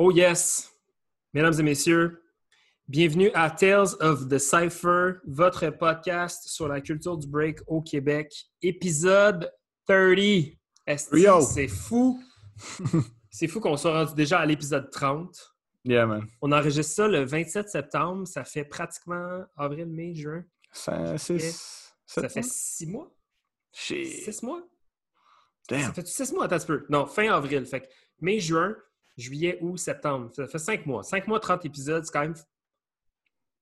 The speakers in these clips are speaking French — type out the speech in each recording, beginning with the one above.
Oh yes! Mesdames et messieurs, bienvenue à Tales of the Cypher, votre podcast sur la culture du break au Québec, épisode 30. Yo. C'est fou! C'est fou qu'on soit rendu déjà à l'épisode 30. Yeah, man. On enregistre ça le 27 septembre. Ça fait pratiquement avril, mai, juin. Ça, Ça fait six mois? Shit. Six mois? Ça Damn. fait six mois, attends un peu. Non, fin avril. Fait que mai, juin, juillet, août, septembre. Ça fait cinq mois. Cinq mois, 30 épisodes, c'est quand même.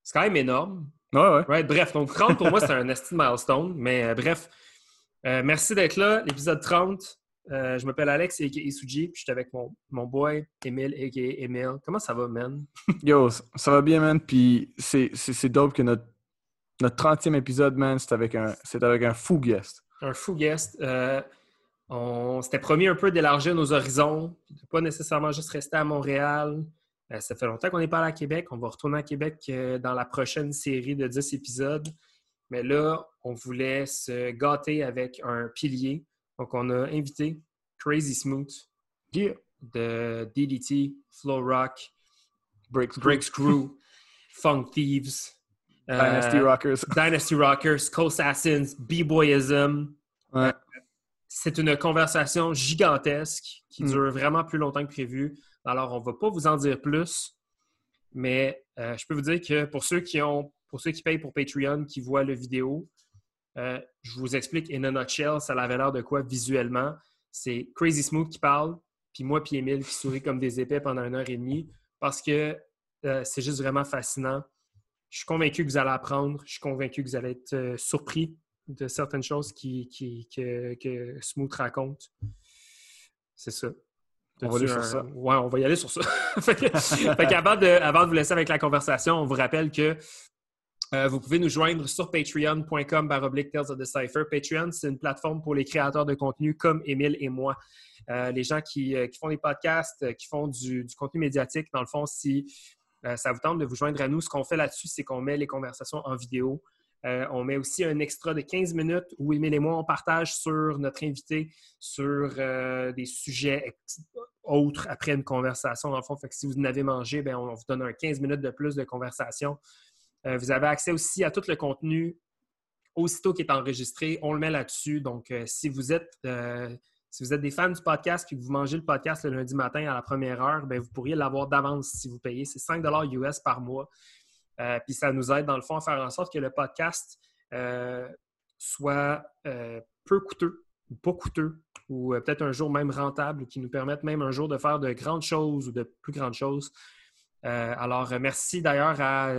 C'est quand même énorme. Ouais, ouais. Right, bref, donc 30 pour moi, c'est un esti de milestone. Mais euh, bref, Euh, merci d'être là. L'épisode 30. Euh, je m'appelle Alex, a.k.a. Suji, puis je suis avec mon, mon boy, Emile. Comment ça va, man? Yo, ça- ça va bien, man. Puis c'est c'est- c'est dope que notre, notre 30e épisode, man, c'est avec, un- c'est avec un fou guest. Un fou guest. Euh, on s'était promis un peu d'élargir nos horizons, de pas nécessairement juste rester à Montréal. Euh, ça fait longtemps qu'on n'est pas allé à Québec. On va retourner à Québec euh, dans la prochaine série de 10 épisodes. Mais là, on voulait se gâter avec un pilier. Donc, on a invité Crazy Smooth de DDT, Flow Rock, Breaks, Breaks Crew, Funk Thieves, euh, Dynasty Rockers. Dynasty Rockers, Co-Assassins, B-Boyism. Ouais. C'est une conversation gigantesque qui Mm. dure vraiment plus longtemps que prévu. Alors, on ne va pas vous en dire plus, mais euh, je peux vous dire que pour ceux qui ont, pour ceux qui payent pour Patreon, qui voient la vidéo, euh, je vous explique in a nutshell, ça avait l'air de quoi visuellement. C'est Crazy Smooth qui parle, puis moi puis Emile qui sourit comme des épais pendant une heure et demie, parce que euh, c'est juste vraiment fascinant. Je suis convaincu que vous allez apprendre. Je suis convaincu que vous allez être surpris de certaines choses qui, qui- que, que Smooth raconte. C'est ça. On va aller sur un- ça. Ouais, on va y aller sur ça. fait que- fait qu'avant de, avant de vous laisser avec la conversation, on vous rappelle que euh, vous pouvez nous joindre sur patreon.com baroblique Tales of the Cypher. Patreon, c'est une plateforme pour les créateurs de contenu comme Émile et moi. Euh, les gens qui, euh, qui font des podcasts, qui font du, du contenu médiatique, dans le fond, si ça vous tente de vous joindre à nous, ce qu'on fait là-dessus, c'est qu'on met les conversations en vidéo. Euh, on met aussi un extra de 15 minutes où Émile et moi, on partage sur notre invité, sur euh, des sujets autres après une conversation. Dans le fond, fait que si vous en avez mangé, ben, on vous donne un 15 minutes de plus de conversation. Euh, vous avez accès aussi à tout le contenu aussitôt qui est enregistré. On le met là-dessus. Donc, si vous êtes si vous êtes des fans du podcast et que vous mangez le podcast le lundi matin à la première heure, ben, vous pourriez l'avoir d'avance si vous payez. C'est 5 US par mois. Euh, puis ça nous aide, dans le fond, à faire en sorte que le podcast euh, soit euh, peu coûteux, ou pas coûteux, ou peut-être un jour même rentable, ou qui nous permette même un jour de faire de grandes choses ou de plus grandes choses. Alors, merci d'ailleurs à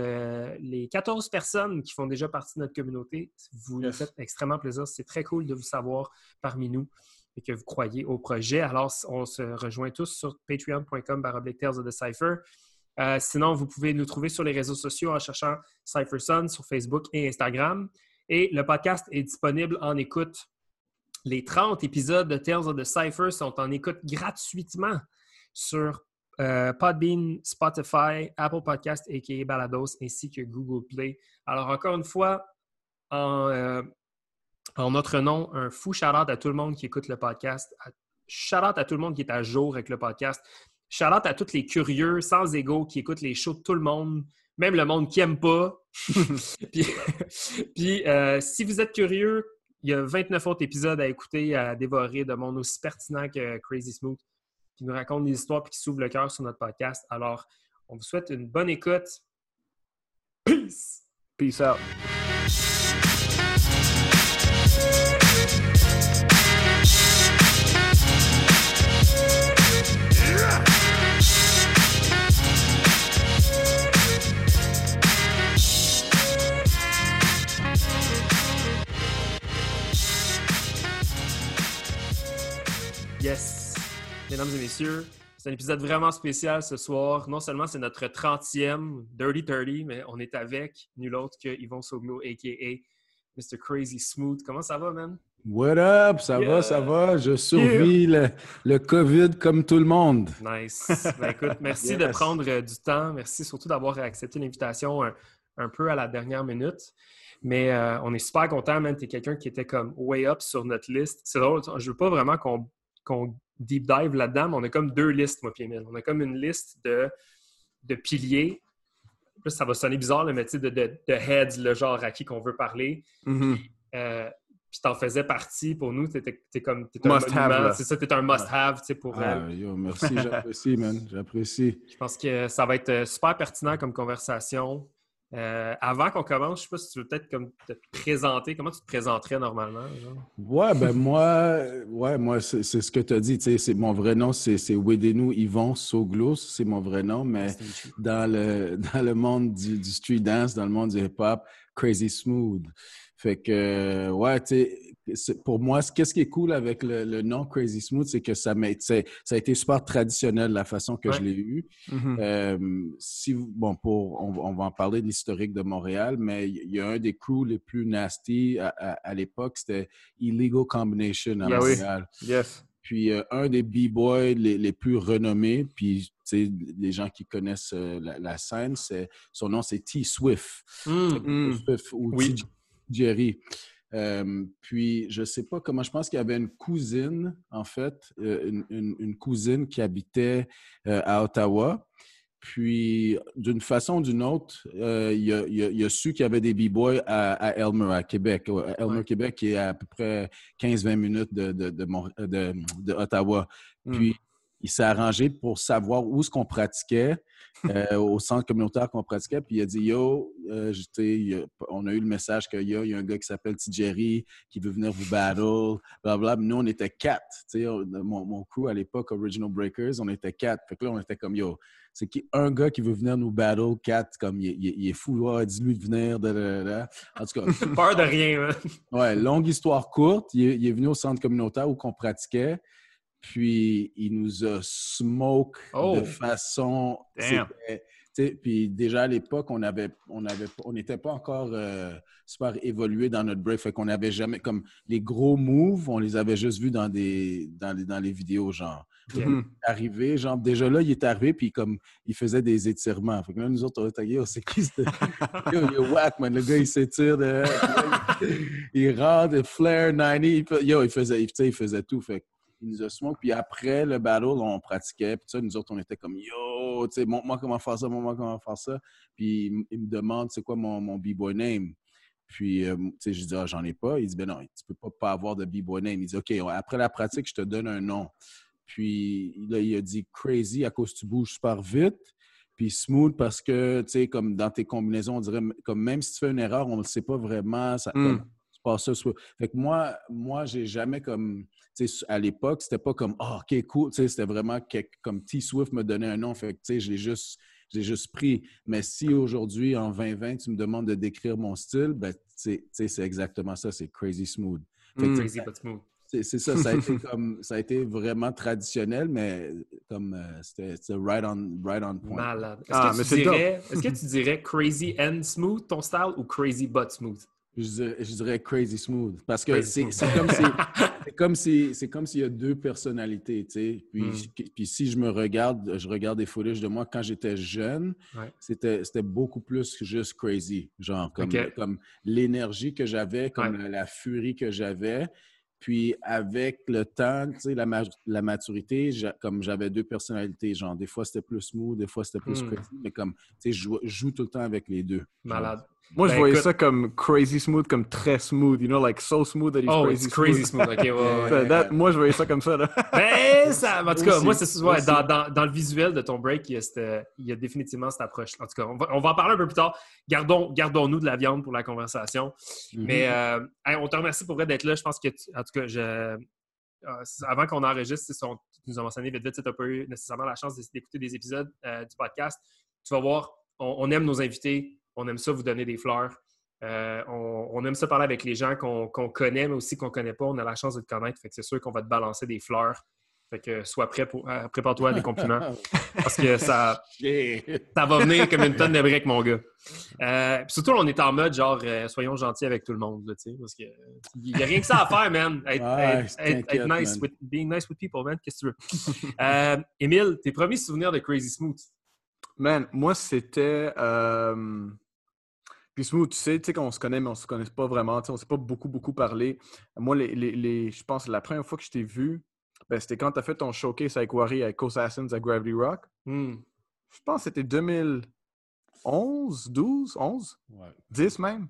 les 14 personnes qui font déjà partie de notre communauté. Vous nous faites extrêmement plaisir. C'est très cool de vous savoir parmi nous et que vous croyez au projet. Alors, on se rejoint tous sur patreon.com baroblique the Cypher. Euh, sinon, vous pouvez nous trouver sur les réseaux sociaux en cherchant CypherSun sur Facebook et Instagram. Et le podcast est disponible en écoute. Les 30 épisodes de Tales of the Cypher sont en écoute gratuitement sur euh, Podbean, Spotify, Apple Podcast, a.k.a. Balados, ainsi que Google Play. Alors, encore une fois, en, euh, en notre nom, un fou shout-out à tout le monde qui écoute le podcast. Shout-out à tout le monde qui est à jour avec le podcast. Shout-out à tous les curieux, sans ego, qui écoutent les shows de tout le monde, même le monde qui n'aime pas. puis, puis, euh, si vous êtes curieux, il y a 29 autres épisodes à écouter, à dévorer de monde aussi pertinent que Crazy Smooth, qui nous raconte des histoires et qui s'ouvre le cœur sur notre podcast. Alors, on vous souhaite une bonne écoute. Peace! Peace out. Yes! Mesdames et messieurs, c'est un épisode vraiment spécial ce soir. Non seulement c'est notre 30e Dirty 30, mais on est avec nul autre que Yvon Sogno, a.k.a. Mr. Crazy Smooth. Comment ça va, man? What up? Ça Yeah. va, ça va? Je survis le, le COVID comme tout le monde. Nice. Ben, écoute, merci de prendre euh, du temps. Merci surtout d'avoir accepté l'invitation un, un peu à la dernière minute. Mais euh, on est super content, man. Tu es quelqu'un qui était comme way up sur notre liste. C'est drôle, je veux pas vraiment qu'on qu'on deep dive là-dedans, mais on a comme deux listes, moi, Pierre On a comme une liste de, de piliers. Plus ça va sonner bizarre, mais tu sais, de, de, de, heads, le genre à qui qu'on veut parler. Mhm. Euh, puis t'en faisais partie pour nous. Comme t'es Must un. C'est ça, t'es un must-have pour. euh, Ah, yo, merci, j'apprécie, man. J'apprécie. Je pense que ça va être euh, super pertinent comme conversation. Euh, avant qu'on commence, je sais pas si tu veux peut-être comme te présenter. Comment tu te présenterais normalement? genre? Ouais, ben moi, ouais, moi, c'est c'est ce que tu as dit. c'est- Mon vrai nom, c'est c'est Wedenu Yvon Soglos, c'est mon vrai nom, mais dans le, dans le monde du, du street dance, dans le monde du hip-hop, Crazy Smooth. Fait que, ouais, tu sais, pour moi, ce- qu'est-ce qui est cool avec le, le nom Crazy Smooth, c'est que ça, a été super traditionnel la façon que je l'ai eu. Mhm. Euh, si bon, pour, on, on va en parler de l'historique de Montréal, mais il y a un des crews les plus nasty à, à- à l'époque, c'était Illegal Combination à Yes. Oui. Montréal. Yes. Puis euh, un des b-boys les, les plus renommés, puis les gens qui connaissent euh, la, la scène, son nom c'est T Swift, Hmm. Mm. Swift ou Oui. T Jerry. Euh, puis je sais pas comment, je pense qu'il y avait une cousine en fait, euh, une, une- une cousine qui habitait euh, à Ottawa. Puis, d'une façon ou d'une autre, euh, il, a, il a- il a su qu'il y avait des b-boys à, à Elmer, à Québec. À Elmer, Ouais. Québec, qui est à peu près 15-20 minutes de, de, de, Ottawa. Mm. Il s'est arrangé pour savoir où ce qu'on pratiquait, euh, au centre communautaire qu'on pratiquait. Puis, il a dit Yo, euh, a- on a eu le message qu'il y y a un gars qui s'appelle Tijeri qui veut venir vous battle. Blablabla. Nous, on était quatre. On- mon, mon crew à l'époque, Original Breakers, on était quatre. Fait que là, on était comme Yo, c'est qui un gars qui veut venir nous battle, quatre, comme il, il- il est fou, dis-lui de venir. da, da. En tout cas, Peur de rien. Ouais, longue histoire courte. Il est, il est venu au centre communautaire où qu'on pratiquait. Puis il nous a smoke Oh. de façon. C'était- Puis déjà à l'époque, on avait, on avait, on n'était pas encore euh, super évolué dans notre break. Fait qu'on n'avait jamais comme les gros moves, on les avait juste vus dans des, dans les, dans les vidéos genre. Mhm. Arrivé, genre déjà là, il est arrivé puis comme il faisait des étirements. Fait que là, nous autres, on était yo, c'est qui ce Yo, il est whack, man. Le gars, il s'étire de. il rentre, il flare 90. il fait- Yo, il faisait, sais, il faisait tout. Fait il nous a smoke. Puis après le battle, on pratiquait. Puis ça, nous autres, on était comme Yo, tu sais, montre-moi comment faire ça, montre-moi comment faire ça. Puis il, me demande c'est quoi mon, mon B-boy name? Puis, euh, tu sais, je dis, ah, j'en ai pas. Il dit, ben non, tu peux pas, pas avoir de B-boy name. Il dit, OK, après la pratique, je te donne un nom. Puis là, il a dit crazy à cause que tu bouges super vite. Puis smooth parce que, tu sais, comme dans tes combinaisons, on dirait, comme même si tu fais une erreur, on ne le sait pas vraiment. Ça, Mm. Fait que moi, moi j'ai jamais comme, tu sais, à l'époque, c'était pas comme, oh, OK, cool. Tu sais, c'était vraiment comme T Swift me donnait un nom. Fait que, tu sais, je l'ai juste, je l'ai juste pris. Mais si aujourd'hui, en 2020, tu me demandes de décrire mon style, ben, c'est exactement ça. C'est crazy smooth. Mm. Crazy but smooth. c'est ça, ça a, été comme, ça a été vraiment traditionnel, mais comme euh, c'était right on, right on point. Malade. Est-ce Ah, que, est-ce que tu dirais crazy and smooth ton style ou crazy but smooth? Je, dirais, je dirais crazy smooth. Parce que c'est comme si c'est comme si c'est comme s'il y a deux personnalités, tu sais. Puis, Mm. je- puis si je me regarde, je regarde des footage de moi quand j'étais jeune, Ouais. c'était c'était beaucoup plus que juste crazy. Genre comme, l'énergie que j'avais, comme Ouais. la, la furie que j'avais. Puis avec le temps, tu sais, la, ma- la maturité, comme j'avais deux personnalités, genre des fois c'était plus smooth, des fois c'était plus Mm. crazy, mais comme, tu sais, je joue, je joue tout le temps avec les deux. Genre. Moi, je Ben, voyais écoute- ça comme crazy smooth, comme très smooth. You know, like so smooth that he's Oh, crazy it's crazy smooth. smooth. OK, ouais, ouais. Ça, that- moi, je voyais ça comme ça. Là. Ben, ça, en tout cas, Aussi, moi, c'est ouais, dans, dans, dans le visuel de ton break, il y a, cette- il y a définitivement cette approche. En tout cas, on va, on va en parler un peu plus tard. Gardons, gardons-nous de la viande pour la conversation. Mhm. Mais euh, hey, on te remercie pour vrai d'être là. Je pense que, tu- en tout cas, je, euh, avant qu'on enregistre, son- tu nous as mentionné vite vite, tu n'as pas eu nécessairement la chance d'écouter des épisodes euh, du podcast. Tu vas voir, on, on aime nos invités, on aime ça vous donner des fleurs. Euh, on, on aime ça parler avec les gens qu'on connaît, mais aussi qu'on ne connaît pas. On a la chance de te connaître. Fait que c'est sûr qu'on va te balancer des fleurs. Fait que sois prêt pour. euh, Prépare-toi à des compliments. Parce que ça, ça va venir comme une tonne de briques, mon gars. Euh, surtout, on est en mode genre, euh, soyons gentils avec tout le monde, là, tu sais, parce que il n'y a rien que ça à faire, man. Être, Ouais, être- être- être t'inquiète, nice man. with, being nice with people, man. Qu'est-ce que tu veux? Euh, Émile, tes premiers souvenirs de Crazy Smooth? Man, moi, c'était. euh, Puis Smooth, tu sais, tu sais qu'on se connaît, mais on se connaît pas vraiment. tu sais, On s'est pas beaucoup, beaucoup parlé. Moi, les, les, les- je pense que la première fois que je t'ai vu, Ben, c'était quand tu as fait ton showcase avec Wari avec Assassins à Gravity Rock. Hmm. Je pense que c'était 2011, 12, 11, Ouais. 10 même?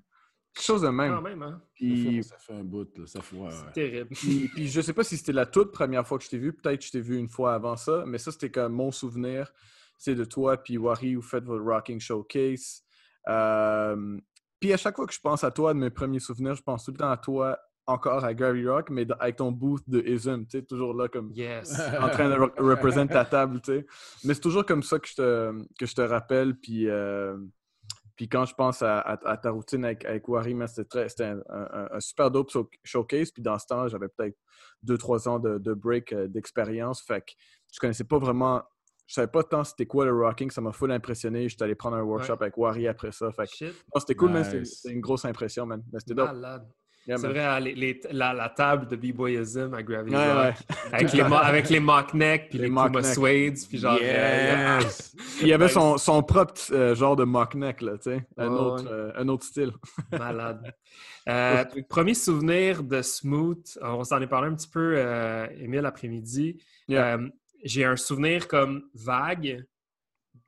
Quelque chose de Quand même. même, hein? Puis, Ça fait un bout, là. Ça fait, ouais, ouais. C'est terrible. puis, puis je sais pas si c'était la toute première fois que je t'ai vu. Peut-être que je t'ai vu une fois avant ça. Mais ça, c'était comme mon souvenir. C'est de toi puis Wari, vous faites votre Rocking Showcase. Euh, puis à chaque fois que je pense à toi, de mes premiers souvenirs, je pense tout le temps à toi encore à Gravity Rock, mais avec ton booth de Ism, tu sais, toujours là comme Yes. en train de re- représenter ta table, tu sais. Mais c'est toujours comme ça que je te, que je te rappelle. Puis, euh, puis quand je pense à, à- à ta routine avec, avec c'était un, un- un super dope show- showcase. Puis dans ce temps, j'avais peut-être deux, trois ans de, de break euh, d'expérience. Fait que je connaissais pas vraiment. Je savais pas tant c'était quoi le rocking. Ça m'a full impressionné. J'étais allé prendre un workshop avec Wari après ça. Fait que, Shit. non, c'était cool, man. C'était- Nice. C'était une grosse impression, man. Mais c'était dope. Malade. Yeah, C'est man. vrai, hein, les- les- la, la table de B-Boyism à Gravity Ouais, Rock, avec, les, avec les mock necks, puis Les necks. Suede, puis genre... euh! Il y avait son, son propre euh, genre de mock neck, là, tu sais. Un, autre, ouais. euh, un autre style. Malade. Euh, premier souvenir de Smooth, on s'en est parlé un petit peu, euh, Émile, après-midi. Yeah. J'ai un souvenir comme vague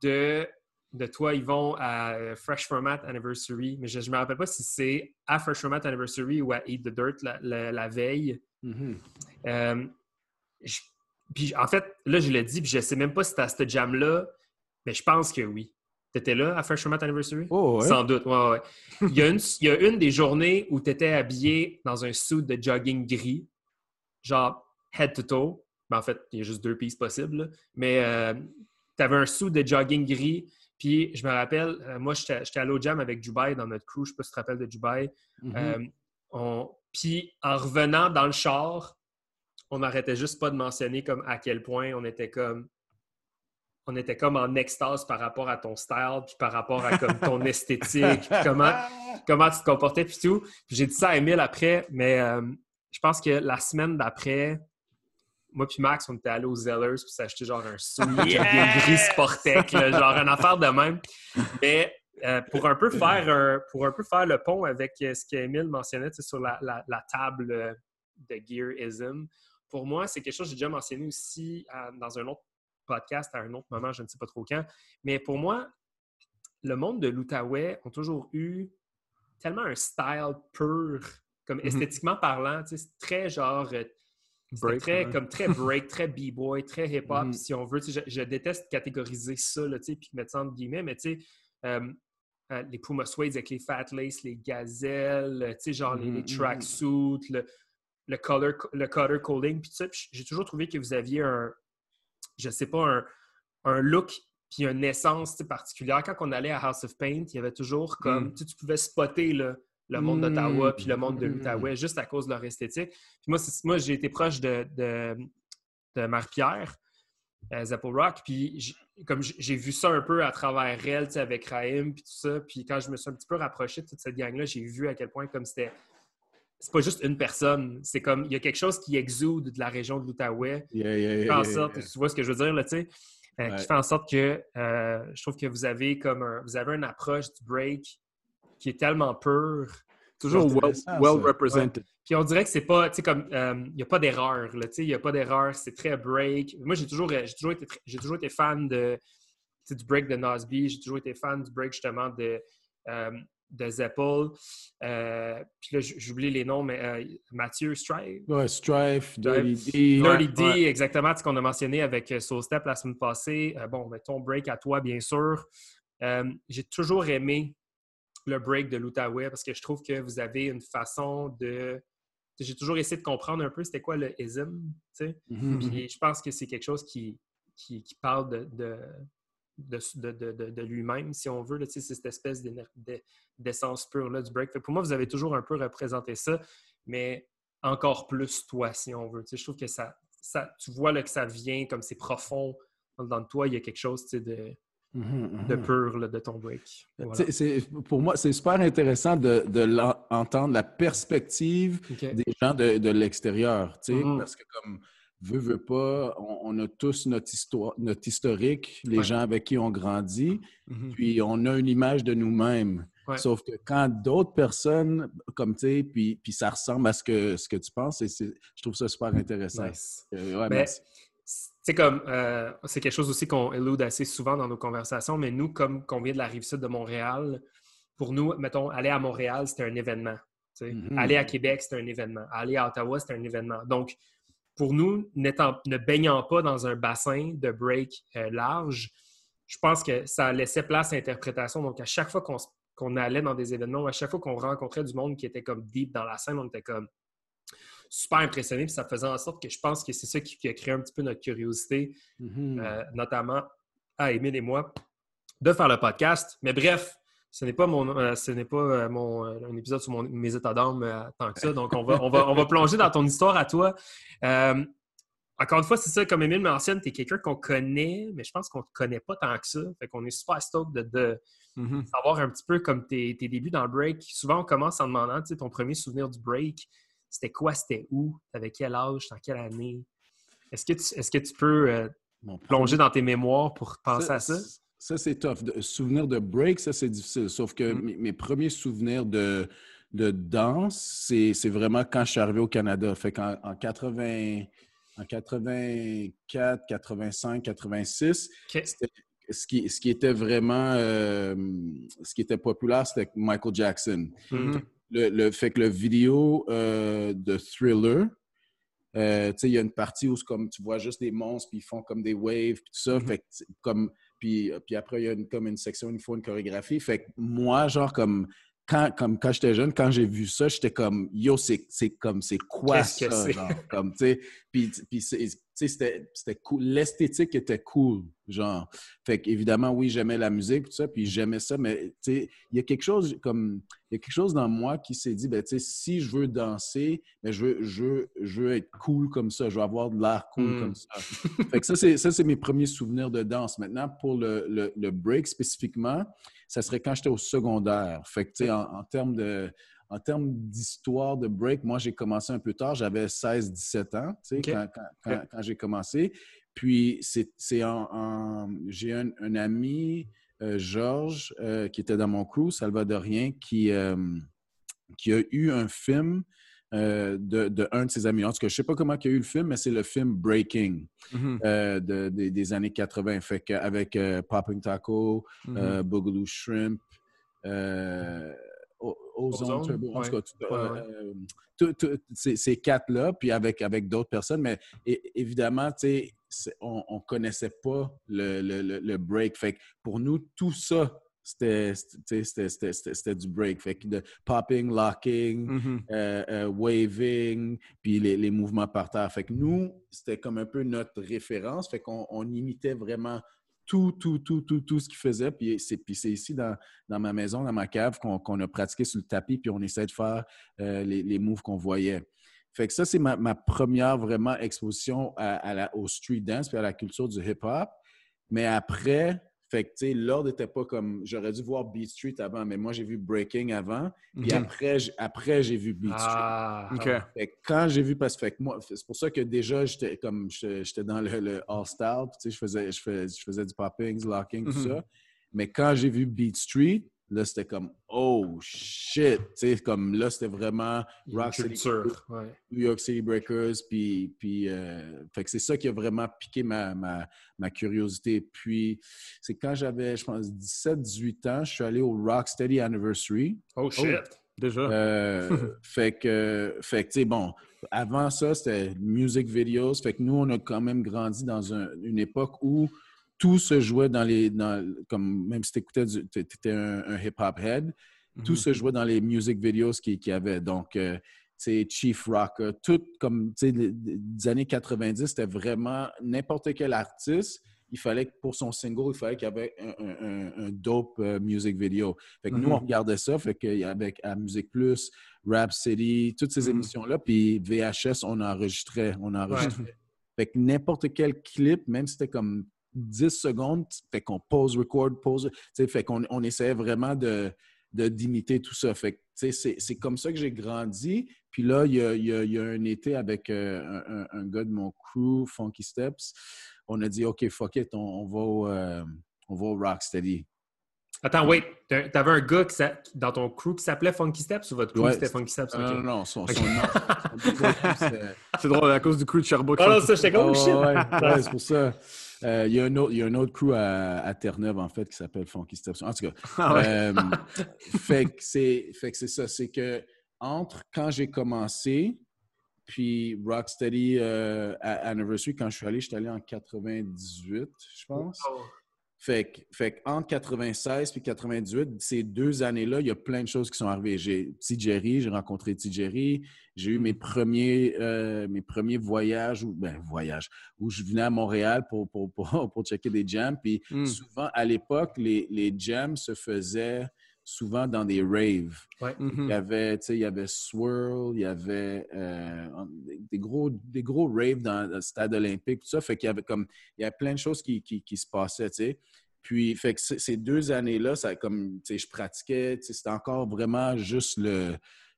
de, de toi, Yvon, à euh, Fresh Format Anniversary, mais je ne me rappelle pas si c'est à Fresh Format Anniversary ou à Eat the Dirt la, la- la veille. Mhm. Euh, je- puis en fait, là, je l'ai dit, puis je ne sais même pas si c'était à cette jam-là, mais je pense que oui. Tu étais là à Fresh Format Anniversary? Oh, ouais. Sans doute, ouais, ouais. Il y, a une, il y a une des journées où tu étais habillé dans un suit de jogging gris, genre head to toe. Ben, en fait, il y a juste deux pistes possibles. là. Mais tu avais un suit de jogging gris. Puis je me rappelle, euh, moi, j'étais j'étais allé au jam avec Dubaï dans notre crew. Je ne sais pas si tu te rappelles de Dubaï. Mhm. Euh, on- Puis en revenant dans le char, on n'arrêtait juste pas de mentionner comme à quel point on était comme on était comme en extase par rapport à ton style, puis par rapport à comme ton esthétique, puis comment, comment tu te comportais, puis tout. J'ai dit ça à Emile après, mais euh, je pense que la semaine d'après, moi puis Max, on était allés aux Zellers puis s'acheter genre un sou gris Sportec, là, genre une affaire de même. Mais euh, pour un peu faire un- pour un peu faire le pont avec euh, ce qu'Emile mentionnait sur la, la- la table euh, de Gearism, pour moi, c'est quelque chose que j'ai déjà mentionné aussi à- dans un autre podcast à un autre moment, je ne sais pas trop quand. Mais pour moi, le monde de l'Outaouais ont toujours eu tellement un style pur, comme Mhm. esthétiquement parlant, c'est très genre euh, Break, très, ouais. comme très break, très b-boy, très hip-hop, Mhm. si on veut. Je, je déteste catégoriser ça, là, tu sais, puis mettre ça entre guillemets, mais tu sais, euh, euh, les Puma Suede avec les Fat Lace, les Gazelles, euh, tu sais, genre les, les Mhm, tracksuits, le, le, color, le color coding, puis ça. J'ai toujours trouvé que vous aviez un, je sais pas, un, un look puis une essence particulière. Quand on allait à House of Paint, il y avait toujours comme, Mm. tu pouvais spotter là, le monde d'Ottawa Mm. puis le monde de Mm. l'Outaouais juste à cause de leur esthétique. Puis moi, moi j'ai été proche de, de, de Marie-Pierre, euh, Zapple Rock, puis comme j'ai vu ça un peu à travers elle, tu sais, avec Raïm, puis tout ça, puis quand je me suis un petit peu rapproché de toute cette gang-là, j'ai vu à quel point comme c'était... C'est pas juste une personne, c'est comme, il y a quelque chose qui exude de la région de l'Outaouais, Yeah, yeah, qui yeah, fait en yeah, sorte, yeah. tu vois ce que je veux dire, là, tu sais, euh, Ouais. qui fait en sorte que euh, je trouve que vous avez comme un, vous avez une approche du break qui est tellement pure. Toujours well, represented. Puis on dirait que c'est pas, tu sais, comme, euh, il n'y a pas d'erreur, là, tu sais, il n'y a pas d'erreur, c'est très break. Moi, j'ai toujours, j'ai toujours, été, j'ai toujours été fan de, tu sais, du break de Nosby, j'ai toujours été fan du break, justement, de, euh, de Zeppel. Euh, puis là, j'oublie les noms, mais euh, Mathieu Strive, Ouais, Strife, Dirty D. Dirty Ouais, D, ouais. exactement, ce qu'on a mentionné avec euh, Soul Step la semaine passée. Euh, bon, ben, ton break à toi, bien sûr. Euh, J'ai toujours aimé le break de l'Outaouais parce que je trouve que vous avez une façon de. J'ai toujours essayé de comprendre un peu c'était quoi le ism, tu sais. Mhm. Puis je pense que c'est quelque chose qui, qui, qui parle de, de, de, de- de- de- de lui-même, si on veut. là, C'est cette espèce d'e- d'essence pure-là du break. Fait pour moi, vous avez toujours un peu représenté ça, mais encore plus toi, si on veut. Tu sais, je trouve que ça, ça tu vois là, que ça vient comme c'est profond dans toi. Il y a quelque chose tu de, Mhm, de mhm. pur là, de ton break. Voilà. C'est- Pour moi, c'est super intéressant de, de entendre la perspective des gens de, de l'extérieur, sais, Mhm. parce que comme veut, veut pas, on, on a tous notre histoire, notre historique, les Ouais. gens avec qui on grandit, puis on a une image de nous-mêmes. Ouais. Sauf que quand d'autres personnes, comme tu sais, puis, puis ça ressemble à ce que, ce que tu penses, et je trouve ça super intéressant. Nice. Euh, ouais, Ben, merci. C'est comme, euh, c'est quelque chose aussi qu'on élude assez souvent dans nos conversations, mais nous, comme qu'on vient de la rive sud de Montréal, pour nous, mettons, aller à Montréal, c'était un événement. Mhm. Aller à Québec, c'était un événement. Aller à Ottawa, c'était un événement. Donc, pour nous, ne baignant pas dans un bassin de break euh, large, je pense que ça laissait place à l'interprétation. Donc, à chaque fois qu'on allait dans des événements, à chaque fois qu'on rencontrait du monde qui était comme deep dans la scène, on était comme super impressionné. Puis ça faisait en sorte que je pense que c'est ça qui, qui a créé un petit peu notre curiosité, Mhm. euh, notamment à Émile et moi, de faire le podcast. Mais bref, ce n'est pas mon, euh, ce n'est pas euh, mon, euh, un épisode sur mon- mes états d'âme tant que ça. Donc, on va, on, va, on va plonger dans ton histoire à toi. Encore une fois, c'est ça, comme Émile mentionne, tu es quelqu'un qu'on connaît, mais je pense qu'on ne te connaît pas tant que ça. Fait qu'on est super stoked de, de Mhm. savoir un petit peu comme tes, tes débuts dans le break. Souvent, on commence en demandant, tu sais, ton premier souvenir du break, c'était quoi, c'était où, t'avais quel âge, dans quelle année? Est-ce que tu, est-ce que tu peux euh, plonger dans tes mémoires pour penser à ça? Ça, c'est tough. De, souvenir de break, ça, c'est difficile. Sauf que Mm. mes, mes premiers souvenirs de, de danse, c'est c'est vraiment quand je suis arrivé au Canada. Fait qu'en en 80, en 84, 85, 86, OK. c'était- ce qui, ce qui était vraiment... euh, ce qui était populaire, c'était Michael Jackson. Mhm. Le, le fait que le vidéo euh, de Thriller, euh, tu sais, il y a une partie où c'est comme tu vois juste des monstres, puis ils font comme des waves, puis tout ça. Mhm. Fait que comme, puis, puis après, il y a une, comme une section où il faut une chorégraphie. Fait que moi, genre, comme quand, comme quand j'étais jeune, quand j'ai vu ça, j'étais comme, yo, c'est c'est comme, c'est quoi Qu'est-ce que ça? c'est? genre? comme, tu sais, puis, puis c'était cool. L'esthétique était cool, genre. Fait qu'évidemment, oui, j'aimais la musique, tout ça, puis j'aimais ça, mais tu sais, il y a quelque chose comme il y a quelque chose dans moi qui s'est dit, ben, tu sais, si je veux danser, ben, je, veux, je, veux, je veux être cool comme ça, je veux avoir de l'air cool Mm. comme ça. fait que ça, c'est, ça, c'est mes premiers souvenirs de danse. Maintenant, pour le, le, le break spécifiquement, ça serait quand j'étais au secondaire. Fait que, tu sais, en, en termes de... En termes d'histoire de break, moi, j'ai commencé un peu tard. J'avais 16-17 ans, tu sais, OK. quand, quand- quand- OK. quand j'ai commencé. Puis, c'est, en, en- j'ai un, un ami, euh, Georges, euh, qui était dans mon crew, salvadorien, qui, euh, qui a eu un film euh, de, de un de ses amis. En tout cas, je ne sais pas comment il y a eu le film, mais c'est le film Breaking euh, de- de- des années 80. Fait avec euh, Popping Taco, euh, Boogaloo Shrimp, Ozone Ozone, Turbo, en tout ouais. cas, tout- Ouais, euh, ouais. tout- tout- ces, ces quatre-là, puis avec, avec d'autres personnes, mais évidemment, tu sais, on ne connaissait pas le, le- le- le break. Fait que pour nous, tout ça, c'était du break. Fait que de popping, locking, euh, euh, waving, puis les, les mouvements par terre. Fait que nous, c'était comme un peu notre référence. Fait qu'on on imitait vraiment tout, tout, tout, tout, tout ce qu'il faisait. Puis c'est, ici dans, ma maison, dans ma cave, qu'on, a pratiqué sur le tapis, puis on essaie de faire euh, les, les moves qu'on voyait. Fait que ça, c'est ma, première vraiment exposition la, au street dance puis à la culture du hip-hop. Mais après, fait que, tu sais, l'ordre n'était pas comme... J'aurais dû voir Beat Street avant, mais moi, j'ai vu Breaking avant. Puis après, j'- après, j'ai vu Beat Street. Ah, OK. Fait que quand j'ai vu, parce que fait que moi, c'est pour ça que déjà, j'étais comme j'étais j'étais dans le, puis tu sais, je faisais, je, faisais, je faisais du popping, du locking, tout Mhm. ça. Mais quand j'ai vu Beat Street, là, c'était comme oh shit! Tu sais, comme là, c'était vraiment Rock City ouais. New York City Breakers, puis, puis euh, fait que c'est ça qui a vraiment piqué ma, ma, ma curiosité. Puis c'est quand j'avais, je pense, 17-18 ans, je suis allé au Rocksteady Anniversary. Oh shit! Déjà. Euh, fait que, fait que tu sais, bon, avant ça, c'était music videos. Fait que nous, on a quand même grandi dans un- une époque où tout se jouait dans les. Dans, comme même si tu écoutais, tu étais un, un hip-hop head, tout Mhm. se jouait dans les music videos qu'il y avait. Donc, euh, Chief Rocker, tout comme, tu sais, les- des années 90, c'était vraiment n'importe quel artiste. Il fallait que pour son single, il fallait qu'il y avait un, un- un- un dope euh, music video. Fait que nous, Mhm. on regardait ça. Fait qu'avec à Musique Plus, Rap City, toutes ces Mhm. émissions-là, puis VHS, on enregistrait. On enregistrait. Fait que n'importe quel clip, même si c'était comme 10 secondes, fait qu'on pause, record, pause. Fait qu'on on essayait vraiment de d'imiter tout ça. Fait c'est comme ça que j'ai grandi. Puis là, il y a, y a- un été avec euh, un gars de mon crew, Funky Steps. On a dit, OK, fuck it, on, on va, au, euh, on va au Rocksteady. Attends, wait. T'a- T'avais un gars qui s'a- dans ton crew qui s'appelle Funky Steps ou votre crew Ouais, c'était Funky Steps? Non, ok. non, non, son, nom. coup, c'est- drôle, à cause du crew de Sherbrooke. Ah non, ça, j'étais comme, Oh, oh, shit! ouais, ouais, c'est pour ça. Euh, Il y, a un autre- il y a un autre crew à, à Terre-Neuve, en fait, qui s'appelle Funky Steps. En tout cas, Ah ouais. euh, fait que c'est fait que c'est ça. C'est que entre quand j'ai commencé, puis Rocksteady euh, à- Anniversary, quand je suis allé, je suis allé en 98, je pense. Oh. Fait que, fait entre 96 et 98, ces deux années-là, il y a plein de choses qui sont arrivées. J'ai Jerry, j'ai rencontré Jerry, j'ai eu mes premiers, euh, mes premiers voyages, ou ben, voyages, où je venais à Montréal pour, pour, pour, pour checker des jams. Puis Mm. souvent, à l'époque, les, les jams se faisaient souvent dans des raves. Il Mhm. y avait, tu sais, il y avait Swirl, il y avait euh, des, gros, des gros raves dans le stade olympique, tout ça. Fait qu'il y avait comme, il y avait plein de choses qui, qui, qui se passaient, tu sais. Puis, fait que ces deux années-là, ça comme, tu sais, je pratiquais, tu sais, c'était encore vraiment juste le,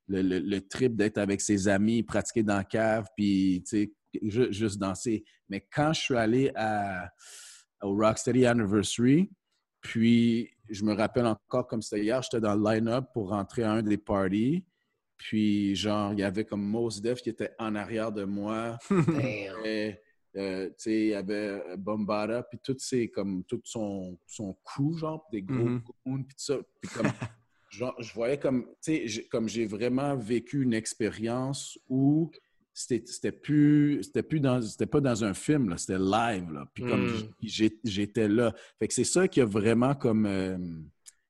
le, le- le trip d'être avec ses amis, pratiquer dans la cave, puis, tu sais, ju- juste danser. Mais quand je suis allé à, au Rocksteady Anniversary, puis je me rappelle encore comme c'était hier, j'étais dans le line-up pour rentrer à un des parties. Puis, genre, il y avait comme Mos Def qui était en arrière de moi. Et, euh, tu sais, il y avait euh, Bombada, puis tout, c'est comme, tout son, son crew, genre, des gros goons, puis tout ça. Puis comme, genre, je voyais comme, tu sais, comme j'ai vraiment vécu une expérience où c'était plus, c'était plus dans, c'était pas dans un film, là, c'était live, là. Puis comme Mm. j'ai- j'étais là. Fait que c'est ça qui a vraiment comme, euh,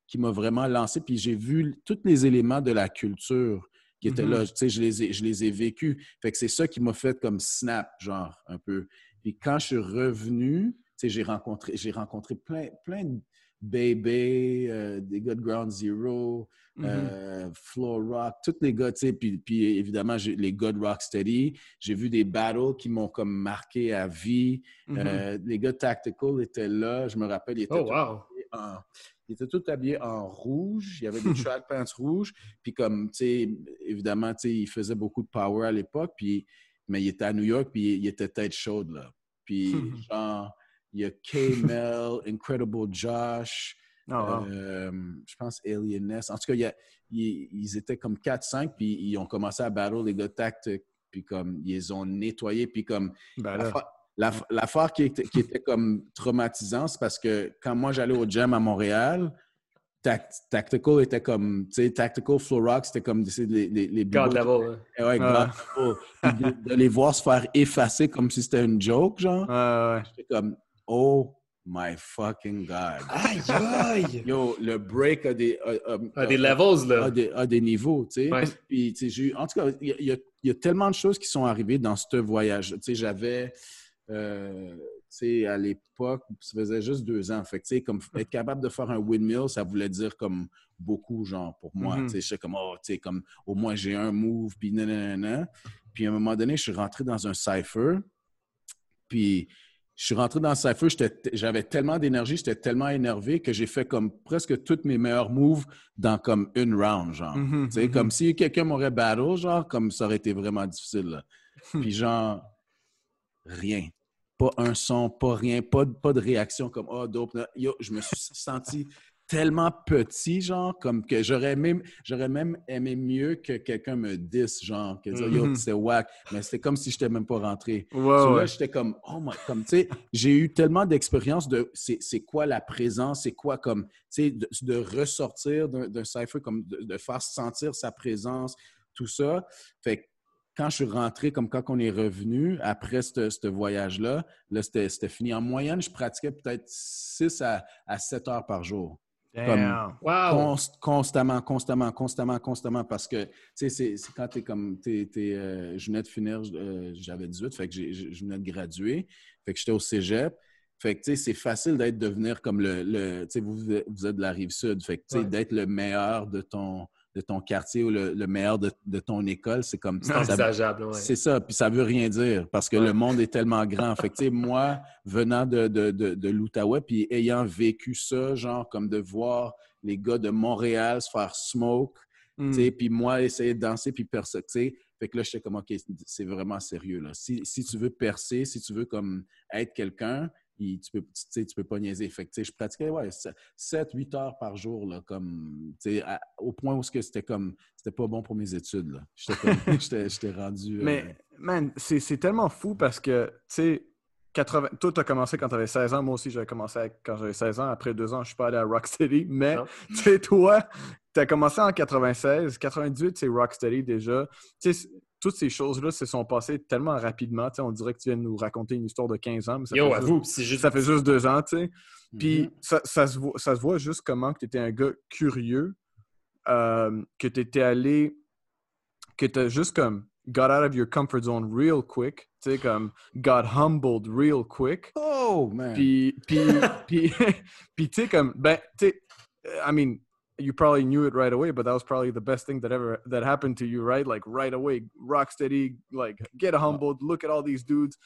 qui m'a vraiment lancé. Puis j'ai vu tous les éléments de la culture qui étaient Mhm. là. Tu sais, je les ai, je les ai vécus. Fait que c'est ça qui m'a fait comme snap, genre, un peu. Puis quand je suis revenu, tu sais, j'ai rencontré, j'ai rencontré plein, plein de Baby, euh, des gars de Ground Zero, euh, Floor Rock, tous les gars, tu sais, puis, puis évidemment, les gars de Rocksteady. J'ai vu des battles qui m'ont comme marqué à vie. Mhm. Euh, les gars de Tactical étaient là. Je me rappelle, ils étaient, Oh, tous, wow! habillés en, ils étaient tous habillés en rouge. Il y avait des track pants rouges. Puis comme, tu sais, évidemment, tu sais, ils faisaient beaucoup de power à l'époque. Puis, mais il était à New York, puis il était tête chaude, là. Puis, genre, il y a K-Mel, Incredible Josh, Ah, euh, je pense Alien Ness. En tout cas, il y a- ils, ils étaient comme 4-5, puis ils ont commencé à battle les gars Tactic, puis comme, ils les ont nettoyés, puis comme, Ben. L'affaire- l'aff- L'affaire qui était, qui était comme traumatisant, c'est parce que quand moi j'allais au gym à Montréal, Tact- Tactical était comme, tu sais, Tactical Flow Rock, c'était comme les, les, les God level. ouais, Ah. God level. De, de les voir se faire effacer comme si c'était une joke, genre. Ouais, ouais. J'étais comme, oh my fucking God. Aïe, aïe! Yo, le break a des, a, a- des a- levels, là. a des, a des niveaux, tu sais. Ouais. Puis, tu sais, en tout cas, il y, a- il y y a tellement de choses qui sont arrivées dans ce voyage. Tu sais, j'avais, euh, tu sais, à l'époque, ça faisait juste deux ans. Fait que, tu sais, comme être capable de faire un windmill, ça voulait dire comme beaucoup, genre, pour moi. Mhm. Tu sais, j'étais comme, oh, tu sais, comme, au moins j'ai un move, puis nanana. Puis, à un moment donné, je suis rentré dans un cypher. Puis, je suis rentré dans j'étais- j'avais tellement d'énergie, j'étais tellement énervé que j'ai fait comme presque tous mes meilleurs moves dans comme une round, genre. Mhm, Tu sais, mhm. comme si quelqu'un m'aurait battle, genre, comme ça aurait été vraiment difficile. là. Puis genre, rien. Pas un son, pas rien, pas, de- pas de réaction comme « Oh, dope ». Yo, je me suis senti tellement petit, genre, comme que j'aurais même, j'aurais même aimé mieux que quelqu'un me dise, genre, que dire « Yo, Mhm. c'est whack ». Mais c'était comme si je n'étais même pas rentré. So ouais. là, j'étais comme, oh my, comme, tu sais, j'ai eu tellement d'expérience de c'est c'est quoi la présence, c'est quoi comme, tu sais, de, de ressortir d'un cypher, comme de, de faire sentir sa présence, tout ça. Fait que quand je suis rentré, comme quand on est revenu, après ce ce voyage-là, là, c'était c'était fini. En moyenne, je pratiquais peut-être 6 à, à 7 heures par jour. Damn. Wow! Const- constamment, constamment, constamment, constamment, parce que, tu sais, c'est- quand t'es comme, t'es, euh, je venais de finir, euh, j'avais 18, fait que je venais de graduer, fait que j'étais au cégep, fait que, tu sais, c'est facile d'être, devenir comme le, le tu sais, vous, vous êtes de la Rive-Sud, fait que, tu sais, Ouais. d'être le meilleur de ton, de ton quartier ou le, le meilleur de, de ton école, c'est comme, C'est ça- ouais. c'est ça, puis ça veut rien dire parce que Ouais. le monde est tellement grand. Fait que, moi, venant de, de, de, de l'Outaouais, puis ayant vécu ça, genre, comme de voir les gars de Montréal se faire smoke, Mm. tu sais, puis moi, essayer de danser, puis percer, tu sais. Fait que là, j'étais comme, OK, c'est vraiment sérieux, là. Si, si tu veux percer, si tu veux, comme, être quelqu'un, il- tu, peux, tu, sais, tu peux pas niaiser. Fait que, je pratiquais ouais, 7-8 heures par jour, là, comme, tu sais, à- au point où ce que c'était comme, c'était pas bon pour mes études. là. J'étais rendu. euh, Mais, man, c'est c'est tellement fou parce que, tu sais, 80... toi, tu as commencé quand tu avais 16 ans. Moi aussi, j'avais commencé à- quand j'avais 16 ans. Après deux ans, je suis pas allé à Rocksteady. Mais, tu sais, toi, tu as commencé en 96. 98, c'est Rocksteady déjà. Tu sais, c- toutes ces choses-là se sont passées tellement rapidement. On dirait que tu viens de nous raconter une histoire de 15 ans. Mais ça Yo, fait à juste- vous, c'est juste. ça fait juste deux ans, tu sais. Puis mhm. ça, ça se voit, ça se voit juste comment tu étais un gars curieux, euh, que tu étais allé, que tu as juste comme got out of your comfort zone real quick, tu sais, comme got humbled real quick. Oh, man! Puis, puis, puis, puis tu sais, comme, ben, tu sais, I mean, you probably knew it right away, but that was probably the best thing that ever that happened to you, right? Like right away, rock steady, like get humbled, look at all these dudes.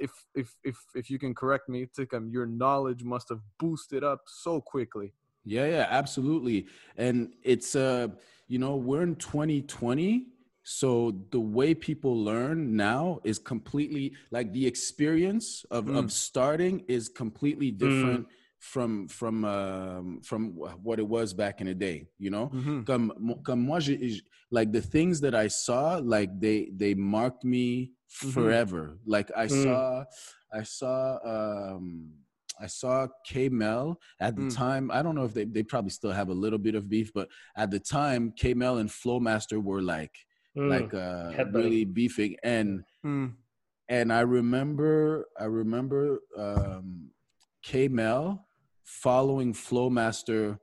If if if if you can correct me, sais, your knowledge must have boosted up so quickly. Yeah, yeah, absolutely. And it's uh, you know, we're in 2020, so the way people learn now is completely like the experience of, Mm. of starting is completely different from from um, from what it was back in the day, you know? Mhm. Comme, comme moi, j'ai, like the things that I saw, like they they marked me Mhm. forever. Like I Mm. saw, I saw, um, I saw K Mel at the Mm. time. I don't know if they they probably still have a little bit of beef, but at the time, K Mel and Flowmaster were like Hmm. like uh, really beefing, and Mm. and I remember I remember um, K Mel following Flowmaster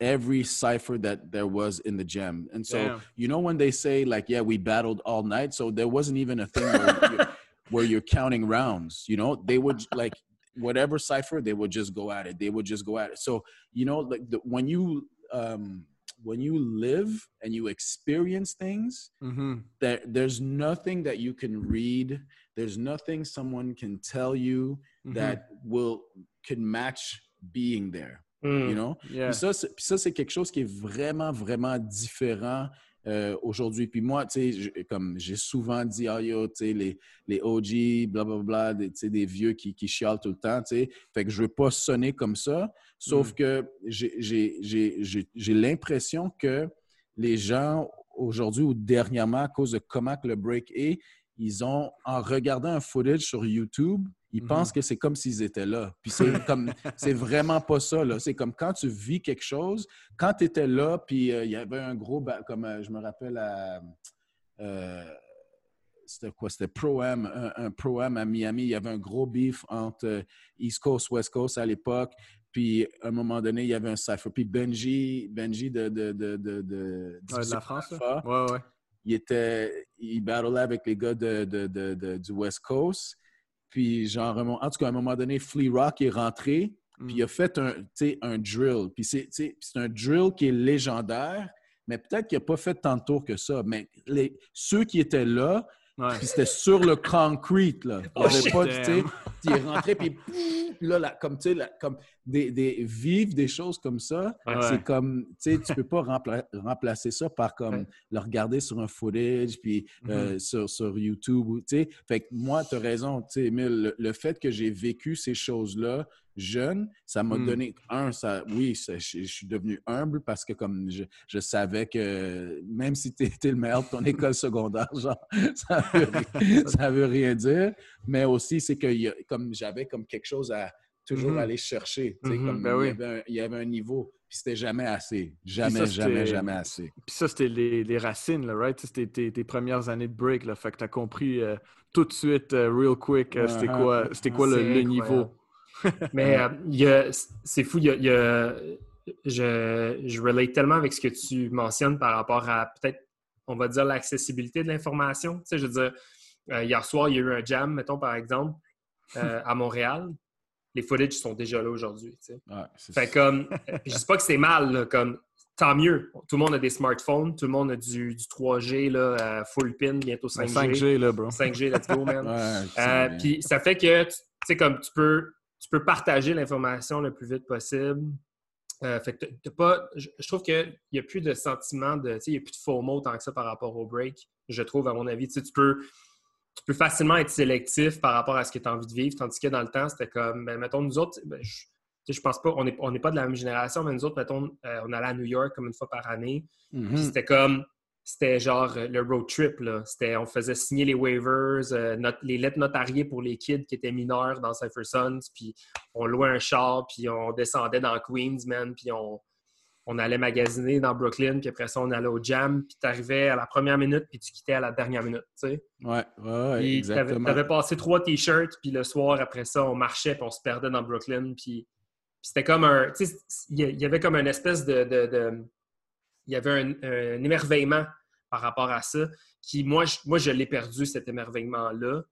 every cipher that there was in the gem. And so Damn. you know when they say like yeah we battled all night, so there wasn't even a thing where, you're, where you're counting rounds. You know they would like whatever cipher they would just go at it. They would just go at it. So you know like the, when you um, when you live and you experience things Mhm. there there's nothing that you can read there's nothing someone can tell you Mhm. that will can match being there you know? Yeah. puis ça, c'est- puis ça c'est quelque chose qui est vraiment vraiment différent euh, aujourd'hui puis moi tu sais comme j'ai souvent dit ah yo tu sais les les OG blablabla des, tu sais, des vieux qui, qui chialent tout le temps tu sais fait que je veux pas sonner comme ça sauf Mm. que j'ai- j'ai j'ai- j'ai j'ai l'impression que les gens aujourd'hui ou dernièrement à cause de comment que le break est ils ont en regardant un footage sur YouTube ils Mhm. pensent que c'est comme s'ils étaient là. Puis c'est comme c'est vraiment pas ça là. C'est comme quand tu vis quelque chose, quand tu étais là, puis euh, il y avait un gros comme euh, je me rappelle à euh, c'était quoi? C'était Pro-Am, un, un Pro-Am à Miami. Il y avait un gros beef entre East Coast, West Coast à l'époque. Puis, à un moment donné, il y avait un cypher. Puis, Benji, Benji de, de, de, de, de Ouais, de Division la France, là? Ouais, ouais. il était, il battlait avec les gars de, de- du West Coast. Puis, genre, en tout cas, à un moment donné, Flea Rock est rentré, puis il a fait un, drill. Puis, c'est un drill qui est légendaire, mais peut-être qu'il n'a pas fait tant de tours que ça. Mais ceux qui étaient là, Ouais. puis c'était sur le concrete, là. Il Oh, avait shit, pas, tu sais, il est rentré, puis puis là, là, comme, tu sais, comme des, des vivre des choses comme ça, Ouais. c'est comme, tu sais, tu peux pas rempla- remplacer ça par comme Ouais. le regarder sur un footage, puis euh, sur, sur YouTube, ou, tu sais. Fait que moi, tu as raison, tu sais, Emile, le, le fait que j'ai vécu ces choses-là jeune, ça m'a Mm. donné, un, ça, oui, ça- je, je suis devenu humble parce que comme je, je savais que même si tu étais le meilleur de ton école secondaire, genre, ça veut, ça veut rien dire, mais aussi c'est que y a- comme j'avais comme quelque chose à toujours Mhm. aller chercher, Mhm, comme ben il, y avait un, il y avait un niveau, puis c'était jamais assez, jamais, ça, jamais, jamais assez. Puis ça, c'était les, les racines, là, right? C'était tes, tes premières années de break, là. Fait que t'as compris euh, tout de suite, euh, real quick, euh, c'était Uh-huh. quoi, c'était quoi le, niveau. Mais euh, c'est fou, il y a, il y a- je, je relate tellement avec ce que tu mentionnes par rapport à peut-être, on va dire, l'accessibilité de l'information. Tu sais, je veux dire, euh, hier soir, il y a eu un jam, mettons par exemple, euh, à Montréal. Les footages sont déjà là aujourd'hui. tu sais. Ouais, Fait comme, je dis pas que c'est mal, là, comme tant mieux. Tout le monde a des smartphones, tout le monde a du, du 3G, là, full pin, bientôt 5G. 5G, là, bro. 5G, let's go, man. Puis ça fait que, tu sais, comme tu peux, tu peux partager l'information le plus vite possible. Euh, fait que t'as- pas, je, je trouve qu'il n'y a plus de sentiment de, tu sais, il n'y a plus de faux mots tant que ça par rapport au break, je trouve, à mon avis. Tu peux, tu peux facilement être sélectif par rapport à ce que tu as envie de vivre, tandis que dans le temps, c'était comme, ben, mettons, nous autres, ben, je, je pense pas, on n'est on pas de la même génération, mais nous autres, mettons, euh, on allait à New York comme une fois par année. Mhm. Puis c'était comme, c'était genre euh, le road trip. Là. C'était, on faisait signer les waivers, euh, not- les lettres notariées pour les kids qui étaient mineurs dans Cypher Sons. Puis on louait un char, puis on descendait dans Queens, man. Puis on, on allait magasiner dans Brooklyn. Puis après ça, on allait au jam. Puis tu arrivais à la première minute, puis tu quittais à la dernière minute. Tu sais. Ouais, ouais, ouais, Puis t'avais, exactement. t'avais passé trois t-shirts, puis le soir, après ça, on marchait, puis on se perdait dans Brooklyn. Puis, puis c'était comme un. Tu sais, il y- il y avait comme une espèce de. de- de- il y avait un, un émerveillement par rapport à ça, qui, moi, je, moi, je l'ai perdu, cet émerveillement-là.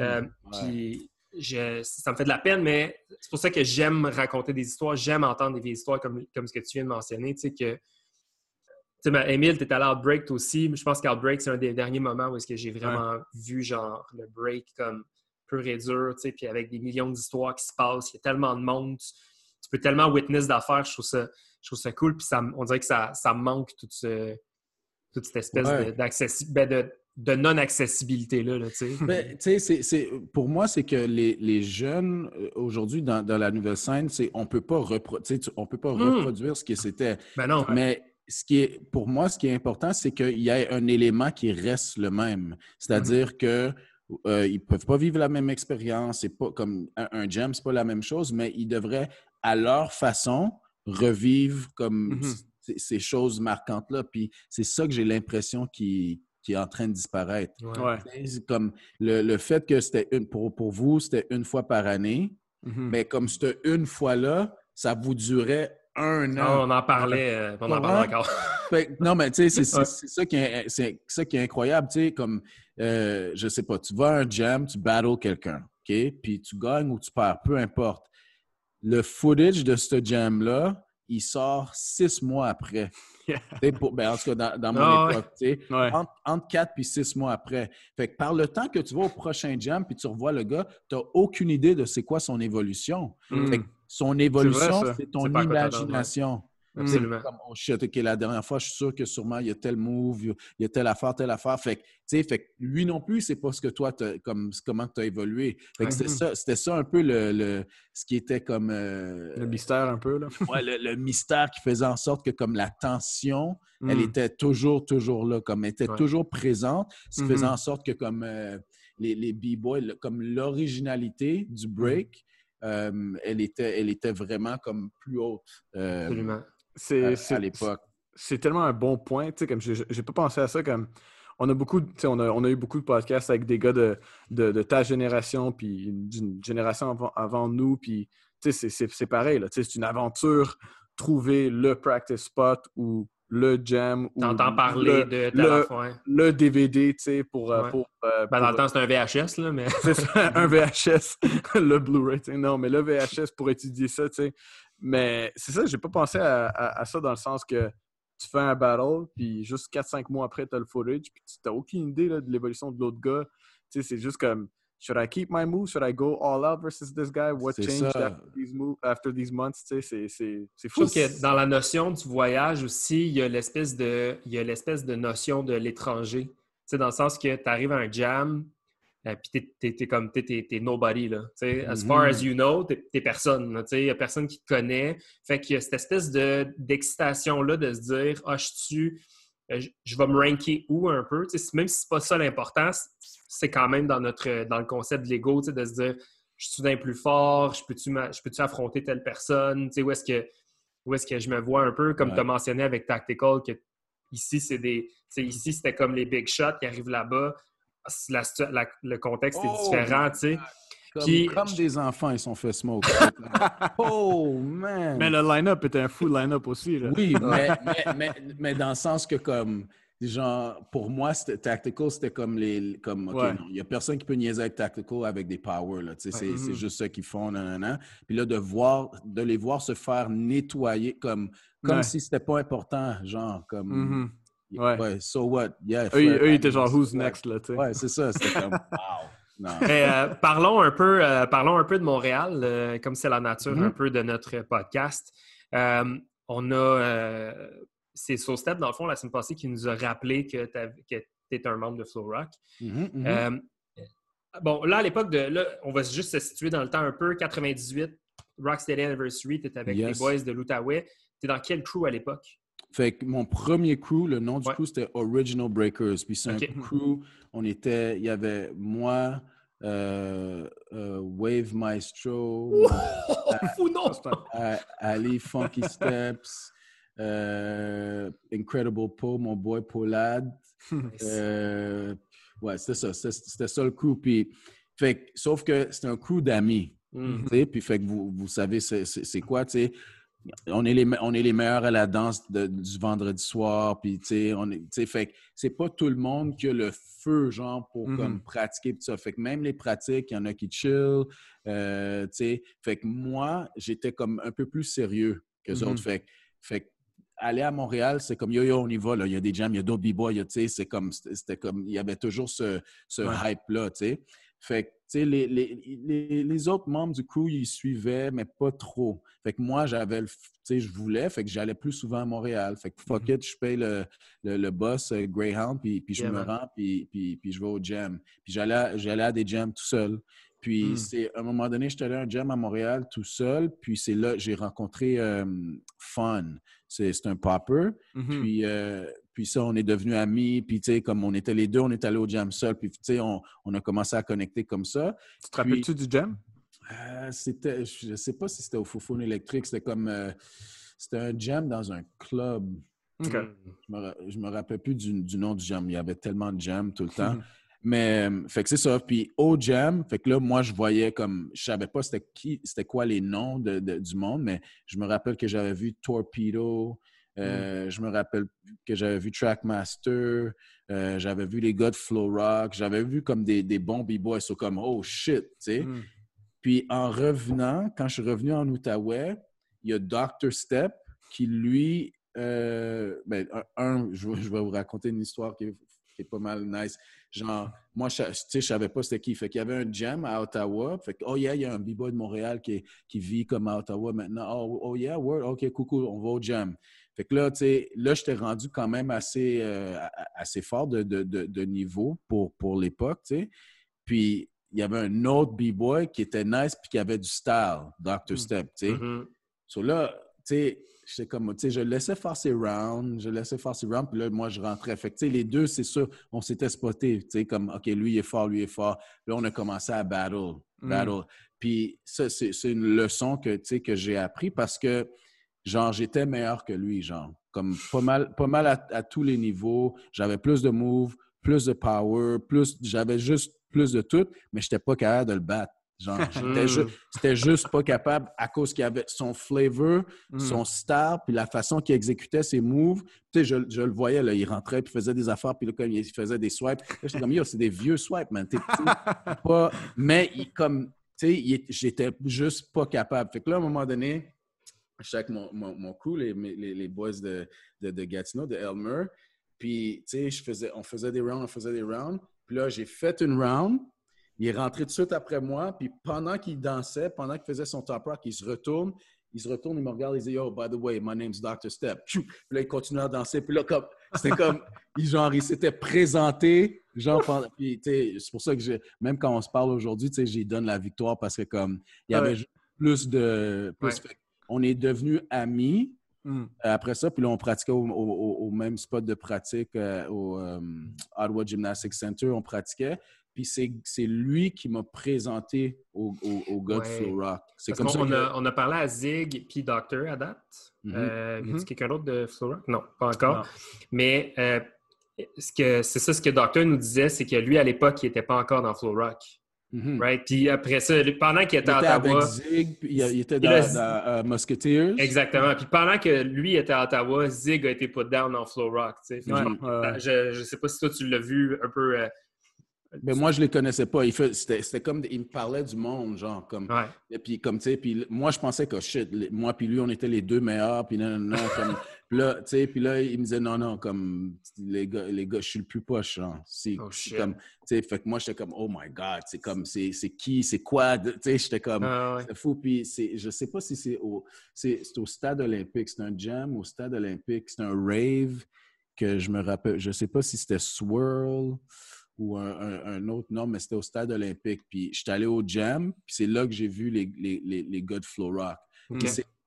Euh, Ouais. Puis je- ça me fait de la peine, mais c'est pour ça que j'aime raconter des histoires, j'aime entendre des vieilles histoires comme, comme ce que tu viens de mentionner. Tu sais, que. Tu sais, ben, Émile, tu es allé à Outbreak aussi. Je pense qu'Outbreak, c'est un des derniers moments où est-ce que j'ai vraiment vu genre le break comme pur et dur, tu sais, puis avec des millions d'histoires qui se passent. Il y a tellement de monde. Tu, tu peux tellement witness d'affaires. Je trouve ça, je trouve ça cool. Puis ça, on dirait que ça, ça manque toute, ce- toute cette espèce Ouais. de, ben, de, de non-accessibilité-là, là. Ben, pour moi, c'est que les, les jeunes, euh, aujourd'hui, dans, dans la nouvelle scène, on peut pas repro- tu on peut pas Mm. reproduire ce que c'était. Ben non. Mais ce qui est, pour moi, ce qui est important, c'est qu'il y ait un élément qui reste le même. C'est-à-dire que euh, ils peuvent pas vivre la même expérience. C'est pas comme un, un jam, c'est pas la même chose, mais ils devraient, à leur façon, revivre comme Mhm. c- ces choses marquantes-là. Puis c'est ça que j'ai l'impression qui, qui est en train de disparaître. Ouais. Ouais. C'est comme le, le fait que c'était une pour, pour vous, c'était une fois par année, Mhm. mais comme cette une fois-là, ça vous durait un Ah, an. on en parlait, euh, on en parle encore. Fait que- non, mais tu sais, c'est ça, qui est- c'est ça qui est incroyable. Tu sais, comme, euh, je sais pas, tu vas à un jam, tu battles quelqu'un, OK? Puis tu gagnes ou tu perds, peu importe. Le footage de ce jam-là, il sort six mois après. Yeah. Pour- ben, en tout cas, dans, dans mon Ah époque. Ouais. Entre, entre 4 puis 6 mois après. Fait que par le temps que tu vas au prochain jam puis tu revois le gars, tu n'as aucune idée de c'est quoi son évolution. Mm. Fait que son évolution, c'est ton imagination. Absolument. Comme, oh shit, OK, la dernière fois, je suis sûr que sûrement il y a tel move, il y a telle affaire, telle affaire. Fait que, tu sais, fait que lui non plus, c'est pas ce que toi, t'as- comme, comment tu as évolué. Fait que c'était ça, c'était ça un peu le, le- ce qui était comme euh, Le mystère un peu, là. ouais, le, le mystère qui faisait en sorte que comme la tension, elle Mm. était toujours, toujours là, comme elle était Ouais. toujours présente, ce qui faisait en sorte que comme euh, les, les B-boys, le- comme l'originalité du break, euh, elle, était, elle était vraiment comme plus haute euh, Absolument. C'est à, c'est- à l'époque. c'est tellement un bon point. Tu sais, comme j'ai pas pensé à ça comme. On a beaucoup, tu sais, on a, on a eu beaucoup de podcasts avec des gars de, de, de ta génération, puis d'une génération avant, avant nous, puis tu sais, c'est- c'est c'est pareil, là. Tu sais, c'est une aventure, trouver le practice spot ou le jam ou T'entends parler le, de le- le DVD, tu sais, pour, euh, Ouais. pour, euh, Ben, dans le temps, c'était un VHS, là, mais. c'est ça, un VHS, le Blu-ray. tu sais. Non, mais le VHS pour étudier ça, tu sais. Mais c'est ça, j'ai pas pensé à, à- à ça dans le sens que tu fais un battle, puis juste 4-5 mois après, tu as le footage, puis tu n'as aucune idée là, de l'évolution de l'autre gars. Tu sais, c'est juste comme, should I keep my move? Should I go all out versus this guy? What changed ça. after these, move, after these months? Tu sais, c'est- c'est c'est Je fou. trouve que dans la notion du voyage aussi, il y a l'espèce de, il y a l'espèce de notion de l'étranger. Tu sais, dans le sens que tu arrives à un jam, puis t'es, comme, t'es, nobody, là. As far as you know, t'es, personne. Tu sais, il y a personne qui te connaît. Fait qu'il y a cette espèce de, d'excitation-là de se dire, ah, je suis, euh, je, je vais me ranker où un peu? Même si c'est pas ça l'important, c'est- quand même dans notre, dans le concept de l'ego, tu sais, de se dire, je suis d'un plus fort, je peux-tu, peux-tu affronter telle personne, tu sais, où est-ce que, où est-ce que je me vois un peu, comme Ouais. tu as mentionné avec Tactical, que ici, c'est des. Ici, c'était comme les big shots qui arrivent là-bas. La le contexte est Oh, différent, tu sais. Comme, Puis- comme des enfants, ils sont fait smoke. oh, man! Mais le line-up était un fou line-up aussi. Là. Oui, mais, mais, mais, mais dans le sens que, comme, genre, pour moi, c'était- Tactical, c'était comme les. Comme, OK, Ouais. non, il n'y a personne qui peut niaiser avec Tactical avec des powers, là. Tu sais, c'est Mhm. juste ça qu'ils font, nanana. Puis là, de, voir, de les voir se faire nettoyer comme, comme Ouais. si c'était pas important, genre, comme. Mhm. Ouais. so what? Yeah, Eux, ils- Fred eux, ils étaient genre who's next, là, tu sais. Ouais, c'est ça. C'était comme, wow. Non. Mais, euh, parlons, un peu, euh, parlons un peu de Montréal, euh, comme c'est la nature Mhm. un peu de notre podcast. Euh, on a. euh, c'est SoStep, dans le fond, la semaine passée, qui nous a rappelé que tu es un membre de Flow Rock. Mhm, mhm. Euh, bon, là, à l'époque de. Là, on va juste se situer dans le temps un peu. 98, Rocksteady Anniversary, tu étais avec Yes. les boys de l'Outaouais. Tu es dans quel crew à l'époque? Fait que mon premier crew, le nom du Ouais. crew, c'était Original Breakers. Puis c'est un crew, on était, il y avait moi, euh, euh, Wave Maestro, non! A- Ali Funky Steps, euh, Incredible Paul, mon boy Paulad. Euh, ouais, c'était ça. C'était ça le crew. Puis, fait, que- sauf que c'était un crew d'amis. Tu sais, Puis fait que vous, vous savez c'est quoi, tu sais. On est, les, on est les meilleurs à la danse de- du vendredi soir, puis tu sais, fait c'est pas tout le monde qui a le feu, genre, pour Mhm. comme pratiquer tout ça. Fait que même les pratiques, il y en a qui chill, euh, tu sais. Fait que moi, j'étais comme un peu plus sérieux que les Mhm. autres. Fait, que- fait que aller à Montréal, c'est comme yo yo, on y va, là. Il y a des jams, il y a d'autres b-boys, c'est comme, c'était comme, il y avait toujours ce, ce Ouais. hype-là, tu sais. Fait que, les, les, les, les autres membres du crew, ils suivaient, mais pas trop. Fait que moi, j'avais le, je voulais, fait que j'allais plus souvent à Montréal. Fait que fuck it, je paye le, le, le boss euh, Greyhound, puis, puis je Yeah, me man. rends, puis, puis, puis je vais au jam. Puis j'allais à- j'allais à des jams tout seul. Puis Mm. c'est à un moment donné, j'étais allé à un jam à Montréal tout seul, puis c'est là j'ai rencontré euh, Fun. C'est c'est un popper. Mhm. Puis, euh, puis ça, on est devenus amis. Puis, tu sais, comme on était les deux, on est allés au jam seul. Puis, tu sais, on, on a commencé à connecter comme ça. Tu te rappelles-tu du jam? Euh, c'était, je sais pas si c'était au Foufoune électrique. C'était comme, euh, c'était un jam dans un club. OK. Mhm. Je me, je me rappelle plus du, du nom du jam. Il y avait tellement de jam tout le temps. Mhm. Mais, euh, fait que c'est ça. Puis au jam, fait que là, moi, je voyais comme, je savais pas c'était qui, c'était quoi les noms de- de- du monde, mais je me rappelle que j'avais vu Torpedo, euh, je me rappelle que j'avais vu Trackmaster, euh, j'avais vu les gars de Flow Rock, j'avais vu comme des, des bons b-boys, so comme, oh shit, tu sais. Mhm. Puis en revenant, quand je suis revenu en Outaouais, il y a Dr. Step qui, lui, euh, ben, un, je, vais- je vais vous raconter une histoire qui est, qui est pas mal nice. Genre, moi, je, tu sais, je savais pas c'était qui. Fait qu'il y avait un jam à Ottawa. Fait que, oh yeah, il y a un b-boy de Montréal qui, est- qui vit comme à Ottawa maintenant. Oh, oh yeah, word, ok, coucou, on va au jam. Fait que là, tu sais, là, j'étais rendu quand même assez, euh, assez fort de, de, de, de niveau pour, pour l'époque, tu sais. Puis, il y avait un autre b-boy qui était nice puis qui avait du style, Dr. Mm. Step, tu sais. Mhm. So là, tu sais, j'étais comme, tu sais, je le laissais faire ses rounds, je le laissais faire ses rounds, puis là, moi, je rentrais. Fait que, tu sais, les deux, c'est sûr, on s'était spotés, tu sais, comme, OK, lui, il est fort, lui, il est fort. Là, on a commencé à battle, Mm. battle. Puis ça, c'est c'est une leçon que, tu sais, que j'ai appris parce que, genre, j'étais meilleur que lui, genre, comme pas mal, pas mal à, à tous les niveaux. J'avais plus de moves, plus de power, plus, j'avais juste plus de tout, mais j'étais pas capable de le battre. Genre, j'étais ju- c'était juste pas capable à cause qu'il avait son flavor, Mhm. son style, puis la façon qu'il exécutait ses moves. Tu sais, je, je le voyais, là, il rentrait, puis faisait des affaires, puis là, comme il faisait des swipes. J'étais comme, yo, c'est des vieux swipes, man. T'es- pas... Mais il, comme, tu sais, j'étais juste pas capable. Fait que là, à un moment donné, j'étais avec mon, mon, mon crew, les, les, les boys de, de, de Gatineau, de Elmer, puis, tu sais, je faisais, on faisait des rounds, on faisait des rounds. Puis là, j'ai fait une round. Il est rentré tout de suite après moi. Puis pendant qu'il dansait, pendant qu'il faisait son top rock, il se retourne. Il se retourne, il me regarde, il dit Yo, by the way, my name's Dr. Step. Puis là, il continue à danser. Puis là, comme, c'était comme, il, genre, il s'était présenté. Genre, pendant- puis, tu sais, c'est pour ça que j'ai- même quand on se parle aujourd'hui, tu sais, j'y donne la victoire parce que, comme, il y avait Ouais. juste plus de. Plus, Ouais. fait on est devenus amis. Mhm. Euh, Après ça, puis là, on pratiquait au, au- au- au même spot de pratique euh, au euh, Ottawa Gymnastics Center. On pratiquait. Puis c'est lui qui m'a présenté au, au, au gars de. Flow Rock. C'est comme ça qu'on que... a, on a parlé à Zig puis Doctor à date. Mhm. Euh, y Mhm. quelqu'un d'autre de Flow Rock? Non, pas encore. Non. Mais euh, ce que, c'est ça ce que Doctor nous disait, c'est que lui, à l'époque, il n'était pas encore dans Flow Rock. Mhm. Right? Puis après ça, pendant qu'il Il était à était avec Ottawa. Zig, puis il, était dans, a- dans, euh, Musketeers. Exactement. Puis pendant que lui était à Ottawa, Zig a été put down en Flow Rock. Ouais, ouais. Je ne sais pas si toi, tu l'as vu un peu. euh, Mais moi, je les connaissais pas. Il, c'était, comme... Il me parlait du monde, genre, comme... ouais. Et puis, comme, tu sais, puis moi, je pensais que, shit, les- moi puis lui, on était les deux meilleurs, puis non, non, non, comme... Puis là, tu sais, puis là, il me disait, non, non, comme, les gars, les gars je suis le plus poche, genre. C'est Oh, comme, tu sais, fait que moi, j'étais comme, oh my God, c'est comme, c'est qui, c'est quoi, tu sais, j'étais comme, Ah, ouais. c'est fou. Puis, c'est, je sais pas si c'est au, c'est, au stade olympique, c'est un jam au stade olympique, c'est un rave que je me rappelle, je sais pas si c'était Swirl ou un, un- un autre nom, mais c'était au stade olympique. Puis j'étais allé au jam, puis c'est là que j'ai vu les, les, les, les gars de Flow Rock.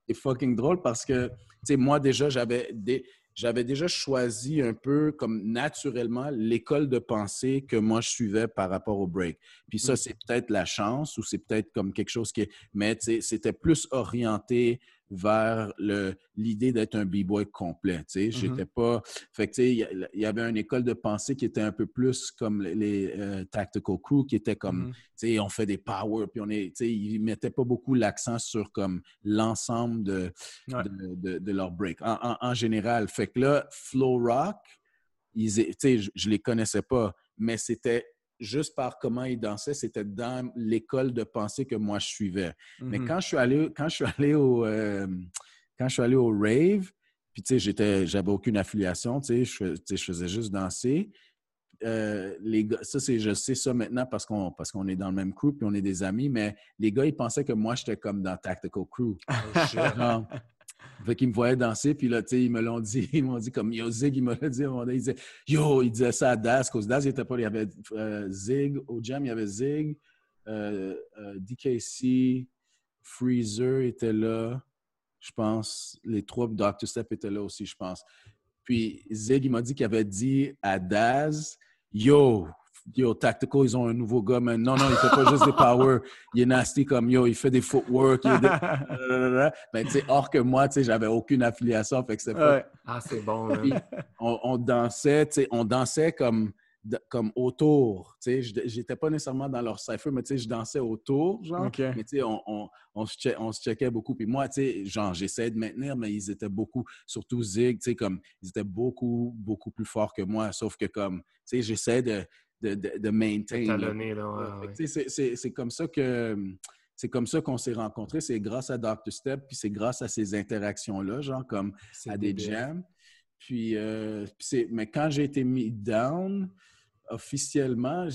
C'est fucking drôle parce que, tu sais, moi déjà, j'avais des- j'avais déjà choisi un peu comme naturellement l'école de pensée que moi je suivais par rapport au break. Puis ça, Mm. c'est peut-être la chance ou c'est peut-être comme quelque chose qui est... Mais c'était plus orienté vers le- l'idée d'être un b-boy complet. Tu sais, j'étais pas... Fait que tu sais, il y avait une école de pensée qui était un peu plus comme les, les, euh, Tactical Crew, qui était comme Mhm. tu sais, on fait des power, puis on est, tu sais, ils mettaient pas beaucoup l'accent sur comme l'ensemble de, Ouais. de, de- de leur break en, en- en général. Fait que là, Flow Rock, ils, é- tu sais, je, je les connaissais pas, mais c'était juste par comment ils dansaient, c'était dans l'école de pensée que moi je suivais. Mais Mhm. quand je suis allé, quand je suis allé au, euh, quand je suis allé au rave, puis tu sais, j'étais, j'avais aucune affiliation, tu sais, je, fais- tu sais, je faisais juste danser. Euh, les gars, ça c'est, je sais ça maintenant parce qu'on, parce qu'on est dans le même crew puis on est des amis, mais les gars ils pensaient que moi j'étais comme dans Tactical Crew. Genre, fait qu'ils me voyaient danser, puis là, ils me l'ont dit, ils m'ont dit comme Yo, Zig, il me l'a dit il disait Yo, il disait ça à Das, cause Das, il était pas il y avait euh, Zig, au jam, il y avait Zig, euh, euh, DKC, Freezer était là, je pense, les trois, Dr. Step étaient là aussi, je pense. Puis Zig, il m'a dit qu'il avait dit à Daz Yo, Yo, Tactical, ils ont un nouveau gars, mais non, non, il fait pas juste des power. Il est nasty comme yo, il fait des footwork. Il est des... Ben, tu sais, or que moi, tu sais, j'avais aucune affiliation, fait que c'était pas. Ah, c'est bon. Puis, on, on dansait, tu sais, on dansait comme, comme autour. Tu sais, Je- j'étais pas nécessairement dans leur cypher, mais tu sais, je dansais autour, genre. Mais tu sais, on, on, on se che- on se checkait beaucoup. Puis moi, tu sais, genre, j'essayais de maintenir, mais ils étaient beaucoup, surtout Zig, tu sais, comme, ils étaient beaucoup, beaucoup plus forts que moi. Sauf que comme, tu sais, j'essayais de, de, de, de maintain. ouais, ouais. c'est- comme ça que c'est comme ça qu'on s'est rencontrés. C'est grâce à Dr. Step, puis c'est grâce à ces interactions-là, genre comme à des jams. Puis, euh, puis mais quand j'ai été mis down, officiellement,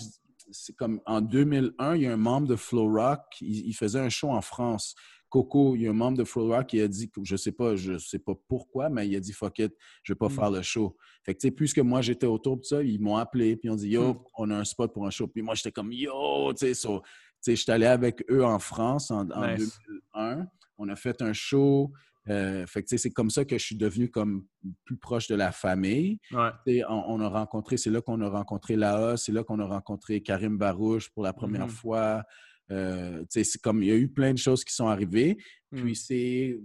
c'est comme en 2001, il y a un membre de Flow Rock, il, il faisait un show en France. Coco, il y a un membre de Flow Rock qui a dit, je sais pas, je sais pas pourquoi, mais il a dit fuck it, je vais pas Mm. faire le show. Fait que tu sais, puisque moi j'étais autour de ça, ils m'ont appelé puis ils ont dit yo, Mm. on a un spot pour un show. Puis moi j'étais comme yo, tu sais, so, sais, j'étais allé avec eux en France en, en Nice. 2001. On a fait un show. Euh, fait que, c'est comme ça que je suis devenu comme plus proche de la famille. Ouais. On, on a rencontré, c'est là qu'on a rencontré Laos, c'est là qu'on a rencontré Karim Barouche pour la première Mhm. fois. Euh, c'est comme il y a eu plein de choses qui sont arrivées. Mm. Puis c'est,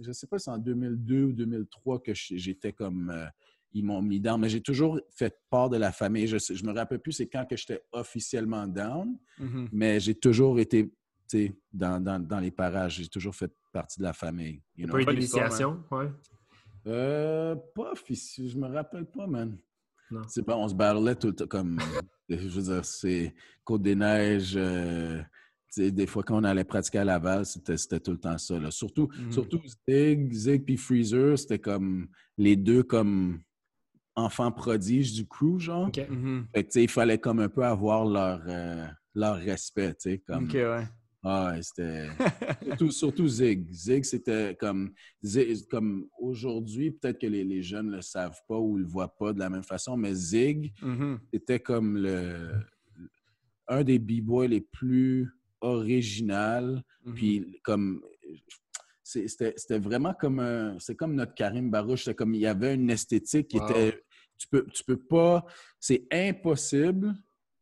je ne sais pas si c'est en 2002 ou 2003 que j'étais comme, euh, ils m'ont mis down, mais j'ai toujours fait part de la famille. Je ne me rappelle plus c'est quand que j'étais officiellement down, Mhm. mais j'ai toujours été tu sais, dans, dans, dans les parages. J'ai toujours fait partie de la famille. you know. Pas eu Bonne histoire, d'initiation, ouais. Euh, pas officiel, je me rappelle pas, man. Non. C'est pas, on se battlait tout le temps comme, je veux dire, c'est Côte-des-Neiges. euh, tu sais, des fois, quand on allait pratiquer à Laval, c'était c'était tout le temps ça. là. Surtout, Mhm. surtout Zig, Zig puis Freezer, c'était comme les deux comme enfants prodiges du crew, genre. Mhm. Fait que, sais, il fallait comme un peu avoir leur, euh, leur respect, tu sais, comme... OK, ouais. Ah, ouais, c'était... surtout, surtout Zig. Zig, c'était comme... Zig- comme aujourd'hui, peut-être que les, les jeunes ne le savent pas ou ne le voient pas de la même façon, mais Zig, Mhm. c'était comme le... un des b-boys les plus original. Mhm. Puis comme... C'était c'était vraiment comme un... C'est comme notre Karim Barouche. C'est comme il y avait une esthétique qui Wow. était... Tu peux, tu peux pas... C'est impossible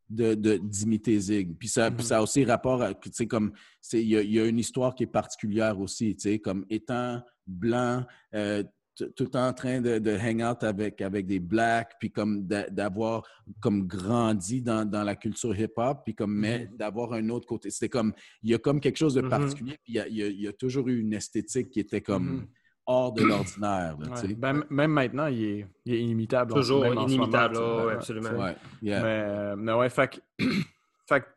de d'imiter Zig. Puis ça, Mhm. ça a aussi rapport à, tu sais, comme, il y, a- il y a une histoire qui est particulière aussi, tu sais, comme étant blanc, euh, tout le temps en train de, de hang out avec, avec des blacks, puis comme d'a- d'avoir comme grandi dans, dans la culture hip-hop, puis comme, mais d'avoir un autre côté. C'était comme, il y a comme quelque chose de Mhm. particulier, puis il y a, il y a- il y a toujours eu une esthétique qui était comme Mhm. hors de l'ordinaire, Ouais. tu. Ben, même maintenant, il est, il est inimitable. Toujours en inimitable, moment, tu Ouais, absolument. Ouais, yeah. Mais, euh, mais ouais, fait que, tu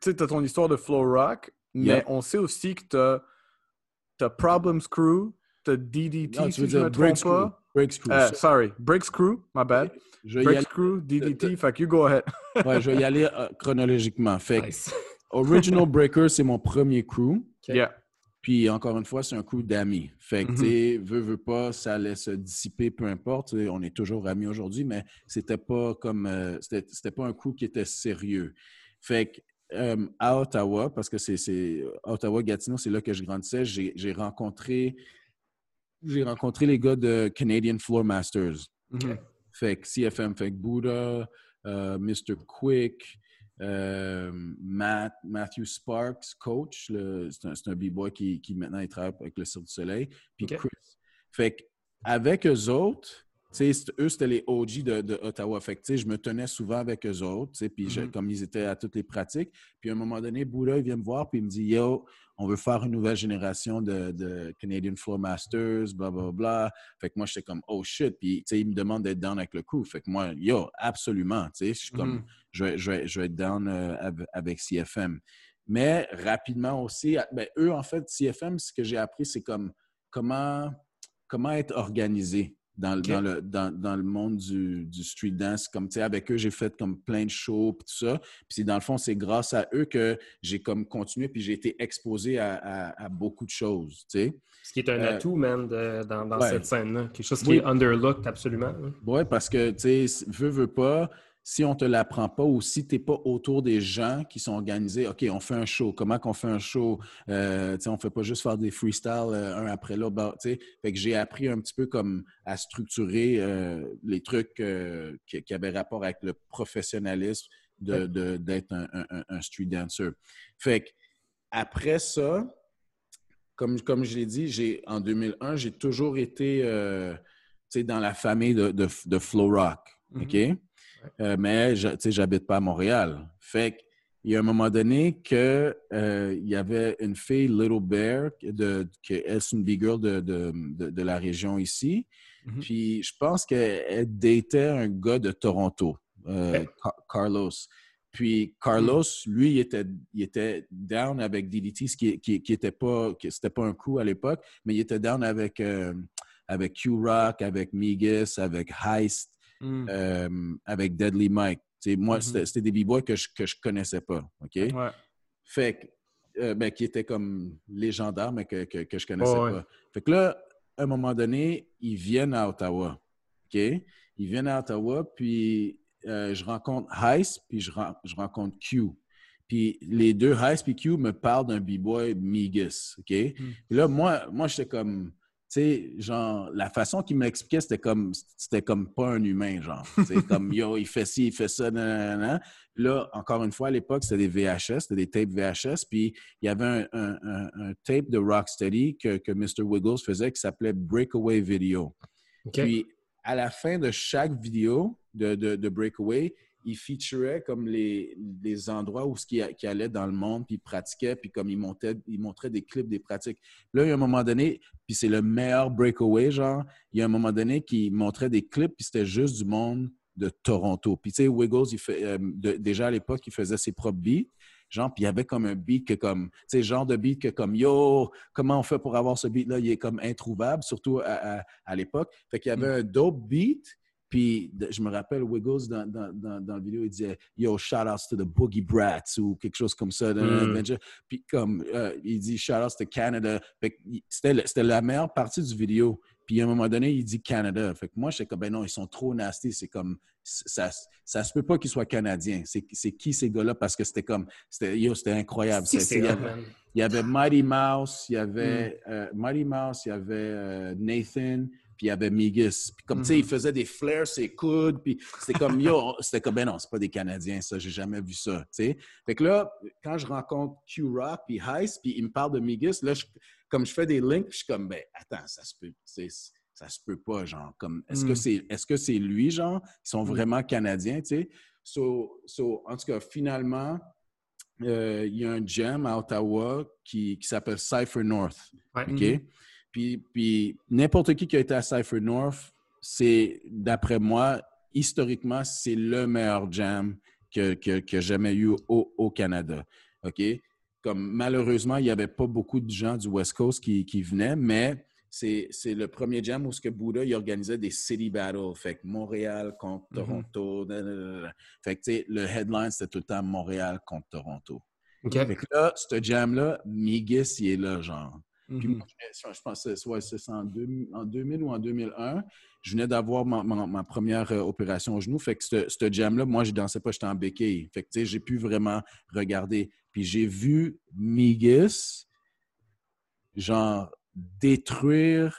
sais, t'as ton histoire de Flow Rock, mais Yeah. on sait aussi que t'as, t'as Problems Crew, t'as DDT, Non, si tu veux je me dire trompe Briggs Crew. pas. Briggs Crew. Euh, sorry, Briggs Crew, my bad. je vais Briggs aller, Crew, DDT, fait que you go ahead. ouais, je vais y aller euh, chronologiquement. Fait Nice. Original Breaker, c'est mon premier crew. OK. Yeah. Puis encore une fois, c'est un coup d'amis. Fait que, Mhm. tu sais, veux, veux pas, ça allait se dissiper, peu importe. On est toujours amis aujourd'hui, mais c'était pas comme. euh, c'était pas un coup qui était sérieux. Fait que, euh, à Ottawa, parce que c'est-. Ottawa-Gatineau, c'est là que je grandissais, j'ai rencontré. J'ai rencontré les gars de Canadian Floor Masters. Fait que CFM, fait que Buddha, euh, Mr. Quick, euh, Matt, Matthew Sparks, coach, c'est un, un b-boy qui, qui maintenant il travaille avec le Cirque du Soleil, puis. Chris. Fait que avec eux autres, eux, c'était les OG de, de Ottawa. Fait que, je me tenais souvent avec eux autres, puis Mhm. comme ils étaient à toutes les pratiques. Puis à un moment donné, Buddha, il vient me voir, puis il me dit, Yo, on veut faire une nouvelle génération de, de Canadian Floor Masters, bla, bla, bla. Fait que moi, j'étais comme, oh shit. Puis, il me demande d'être down avec le coup. Fait que moi, yo, absolument. Je suis comme, Mhm. je vais, je vais- je vais être down euh, av- avec CFM. Mais rapidement aussi, ben, eux, en fait, CFM, ce que j'ai appris, c'est comme comment, comment être organisé dans, le- Ok. dans, le, dans, dans le monde du, du street dance. Comme, avec eux, j'ai fait comme plein de shows, puis tout ça. Puis dans le fond, c'est grâce à eux que j'ai comme continué, puis j'ai été exposé à, à- à beaucoup de choses, tu sais. Ce qui est un Euh, atout, man, de- dans, dans ouais. cette scène-là. Quelque chose qui Oui. est underlooked absolument. hein. Oui, parce que, tu sais, veux, veux pas, si on te l'apprend pas ou si tu n'es pas autour des gens qui sont organisés, OK, on fait un show, comment qu'on fait un show? Euh, on fait pas juste faire des freestyles euh, un après l'autre. bah. Fait que j'ai appris un petit peu comme à structurer euh, les trucs euh, qui, qui avaient rapport avec le professionnalisme de- de- d'être un, un- street dancer. Fait que après ça, comme, comme je l'ai dit, j'ai en 2001, j'ai toujours été dans la famille de, de, de Flow Rock. Mhm. OK? Euh, mais je- tu sais, j'habite pas à Montréal. Fait qu'il y a un moment donné que euh, il y avait une fille, Little Bear, de, que elle, c'est une big girl de, de, de- de la région ici. Mhm. Puis je pense qu'elle datait un gars de Toronto, euh, Carlos. Puis Carlos, lui, il était, il était down avec DDT, ce qui, qui, qui était pas, qui- c'était pas un coup à l'époque, mais il était down avec, euh, avec Q-Rock, avec Migas, avec Heist, Mhm. euh, avec Deadly Mike. Moi, Mhm. c'était c'était des b-boys que je, que je connaissais pas. OK? Ouais. Fait que, euh, ben, qui étaient comme légendaires, mais que, que, que je connaissais ouais. pas. Fait que là, à un moment donné, ils viennent à Ottawa. OK? Ils viennent à Ottawa, puis euh, je rencontre Heist, puis je, je rencontre Q. Puis les deux, Heist et Q, me parlent d'un b-boy Migas. OK? Puis là, moi, moi j'étais comme. Sais, genre, la façon qu'il m'expliquait, c'était comme, c'était comme pas un humain, genre. C'est comme, yo, il fait ci, il fait ça, nanana. Là, encore une fois, à l'époque, c'était des VHS, c'était des tapes VHS. Puis il y avait un, un- un- un tape de Rocksteady que, que Mr. Wiggles faisait qui s'appelait Breakaway Video. OK. Puis, à la fin de chaque vidéo de, de, de Breakaway, il featurait comme les, les endroits où ce qui, qui allait dans le monde, puis il pratiquait, puis comme il, montait, il montrait des clips des pratiques. Là, il y a un moment donné, puis c'est le meilleur Breakaway, genre, il y a un moment donné qui montrait des clips, puis c'était juste du monde de Toronto. Puis tu sais, Wiggles, il fait, euh, de- déjà à l'époque, il faisait ses propres beats. Genre, puis il y avait comme un beat que comme, tu sais, genre de beat que comme, yo, comment on fait pour avoir ce beat-là? Il est comme introuvable, surtout à, à- à l'époque. Fait qu'il y avait un dope beat, puis je me rappelle, Wiggles, dans, dans, dans, dans la vidéo, il disait, yo, shout outs to the Boogie Brats ou quelque chose comme ça. dans Mm. Puis comme, euh, il dit, shout outs to Canada. C'était la meilleure partie du vidéo. Puis à un moment donné, il dit Canada. Fait que moi, j'étais comme, ben non, ils sont trop nasty. C'est comme, ça, ça se peut pas qu'ils soient canadiens. C'est qui ces gars-là? Parce que c'était comme, yo, c'était incroyable. Il y avait- il y avait Mighty Mouse, il y avait Mm. euh, Mighty Mouse, il y avait euh, Nathan, puis il y avait Migas. Puis comme, tu sais, il faisait des flares, ses coudes, puis c'était comme, yo, c'était comme, ben non, c'est pas des Canadiens, ça, j'ai jamais vu ça, tu sais. Fait que là, quand je rencontre Q-Rock, puis Heist, puis il me parle de Migas, là, je- comme je fais des links, je suis comme, ben attends, ça se peut, tu sais, ça se peut pas, genre, comme, est-ce que Mm. c'est que c'est lui, genre, ils sont Mm. vraiment Canadiens, tu sais? So, so, en tout cas, finalement, euh, il y a un jam à Ottawa qui, qui s'appelle Cypher North. Ouais. OK? Puis, puis n'importe qui qui a été à Cypher North, c'est, d'après moi, historiquement, c'est le meilleur jam que, que, que j'ai jamais eu au, au Canada. OK? Comme malheureusement, il n'y avait pas beaucoup de gens du West Coast qui, qui venaient, mais c'est, c'est le premier jam où ce que Bouddha il organisait des city battles. Fait que Montréal contre Mhm. Toronto. Fait que, le headline, c'était tout le temps Montréal contre Toronto. OK. Fait que là, ce jam-là, Migis, il est là, genre. Puis moi, je, je pense que c'est ouais, c'est en, deux- en 2000 ou en 2001. Je venais d'avoir ma, ma- ma première euh, opération au genou. Fait que ce ce jam-là, moi, je dansais pas, j'étais en béquille. Fait que, tu sais, j'ai pu vraiment regarder. Puis j'ai vu Migis, genre, détruire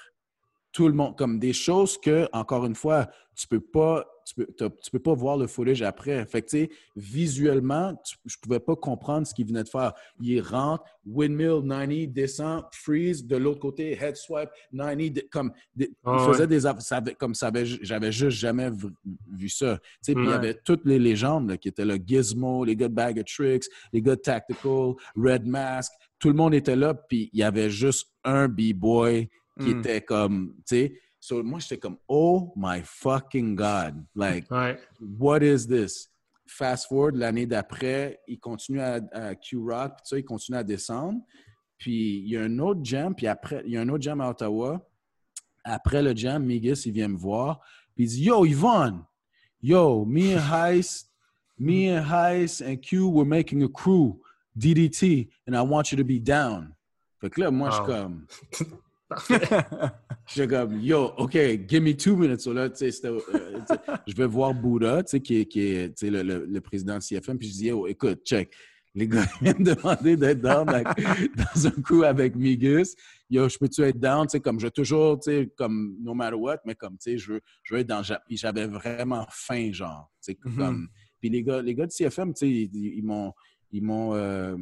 tout le monde, comme des choses que, encore une fois, tu peux pas, tu peux, tu peux pas voir le footage après. Fait que, visuellement, tu- je pouvais pas comprendre ce qu'il venait de faire. Il rentre, windmill 90, descend, freeze, de l'autre côté, head swipe 90, de- comme, des- Ah il ouais. faisait des, ça avait- comme ça j'avais juste jamais vu, vu ça. Tu sais, puis il y avait toutes les légendes là, qui étaient là, Gizmo, les gars de Bag of Tricks, les gars de Tactical, Red Mask, tout le monde était là, puis il y avait juste un B-boy qui Mm. était comme, tu sais, so, moi j'étais comme, oh my fucking God, like, Ouais. what is this? Fast forward, l'année d'après, il continue à, à Q-Rock, puis ça, il continue à descendre. Puis il y a un autre jam, puis après, il y a un autre jam à Ottawa. Après le jam, Migis, il vient me voir, puis il dit Yo, Yvonne, yo, me and Heist, me mm-hmm. and Heist and Q, we're making a crew, DDT, and I want you to be down. Fait que là, moi, je suis comme. Parfait. J'étais comme, yo, OK, give me two minutes. So là, tu sais, c'était, euh, tu sais, je vais voir Bouddha, tu sais, qui est, qui est le, le- le président de CFM, puis je dis, yo, écoute, check. Les gars viennent de demander d'être down dans un coup avec Migus. Yo, je peux-tu être down? Sais, comme je toujours, tu sais, comme no matter what, mais comme, tu sais, je veux, je veux être dans. Puis j'avais vraiment faim, genre. Tu sais, Mhm. comme. Puis les gars, les gars de CFM, tu sais, ils, ils m'ont. Ils m'ont. euh,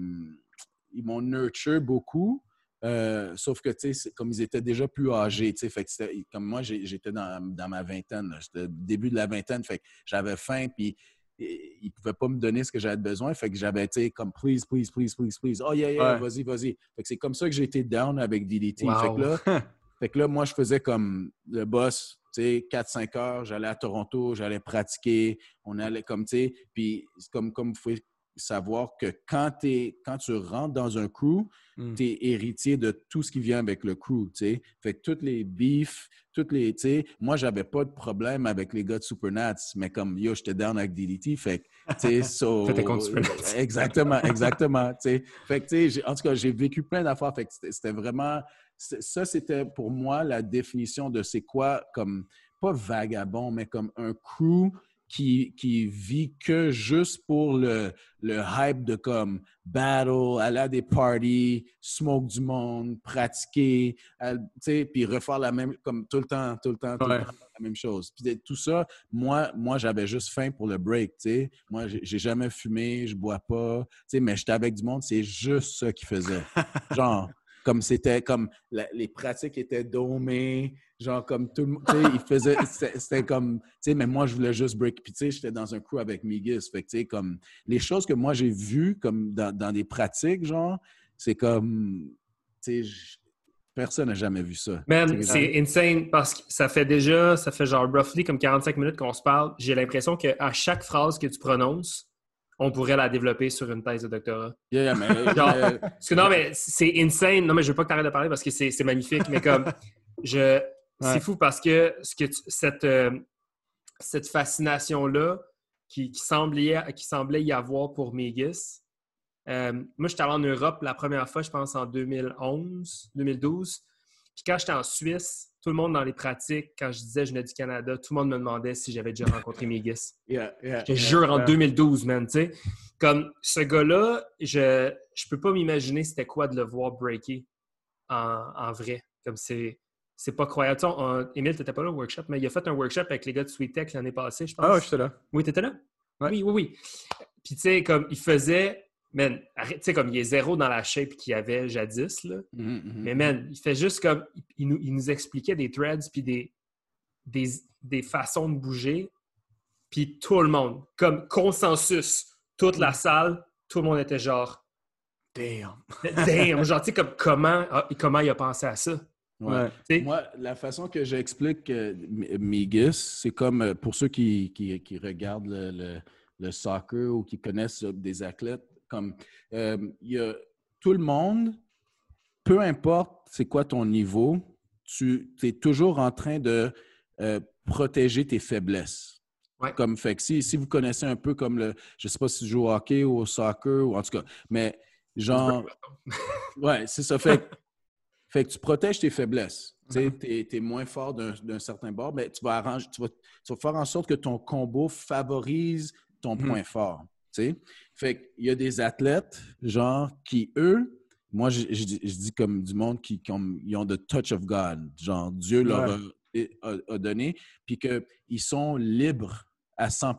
ils m'ont nurture beaucoup. Euh, sauf que, tu sais, comme ils étaient déjà plus âgés, tu sais, fait que c'était- comme moi, j'étais dans, dans ma vingtaine. J'étais début de la vingtaine, fait que j'avais faim, puis ils ne pouvaient pas me donner ce que j'avais besoin, fait que j'avais, tu sais, comme, please, please, please, please, please, oh yeah, yeah, Ouais. vas-y, vas-y. Fait que c'est comme ça que j'ai été down avec DDT. Wow. Fait que là, fait que là, moi, je faisais comme le boss, tu sais, 4-5 heures, j'allais à Toronto, j'allais pratiquer, on allait comme, tu sais, puis comme, comme vous pouvez savoir que quand, t'es- quand tu rentres dans un crew, Mm. tu es héritier de tout ce qui vient avec le crew, tu sais. Fait que toutes les beefs, toutes les, tu sais, moi, j'avais pas de problème avec les gars de Supernats, mais comme, yo, j'étais down avec DDT, fait que, tu sais, so... Contre Supernats. Exactement, exactement, tu sais. Fait que, tu sais, en tout cas, j'ai vécu plein d'affaires, fait que c'était- vraiment... Ça, c'était pour moi la définition de c'est quoi, comme, pas vagabond, mais comme un crew qui, qui vit que juste pour le, le hype de comme battle, aller à des parties, smoke du monde, pratiquer, à- tu sais, puis refaire la même, comme tout le temps, tout le temps, tout Ouais. le temps, la même chose. Puis tout ça, moi, moi j'avais juste faim pour le break, tu sais. Moi, j'ai j'ai jamais fumé, je bois pas, tu sais, mais j'étais avec du monde, c'est juste ça qu'ils faisaient. Genre, comme c'était, comme la- les pratiques étaient domées, genre comme tout le monde, tu sais, ils faisaient, c'était comme, tu sais, mais moi, je voulais juste break. Puis, tu sais, j'étais dans un crew avec Migis. Fait que, tu sais, comme, les choses que moi, j'ai vues, comme dans, dans des pratiques, genre, c'est comme, tu sais, personne n'a jamais vu ça. Man, c'est insane parce que ça fait déjà, ça fait genre roughly comme 45 minutes qu'on se parle. J'ai l'impression qu'à chaque phrase que tu prononces, on pourrait la développer sur une thèse de doctorat. Yeah, yeah, mais, Genre, Parce que non, mais c'est insane. Non, mais je veux pas que tu arrêtes de parler parce que c'est magnifique. Mais comme, je, c'est Ouais. fou parce que, ce que tu- cette, euh, cette fascination-là qui, qui, semblait, qui semblait y avoir pour Mégis, euh, moi, j'étais allé en Europe la première fois, je pense, en 2011, 2012. Puis quand j'étais en Suisse, tout le monde dans les pratiques, quand je disais je venais du Canada, tout le monde me demandait si j'avais déjà rencontré Mégis. yeah, yeah, Je te yeah. jure, en ouais. 2012, man, tu sais. Comme ce gars-là, je je peux pas m'imaginer c'était quoi de le voir breaker en, en vrai. Comme c'est c'est pas croyable. Tu sais, on- Émile, t'étais pas là au workshop, mais il a fait un workshop avec les gars de Sweet Tech l'année passée, je pense. Ah ouais, j'étais là. Oui, t'étais là? Ouais. Oui, oui, oui. Puis tu sais, comme il faisait, man, tu sais, comme il est zéro dans la shape qu'il y avait jadis, là. Mhm, mhm. Mais man, il fait juste comme. Il nous, il nous expliquait des threads puis des, des, des façons de bouger. Puis tout le monde, comme consensus, toute la salle, tout le monde était genre, Damn. damn, genre, tu sais, comme comment, ah, comment il a pensé à ça? Ouais. Ouais. Moi, la façon que j'explique euh, M- Migis, c'est comme euh, pour ceux qui, qui, qui regardent le, le- le soccer ou qui connaissent euh, des athlètes, comme euh, il y a tout le monde, peu importe c'est quoi ton niveau, tu es toujours en train de euh, protéger tes faiblesses. Ouais. Comme fait que si, si vous connaissez un peu comme le, je sais pas si tu joues au hockey ou au soccer ou en tout cas, mais genre, ouais, c'est ça. Fait, que- Fait que tu protèges tes faiblesses. Tu Mhm. es, moins fort d'un certain bord, mais tu vas, arranger, tu, vas, tu vas faire en sorte que ton combo favorise ton Mhm. point fort. Tu sais. Fait qu'il y a des athlètes, genre, qui, eux, moi, je, je dis- je dis comme du monde qui, ont, ils ont the touch of God. Genre, Dieu leur a, a- a donné, puis qu'ils sont libres à 100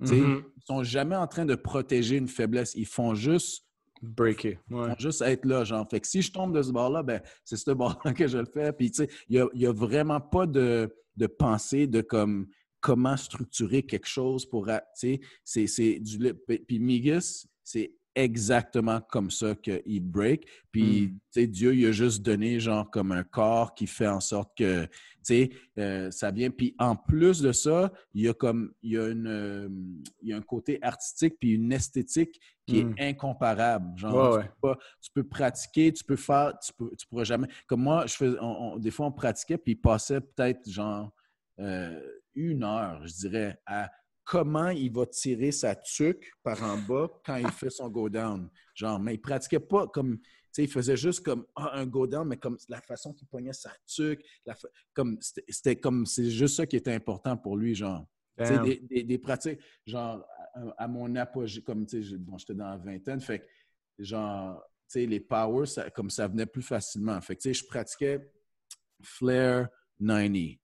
tu sais. Mhm. Ils sont jamais en train de protéger une faiblesse. Ils font juste Breaker. Ouais. font juste être là, genre. Fait que si je tombe de ce bord-là, ben, c'est ce bord-là que je le fais. Puis, tu sais, il n'y a, a vraiment pas de, de pensée de comme comment structurer quelque chose pour. Tu sais, c'est- du. Puis, Migas, c'est exactement comme ça qu'il break. Puis, Mm. tu sais, Dieu, il a juste donné, genre, comme un corps qui fait en sorte que, tu sais, euh, ça vient. Puis, en plus de ça, il y a comme, il y a une, euh, il y a un côté artistique puis une esthétique qui Mm. est incomparable. Genre, Ouais, tu peux pas- tu peux pratiquer, tu peux faire, tu, peux, tu pourras jamais. Comme moi, je fais, on- on- des fois, on pratiquait, puis il passait peut-être genre euh, une heure, je dirais, à comment il va tirer sa tuque par en bas quand il fait son go down. Genre, mais il pratiquait pas comme. Tu sais, il faisait juste comme ah, un go down, mais comme la façon qu'il poignait sa tuque, la fa- comme c'était comme c'est juste ça qui était important pour lui, genre. Des, des- des pratiques, genre, à, à mon apogée, comme, tu sais, bon, j'étais dans la vingtaine, fait que, genre, tu sais, les powers, ça- comme ça venait plus facilement. Fait que, tu sais, je pratiquais Flair 90,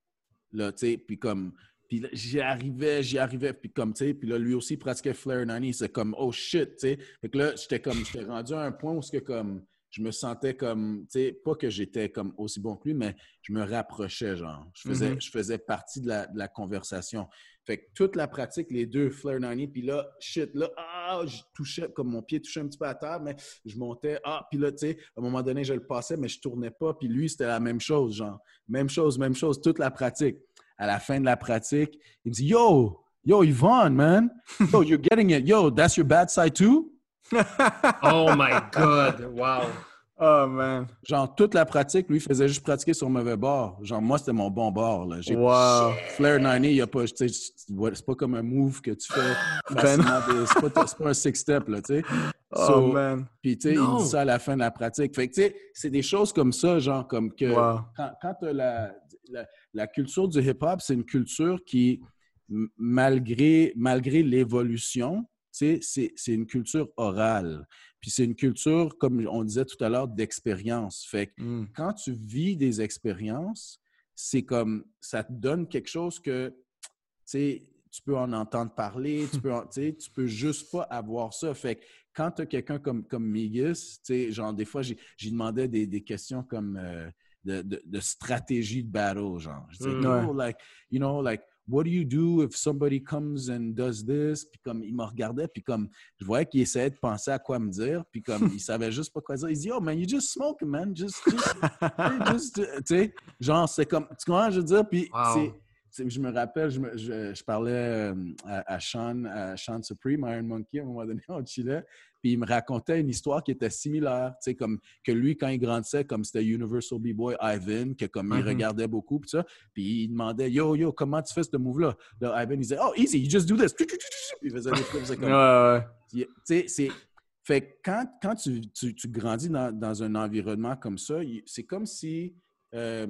là, tu sais, puis comme, puis j'y arrivais, j'y arrivais, puis comme, tu sais, puis là, lui aussi pratiquait Flair 90, c'est comme, oh shit, tu sais. Fait que là, j'étais comme, j'étais rendu à un point où, ce que, comme, je me sentais comme, tu sais, pas que j'étais comme aussi bon que lui, mais je me rapprochais, genre. Je faisais, Mhm. je faisais partie de la, de la conversation. Fait que toute la pratique, les deux Flair 90, puis là, shit, là, ah, je touchais, comme mon pied touchait un petit peu à terre, mais je montais, ah, puis là, tu sais, à un moment donné, je le passais, mais je tournais pas, puis lui, c'était la même chose, genre. Même chose, même chose, toute la pratique. À la fin de la pratique, il me dit, yo, yo, Yvonne, man, yo, you're getting it, yo, that's your bad side too? Oh my God! Wow! Oh, man. Genre, toute la pratique, lui, il faisait juste pratiquer sur le mauvais bord. Genre, moi, c'était mon bon bord. Là. Wow. Flair 90, il y a pas, c'est pas comme un move que tu fais Ben c'est pas, un six-step, là, tu sais. Oh, So, man. Puis, tu sais, il dit ça à la fin de la pratique. Fait que, tu sais, c'est des choses comme ça, genre, comme que Wow. quand, quand tu as la, la, la culture du hip-hop, c'est une culture qui, malgré, malgré l'évolution, tu sais, c'est c'est une culture orale. Puis c'est une culture, comme on disait tout à l'heure, d'expérience. Fait que Mm. quand tu vis des expériences, c'est comme ça te donne quelque chose que tu peux en entendre parler, tu peux, en- tu peux juste pas avoir ça. Fait que quand tu as quelqu'un comme, comme Migis, genre des fois, j'ai j'ai demandé des, des questions comme euh, de, de- de stratégie de battle, genre. Je disais, Mm. Yo, like, you know, like, what do you do if somebody comes and does this? Puis comme, il me regardait, puis comme, je voyais qu'il essayait de penser à quoi me dire, puis comme, il savait juste pas quoi dire. Il dit, oh man, you just smoke, man, just, just, just, tu sais, genre, c'est comme, tu comprends, je veux dire, puis Wow. c'est, c'est- je me rappelle, je, me- je- je parlais euh, à, à Sean, à Sean Supreme, Iron Monkey, à un moment donné, on chillait, puis il me racontait une histoire qui était similaire, tu sais, comme que lui, quand il grandissait, comme c'était Universal B-Boy Ivan, que comme il Mhm. regardait beaucoup, puis ça, puis il demandait, yo, yo, comment tu fais ce move-là? Là, Ivan, il disait, oh, easy, you just do this. Puis il faisait des trucs, c'est comme, Ouais, ouais. tu sais, c'est. Fait que quand, quand tu, tu- tu grandis dans, dans un environnement comme ça, c'est comme si euh,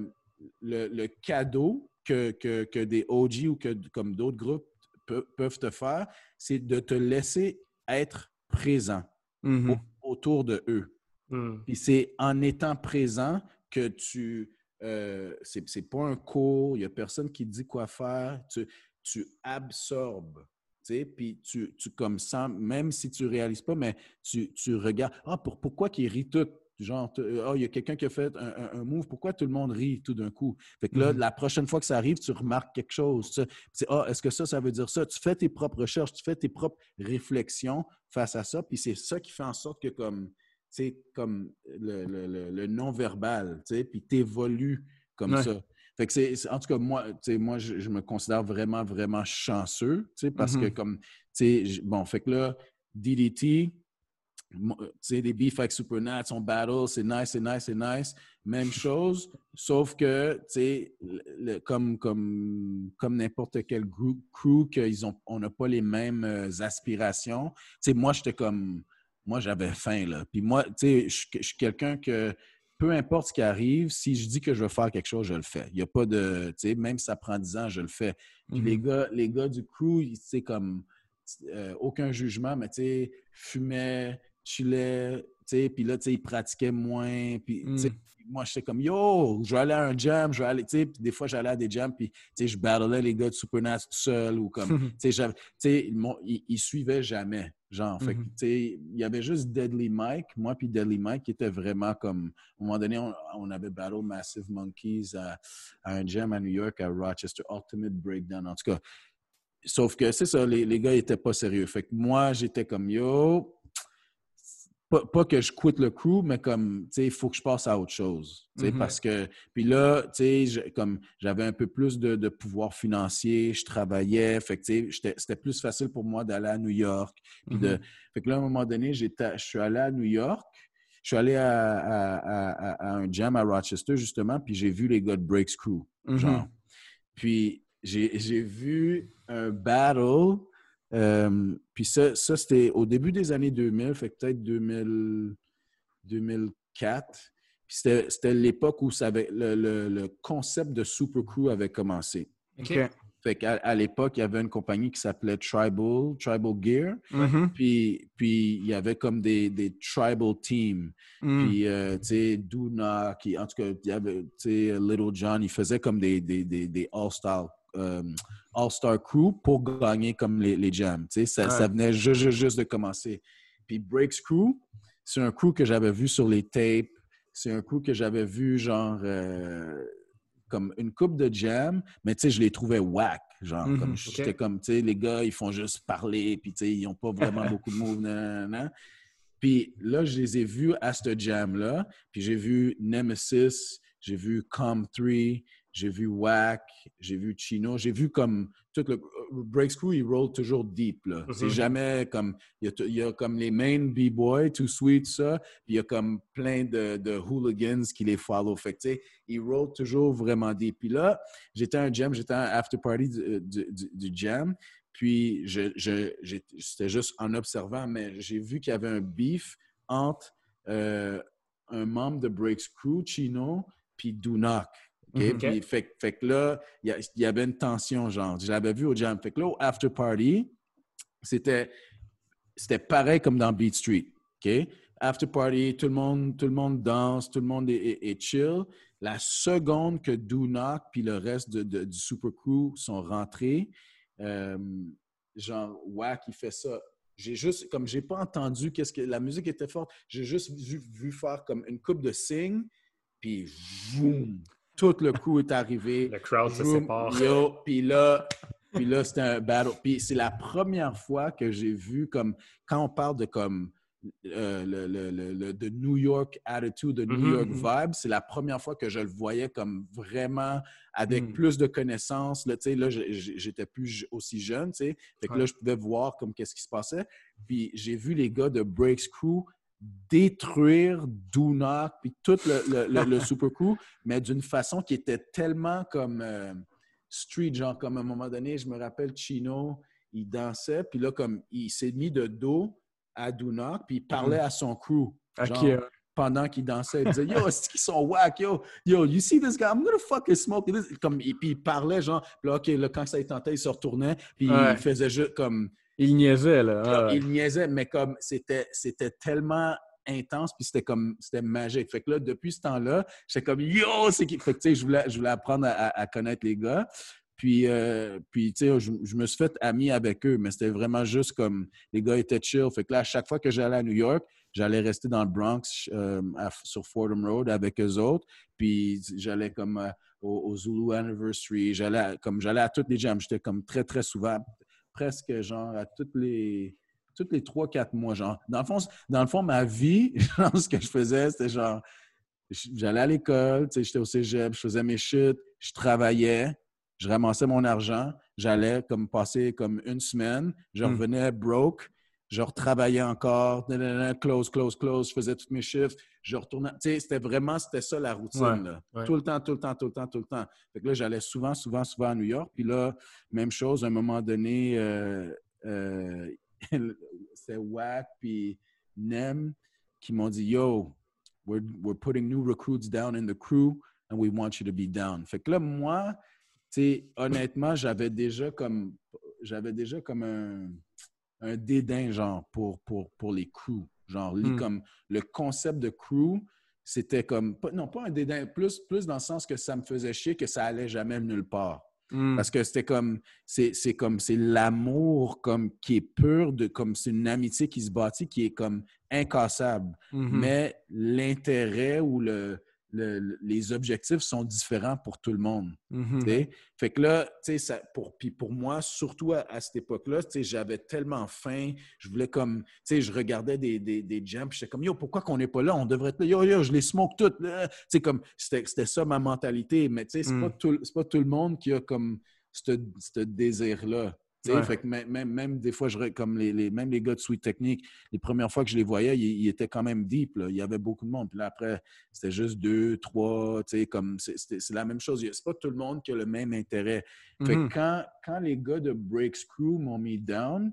le, le cadeau que, que, que des OG ou que comme d'autres groupes pe- peuvent te faire, c'est de te laisser être présent Mhm. au- autour de eux. Hmm. Puis c'est en étant présent que tu. Euh, c'est pas un cours, il n'y a personne qui dit quoi faire. Tu, tu absorbes. Puis tu, tu comme ça, même si tu ne réalises pas, mais tu, tu regardes. Ah, pour, pourquoi qu'il rit tout? Genre, tu- ah, il y a quelqu'un qui a fait un, un- un move, pourquoi tout le monde rit tout d'un coup? Fait que là, Mhm. la prochaine fois que ça arrive, tu remarques quelque chose. tu sais. Ah, est-ce que ça, ça veut dire ça? Tu fais tes propres recherches, tu fais tes propres réflexions face à ça, puis c'est ça qui fait en sorte que, comme, tu sais, comme le, le- le- le non-verbal, tu sais, puis t'évolues comme Ouais. ça. Fait que c'est, en tout cas, moi, tu sais, moi, je, je me considère vraiment, vraiment chanceux, tu sais, parce que Mhm. comme, tu sais, bon, fait que là, DDT, tu sais, des beefs avec Supernat, son battle, c'est nice, c'est nice, c'est nice. Même chose, sauf que, tu comme, comme, comme n'importe quel group, crew, qu'ils ont, on n'a pas les mêmes euh, aspirations. Tu sais, moi, j'étais comme, moi, j'avais faim, là. Puis moi, tu sais, je je suis quelqu'un que, peu importe ce qui arrive, si je dis que je veux faire quelque chose, je le fais. Il n'y a pas de, tu sais, même si ça prend 10 ans, je le fais. Puis les, Mhm. gars, les gars du crew, c'est comme euh, aucun jugement, mais tu sais, fumaient, sais, puis là, tu sais, ils pratiquaient moins. Puis, tu sais, Mm. moi, j'étais comme, yo, je vais aller à un jam, je vais aller, tu sais, des fois, j'allais à des jams, puis, tu sais, je battlais les gars de Supernat tout seul ou comme, tu sais, ils, ils- ils suivaient jamais, genre. Fait Mhm. tu sais, il y avait juste Deadly Mike, moi puis Deadly Mike, qui était vraiment comme, à un moment donné, on, on avait battle Massive Monkeys à, à un jam à New York, à Rochester, Ultimate Breakdown, en tout cas. Sauf que c'est ça, les, les gars n'étaient pas sérieux. Fait que moi, j'étais comme, yo, pas, pas que je quitte le crew, mais comme, tu sais, il faut que je passe à autre chose. Tu sais, Mhm. Parce que, puis là, tu sais, comme j'avais un peu plus de, de pouvoir financier, je travaillais, fait que, tu sais, j'étais- c'était plus facile pour moi d'aller à New York. Puis de, Mhm. fait que là, à un moment donné, je suis allé à New York. Je suis allé à, à- à- à- à un jam à Rochester, justement, puis j'ai vu les gars de Breaks Crew, genre. Mhm. Puis j'ai vu un battle. Euh, puis ça, ça c'était au début des années 2000, fait que peut-être 2000, 2004. Puis c'était c'était l'époque où ça avait- le, le- le concept de Super Crew avait commencé. OK. OK. Fait qu'à à l'époque, il y avait une compagnie qui s'appelait Tribal, Tribal Gear. Mhm. Puis, puis il y avait comme des, des tribal teams. Mm. Puis, euh, tu sais, Duna, qui, en tout cas, il y avait, tu sais, Little John, il faisait comme des, des, des, des All-Star euh, All-Star Crew pour gagner comme les, les jams. Ça, ça Ouais. venait juste, de commencer. Puis Breaks Crew, c'est un crew que j'avais vu sur les tapes. C'est un crew que j'avais vu, genre, euh, comme une coupe de jam, mais tu sais, je les trouvais whack. Genre, comme, ok. j'étais comme, tu sais, les gars, ils font juste parler, puis tu sais, ils n'ont pas vraiment beaucoup de nan. Puis là, je les ai vus à ce jam-là. Puis j'ai vu Nemesis, j'ai vu Com 3, j'ai vu Wack, j'ai vu Chino, j'ai vu comme tout le Break Crew, il roll toujours deep. là. C'est Mhm. jamais comme. Il y, a, il y a comme les main B-boys, Too Sweet, ça. Puis il y a comme plein de, de hooligans qui les follow. Fait que, ils roll toujours vraiment deep. Puis là, j'étais à un jam, j'étais à un after party du, du- du- du jam. Puis je, je- j'ai- c'était juste en observant, mais j'ai vu qu'il y avait un beef entre euh, un membre de Breaks Crew, Chino, puis Dunock. Mhm. Puis, fait, fait que là, il y, avait une tension, genre. Je l'avais vu au jam. Fait que là, au after party, c'était c'était pareil comme dans Beat Street. OK? After party, tout le monde, tout le monde danse, tout le monde est, est- est chill. La seconde que Dunock puis le reste de- de- du Super Crew sont rentrés, euh, genre, Wack, il fait ça. J'ai juste, comme j'ai pas entendu qu'est-ce que la musique était forte, j'ai juste vu, vu faire comme une coupe de signes, puis boum, tout le crew est arrivé. Le crowd se sépare. Yo, puis là, puis là c'était un battle. Puis c'est la première fois que j'ai vu comme quand on parle de comme euh, le, le, le, le- de New York attitude, de New Mhm, York mhm. vibe, c'est la première fois que je le voyais comme vraiment avec Mhm. plus de connaissances. Là, là, j'étais plus aussi jeune, tu sais. Fait que Ouais. là, je pouvais voir comme qu'est-ce qui se passait. Puis j'ai vu les gars de Breaks Crew détruire Dunock puis tout le, le, le- le Super Crew, mais d'une façon qui était tellement comme euh, street, genre comme à un moment donné, je me rappelle Chino, il dansait, puis là, comme il s'est mis de dos à Dunock, puis il parlait à son crew. Pendant qu'il dansait, il disait Yo, est-ce qu'ils sont whack? Yo, yo, you see this guy? I'm gonna fucking smoke this. Comme, et puis il parlait, genre, puis là, OK, là, quand ça y tentait, il se retournait, puis Ouais. il faisait juste comme. Il niaisait, là. Ah. Il niaisait, mais comme c'était c'était tellement intense, puis c'était comme, c'était magique. Fait que là, depuis ce temps-là, j'étais comme, yo, c'est qui? Fait que, tu sais, je voulais, je voulais apprendre à, à- à connaître les gars. Puis, euh, puis tu sais, je, je me suis fait ami avec eux, mais c'était vraiment juste comme, les gars étaient chill. Fait que là, à chaque fois que j'allais à New York, j'allais rester dans le Bronx, euh, à- sur Fordham Road avec eux autres. Puis j'allais comme euh, au, au Zulu Anniversary, j'allais à- comme j'allais à toutes les jams. J'étais comme très, très souvent, presque genre à toutes les toutes les trois, quatre mois, genre. Dans le fond, dans le fond ma vie, genre, ce que je faisais, c'était genre, j'allais à l'école, tu sais, j'étais au cégep, je faisais mes shit, je travaillais, je ramassais mon argent, j'allais comme passer comme une semaine, je Hmm. revenais broke, je retravaillais encore, close, close, close, je faisais tous mes chiffres, je retournais. Tu sais, c'était vraiment, c'était ça la routine, Ouais, là. ouais. Tout le temps, tout le temps, tout le temps, tout le temps. Fait que là, j'allais souvent, souvent, souvent à New York. Puis là, même chose, à un moment donné, euh, euh, c'est Wack puis Nem qui m'ont dit Yo, we're, we're putting new recruits down in the crew and we want you to be down. Fait que là, moi, tu sais, honnêtement, j'avais déjà comme, j'avais déjà comme un, un dédain, genre, pour, pour, pour les crews. Genre, Hmm. comme le concept de crew, c'était comme, non, pas un dédain, plus, plus dans le sens que ça me faisait chier que ça allait jamais nulle part. Mm. Parce que c'était comme, c'est comme, c'est l'amour comme qui est pur, de, comme c'est une amitié qui se bâtit, qui est comme incassable. Mhm. Mais l'intérêt ou le, le- le- les objectifs sont différents pour tout le monde. Mhm. sais. Fait que là, tu sais, ça- pour, puis pour moi, surtout à, à cette époque-là, tu sais, j'avais tellement faim, je voulais comme, tu sais, je regardais des, des, des jams, j'étais comme, yo, pourquoi qu'on n'est pas là? On devrait être là. Yo, yo, je les smoke toutes. là. Tu sais, comme, c'était ça ma mentalité. Mais tu sais, c'est Mm. pas, tout- pas tout le monde qui a comme ce désir-là. Ouais. Fait que même, même, des fois, je, comme les, les- même les gars de Sweet Technique, les premières fois que je les voyais, ils, ils étaient quand même deep. là. Il y avait beaucoup de monde. Puis là, après, c'était juste deux, trois, comme c'est la même chose. C'est pas tout le monde qui a le même intérêt. Fait que quand, quand les gars de Breaks Crew m'ont mis down,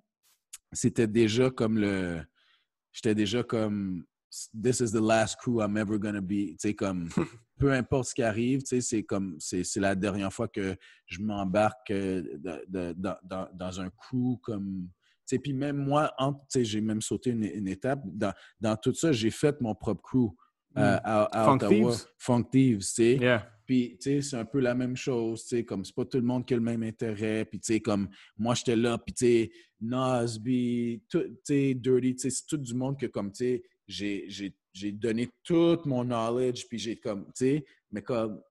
c'était déjà comme le. J'étais déjà comme. This is the last crew I'm ever gonna be. Tu sais, comme. peu importe ce qui arrive, tu sais, c'est comme. C'est la dernière fois que je m'embarque euh, dans, dans- dans un crew comme. Tu sais, puis même moi, entre- tu sais, j'ai même sauté une, une étape. Dans, dans tout ça, j'ai fait mon propre crew euh, à, à Funk Ottawa. Thieves? Funk Thieves, tu sais. Yeah. Puis, tu sais, c'est un peu la même chose, tu sais, comme c'est pas tout le monde qui a le même intérêt. Puis, tu sais, comme moi, j'étais là, puis, tu sais, Nasby, tu sais, Dirty, tu sais, c'est tout du monde que, comme, tu sais, j'ai- j'ai j'ai donné tout mon knowledge, puis j'ai, comme, tu sais, mais comme,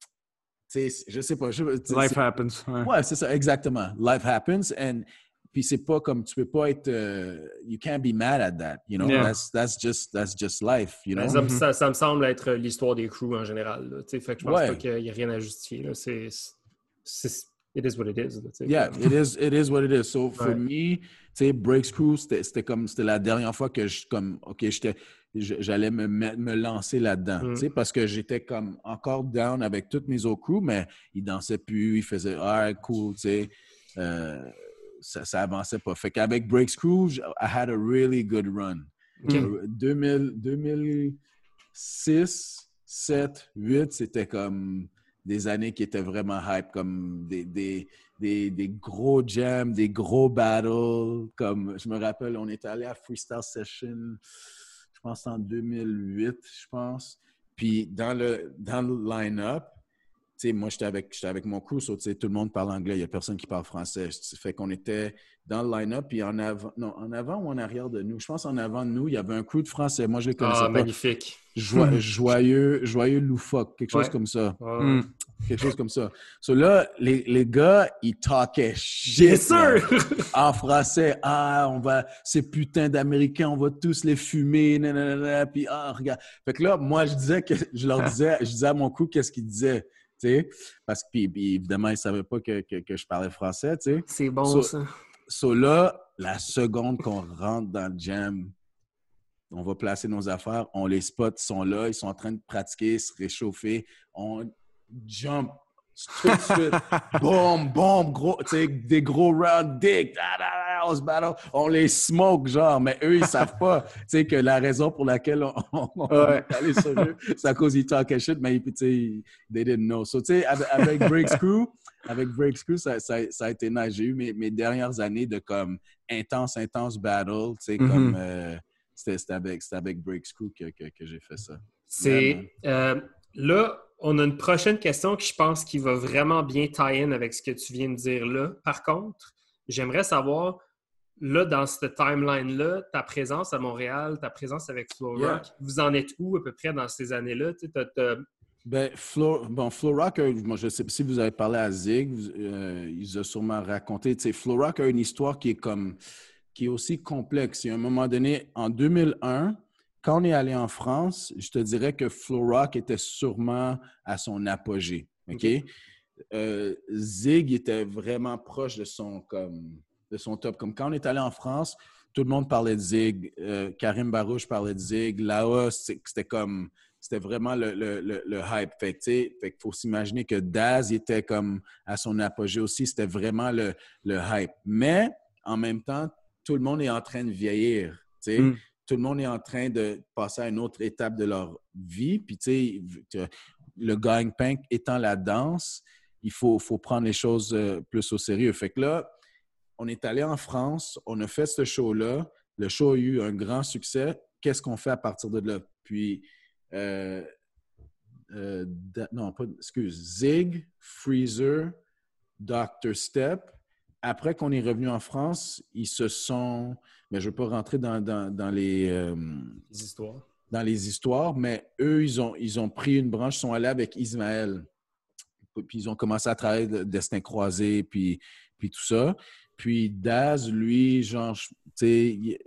tu sais, je sais pas. Je, Life happens. Ouais. Ouais, c'est ça, exactement. Life happens, and puis c'est pas comme, tu peux pas être, euh, you can't be mad at that, you know? Yeah. That's, that's, just, that's just life, you know? Ça, Mhm. ça- ça me semble être l'histoire des crews en général. Tu sais, fait que je pense Ouais. pas qu'il y ait rien à justifier. là. C'est, c'est- it is what it is. Yeah, it is, it is what it is. So, for Ouais. me, tu sais, Breaks Crew, c'était c'était comme, c'était la dernière fois que je, comme, OK, j'étais, je- j'allais me, me, lancer là-dedans, Mm. parce que j'étais comme encore down avec toutes mes autres crews, mais ils dansaient plus, ils faisaient, ah, cool, tu sais, euh, ça, ça avançait pas. Fait qu'avec Breaks Crew, I had a really good run. Ok. Euh, 2000, 2006, 7, 8, c'était comme des années qui étaient vraiment hype, comme des, des, des, des gros jams, des gros battles. Comme je me rappelle, on était allé à Freestyle Session, pense en 2008, je pense. Puis dans le, dans le line-up, sais, moi, j'étais avec, j'étais avec mon crew, so, tu sais, tout le monde parle anglais, il n'y a personne qui parle français. Ça fait qu'on était dans le line-up, puis en avant, non, en avant ou en arrière de nous? Je pense en avant de nous, il y avait un crew de français. Moi, je les connaissais Ah, pas. magnifique. Joi- joyeux, joyeux loufoque, quelque chose comme ça. Ouais, Mm. Quelque chose comme ça. So là, les, les gars, ils talkaient shit. sûr! En français, ah, on va, ces putains d'Américains, on va tous les fumer, nanana, puis ah, regarde. Fait que là, moi, je disais que, je leur disais, je disais à mon crew qu'est-ce qu'ils disaient, sais, parce que, puis, puis évidemment, ils savaient pas que, que, que je parlais français, tu sais. C'est bon, So- ça. So là, la seconde qu'on rentre dans le jam, on va placer nos affaires, on les spot, ils sont là, ils sont en train de pratiquer, se réchauffer, on jump tout de suite, boum, gros, des gros round dick, da, da, da, battle, on les smoke, genre, mais eux, ils savent pas, tu sais, que la raison pour laquelle on, on, on Ouais. est allé sur eux, c'est à cause ils talk shit, mais tu sais, they didn't know. So, tu sais, avec, Breaks Crew, avec Breaks Crew, ça, ça, ça a été nice. J'ai eu mes, mes dernières années de comme intense, intense battle, tu sais, comme euh, c'était avec, avec Breaks Crew que, que, que j'ai fait ça. C'est euh, là, on a une prochaine question qui je pense qui va vraiment bien tie-in avec ce que tu viens de dire là. Par contre, j'aimerais savoir là dans cette timeline-là, ta présence à Montréal, ta présence avec Flow Yeah. Rock, vous en êtes où à peu près dans ces années-là? Ben, Flo, bon, Flo Rock, moi, je sais pas si vous avez parlé à Zig, vous- euh, il vous a sûrement raconté. Tu sais, Flo Rock a une histoire qui est comme, qui est aussi complexe. Il y a un moment donné, en 2001, quand on est allé en France, je te dirais que Flo Rock était sûrement à son apogée. OK? Euh, Zig était vraiment proche de son, comme, de son top. Comme quand on est allé en France, tout le monde parlait de Zig. Euh, Karim Barouche parlait de Zig. Laos, c'était comme c'était vraiment le, le, le, le hype. Fait fait faut s'imaginer que Daz il était comme à son apogée aussi. C'était vraiment le, le hype. Mais en même temps, tout le monde est en train de vieillir. Mm. tout le monde est en train de passer à une autre étape de leur vie. Puis, tu sais, le gang-punk étant la danse, il faut, faut prendre les choses euh, plus au sérieux. Fait que là, on est allé en France, on a fait ce show-là. Le show a eu un grand succès. Qu'est-ce qu'on fait à partir de là? Puis, euh, euh, non, pas, excuse, Zig, Freezer, Dr. Step. Après qu'on est revenu en France, ils se sont. Mais je ne veux pas rentrer dans, les, les, histoires. Dans les histoires, mais eux, ils ont, ils ont pris une branche, ils sont allés avec Ismaël puis ils ont commencé à travailler de Destin croisé, puis, puis tout ça. Puis Daz, lui, genre, tu sais,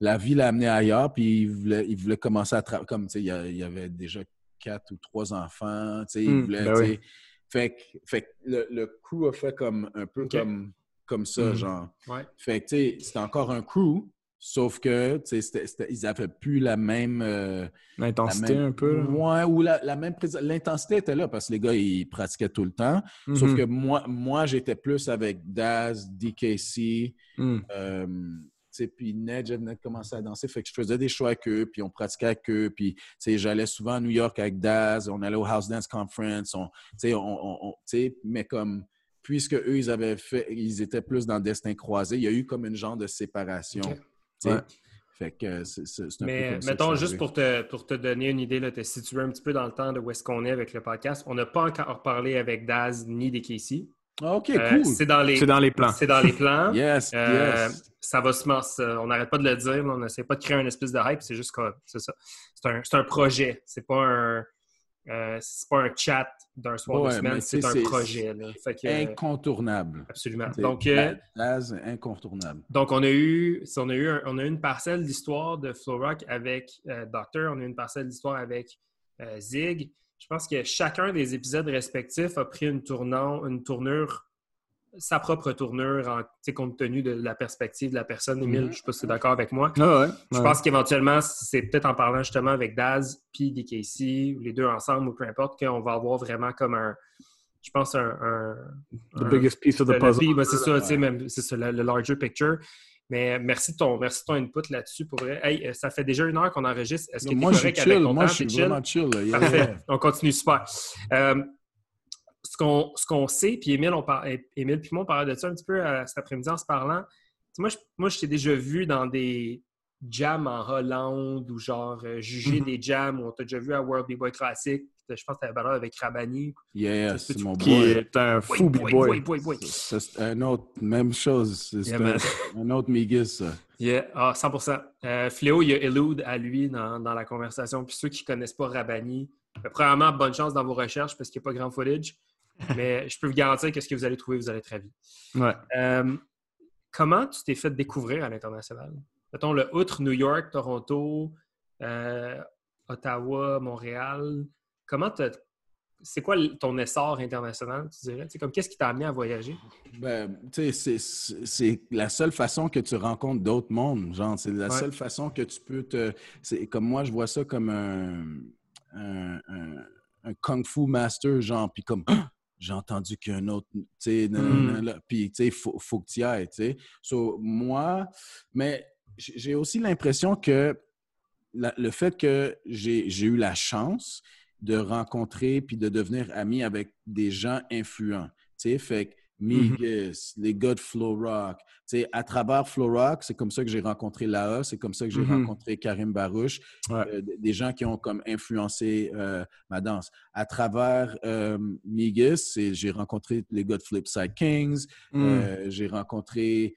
la vie l'a amené ailleurs, puis il voulait, il voulait commencer à travailler. Comme, tu sais, il y avait déjà quatre ou trois enfants, tu sais, il hmm, voulait, ben tu sais. Fait, fait le, le, crew a fait comme un peu comme, comme ça, Hmm. genre. Ouais. Fait que, tu sais, c'était encore un crew, sauf que, tu sais, c'était- c'était- ils n'avaient plus la même... euh, L'intensité un peu. Ouais, ou la, la même L'intensité était là parce que les gars, ils pratiquaient tout le temps. Sauf Mhm. que moi, moi j'étais plus avec Daz, DKC, Mm. euh, tu sais, puis Ned, je venais de commencer à danser. Fait que je faisais des shows avec eux, puis on pratiquait avec eux. Puis, tu sais, j'allais souvent à New York avec Daz. On allait au House Dance Conference. On, tu sais, on, on- mais comme, puisque eux, ils avaient fait, ils étaient plus dans Destin croisé, il y a eu comme une genre de séparation. Ouais. Fait que c'est c'est- un peu Mais comme mettons, juste pour te, pour te donner une idée, là, te situer un petit peu dans le temps de où est-ce qu'on est avec le podcast. On n'a pas encore parlé avec Daz ni des Casey. Ah, OK, Euh, cool. C'est dans les C'est dans les plans. C'est dans les plans. Yes, Euh, yes. Ça va se masser. On n'arrête pas de le dire. On n'essaie pas de créer une espèce de hype. C'est juste que c'est ça. C'est un, c'est un projet. C'est pas un. Euh, c'est pas un chat d'un soir Ouais, de semaine. C'est un projet. là. Fait que, euh, Incontournable. absolument. Donc, euh, incontournable. Donc, on a eu, on a eu, un- on a eu une parcelle d'histoire de Flow Rock avec euh, Doctor, on a eu une parcelle d'histoire avec euh, Zig. Je pense que chacun des épisodes respectifs a pris une, tournant, une tournure, sa propre tournure, en, compte tenu de la perspective de la personne. Émile, je ne sais pas si tu es d'accord avec moi. Ah ouais. Je ouais. pense qu'éventuellement, c'est peut-être en parlant justement avec Daz puis DKC, ou les deux ensemble, ou peu importe, qu'on va avoir vraiment comme un, je pense, un... un- The un- biggest piece of the le puzzle. ben, c'est ça, Ouais. même, c'est ça, le, le larger picture. Mais merci de ton, merci de ton input là-dessus. Pour vrai. Hey, ça fait déjà une heure qu'on enregistre. Est-ce que tu Moi, es je suis correct chill. avec ton Moi, temps? je suis chill? vraiment chill. Yeah, Parfait. yeah. On continue super. Ce qu'on ce qu'on sait, puis Émile, on par... Émile puis moi, on parlait de ça un petit peu euh, cet après-midi en se parlant. Moi, je, moi, je t'ai déjà vu dans des jams en Hollande ou genre euh, juger Mhm. des jams. où On t'a déjà vu à World B-Boy Classic. Je pense que tu avais parlé avec Rabani. Yeah, c'est mon Qui boy. est un fou boy, b-boy. C'est un autre, même chose. C'est Yeah, un, autre Miguel, ça. Yeah, ah, 100 Euh, Fléau, il y a Elude à lui dans, dans la conversation. Puis ceux qui ne connaissent pas Rabani, euh, premièrement, bonne chance dans vos recherches parce qu'il n'y a pas grand footage. Mais je peux vous garantir que ce que vous allez trouver, vous allez être ravis. Ouais. Euh, comment tu t'es fait découvrir à l'international? Mettons le outre New York, Toronto, euh, Ottawa, Montréal. Comment t'as- c'est quoi ton essor international, tu dirais? C'est comme qu'est-ce qui t'a amené à voyager? Ben, tu sais, c'est- la seule façon que tu rencontres d'autres mondes. Genre, c'est la Ouais. seule façon que tu peux te. C'est comme moi, je vois ça comme un, un, un- un kung fu master, genre, puis comme. J'ai entendu qu'il y a un autre, tu sais, Mm. puis tu sais, il faut, faut que tu y ailles, tu sais. So, moi, mais j'ai aussi l'impression que la- le fait que j'ai j'ai eu la chance de rencontrer puis de devenir ami avec des gens influents. Tu sais, fait que Migus, les gars de Flow Rock. Tu sais, à travers Flow Rock, c'est comme ça que j'ai rencontré Laha, c'est comme ça que j'ai Mhm. rencontré Karim Barouche, Ouais. euh, des gens qui ont comme influencé euh, ma danse. À travers euh, Migus, j'ai rencontré les gars de Flipside Kings, Mm. euh, j'ai rencontré,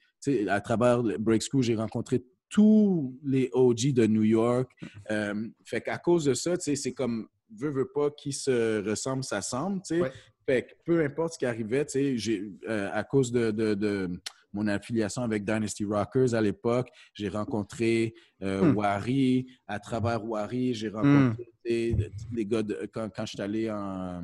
à travers Break School, j'ai rencontré tous les OG de New York. Euh, fait qu'à cause de ça, c'est comme, veut, veut pas, qui se ressemble, s'assemble, tu sais. Ouais. Fait que peu importe ce qui arrivait, tu sais, j'ai, euh, à cause de, de- de mon affiliation avec Dynasty Rockers à l'époque, j'ai rencontré euh, Hmm. Wari. À travers Wari, j'ai rencontré tu sais, les gars de, quand, quand je suis allé en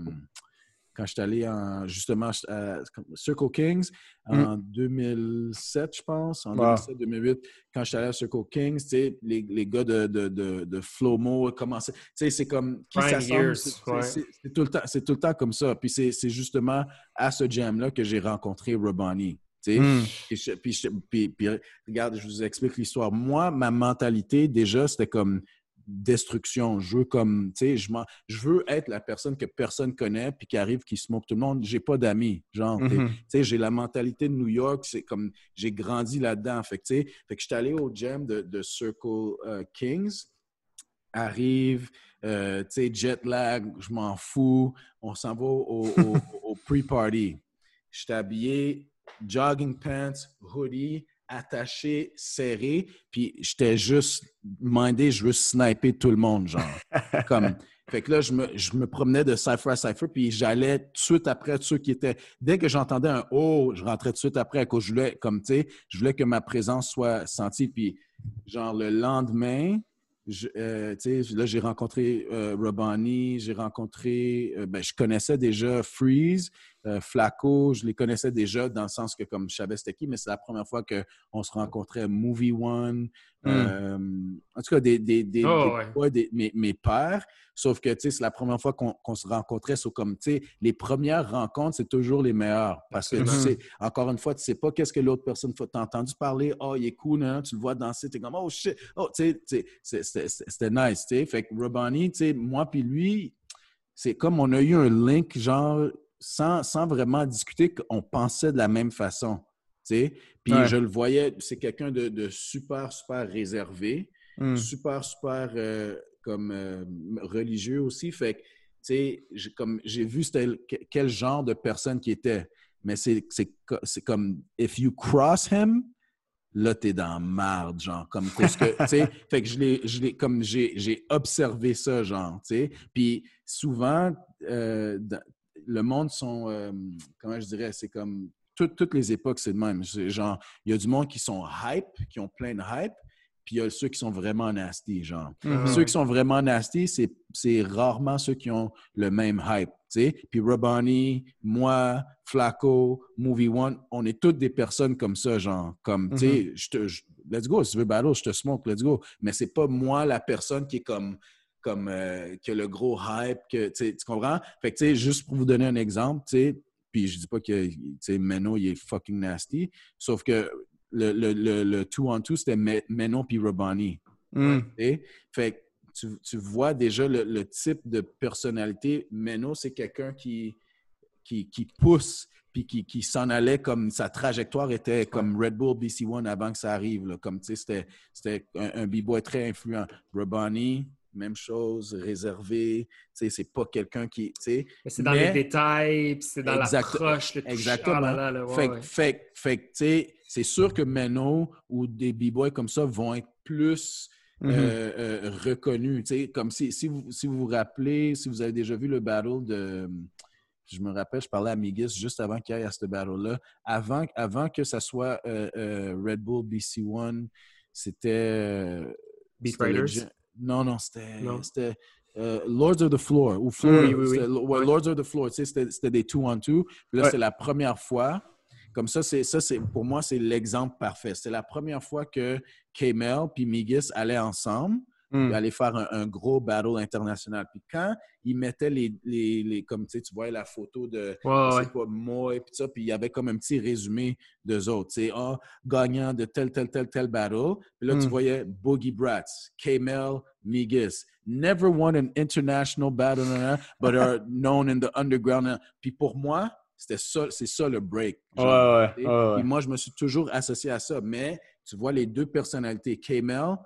quand je suis allé en, justement à Circle Kings en 2007, je pense, en Wow. 2007-2008, quand je suis allé à Circle Kings, tu sais, les, les gars de, de, de, de Flomo commençaient. Tu sais, c'est comme. Qui s'assemble, c'est- tout, le temps- c'est tout le temps comme ça. Puis c'est justement à ce jam-là que j'ai rencontré Robani. Hmm. Puis, je- puis je- puis- puis, regarde, je vous explique l'histoire. Moi, ma mentalité, déjà, c'était comme destruction. Je veux comme, tu sais, je, veux être la personne que personne connaît puis qui arrive, qui se moque tout le monde. J'ai pas d'amis, genre. Mhm. tu sais, j'ai la mentalité de New York, c'est comme, j'ai grandi là-dedans. Fait que, tu sais, fait que je suis allé au gym de, de Circle euh, Kings, arrive, euh, tu sais, jet lag, je m'en fous, on s'en va au, au- au pre-party. Je suis habillé, jogging pants, hoodie, attaché, serré, puis j'étais juste mindé, je veux sniper tout le monde, genre. Comme, fait que là, je me, je me promenais de cypher à cypher, puis j'allais tout de suite après ceux qui étaient. Dès que j'entendais un oh, je rentrais tout de suite après, à cause je voulais, comme tu sais, je voulais que ma présence soit sentie. Puis, genre, le lendemain, je, euh, tu sais, là, j'ai rencontré euh, Robani, j'ai rencontré, euh, ben, je connaissais déjà Freeze, euh, Flaco, je les connaissais déjà dans le sens que comme je savais c'était qui, mais c'est la première fois qu'on se rencontrait Movie One, euh, en tout cas des, des, des, Oh, des- ouais. ouais, des- mes, mes pères, sauf que tu sais, c'est la première fois qu'on qu'on se rencontrait, so, comme tu sais, les premières rencontres, c'est toujours les meilleures parce que tu sais, encore une fois, tu sais pas qu'est-ce que l'autre personne fait. T'as entendu parler, oh, il est cool, hein, tu le vois danser, t'es comme, oh shit, oh, tu sais, c'était- nice, tu sais. Fait que Robani, tu sais, moi puis lui, c'est comme on a eu un link, genre, sans, sans vraiment discuter, qu'on pensait de la même façon. Puis Ouais. je le voyais, c'est quelqu'un de, de super, super réservé Hmm. super, super euh, comme euh, religieux aussi. Fait que, tu sais, j'ai- comme j'ai vu quel genre de personne qui était. Mais c'est c'est co- c'est comme, if you cross him, là, t'es dans marde, genre, comme, parce que, tu sais, fait que je l'ai, je l'ai- comme j'ai observé ça, genre, tu sais. Puis souvent, euh, le monde sont, euh, comment je dirais, c'est comme, tout- toutes les époques, c'est le même. Genre, il y a du monde qui sont hype, qui ont plein de hype, puis il y a ceux qui sont vraiment nasty, genre. Mhm. Ceux qui sont vraiment nasty, c'est, rarement ceux qui ont le même hype, tu sais. Puis Robani, moi, Flaco, Movie One, on est toutes des personnes comme ça, genre. Comme, tu sais, je- let's go, si tu veux battle, je te smoke, let's go. Mais c'est pas moi la personne qui est comme, comme, euh, qui a le gros hype, que, tu comprends? Fait que, tu sais, juste pour vous donner un exemple, tu sais, puis je dis pas que, tu sais, Meno, il est fucking nasty, sauf que le, le, le, le c'était Me- Meno puis Robani. Tu sais? Fait que tu, tu vois déjà le, le type de personnalité. Meno, c'est quelqu'un qui, qui, qui pousse puis qui, qui s'en allait comme sa trajectoire était comme Red Bull BC1 avant que ça arrive. là. Comme tu sais, c'était, c'était un, un b-boy très influent. Robani, même chose, réservé. Tu sais, c'est pas quelqu'un qui. tu sais, Mais c'est dans Mais- les détails, puis c'est dans Exact- l'approche, le toucher. Exactement. Ah là là, là, ouais, fait, ouais. fait, fait que, tu sais, c'est sûr que Meno ou des b-boys comme ça vont être plus euh, euh, reconnus. Tu sais, comme si, si, vous, si vous vous rappelez, si vous avez déjà vu le battle de. Je me rappelle, je parlais à Migis juste avant qu'il y ait à ce battle-là. Avant, avant que ça soit euh, euh, Red Bull BC1, c'était. euh, Beat Non, non, c'était. Euh, Lords of the Floor. Ou Floor Oui, oui, oui. Lords of the Floor, tu sais, c'était des two-on-two. Puis là, Ouais. c'est la première fois. Comme ça, c'est ça, c'est pour moi, c'est l'exemple parfait. C'est la première fois que K-Mel puis Migis allaient ensemble Hmm. puis aller faire un, un gros battle international. Puis quand ils mettaient les, les, les- comme tu sais, tu vois la photo de ouais. pas, moi et puis ça, puis il y avait comme un petit résumé d'eux autres. Tu sais, ah, gagnant de tel, tel, tel, tel battle. Puis là, tu Mm. voyais Boogie Brats, K-Mel, Migis. Never won an international battle, but are known in the underground. Puis pour moi, c'était ça, c'est ça le break. Ouais, genre, ouais, ouais, moi, je me suis toujours associé à ça. Mais tu vois les deux personnalités. K-Mel,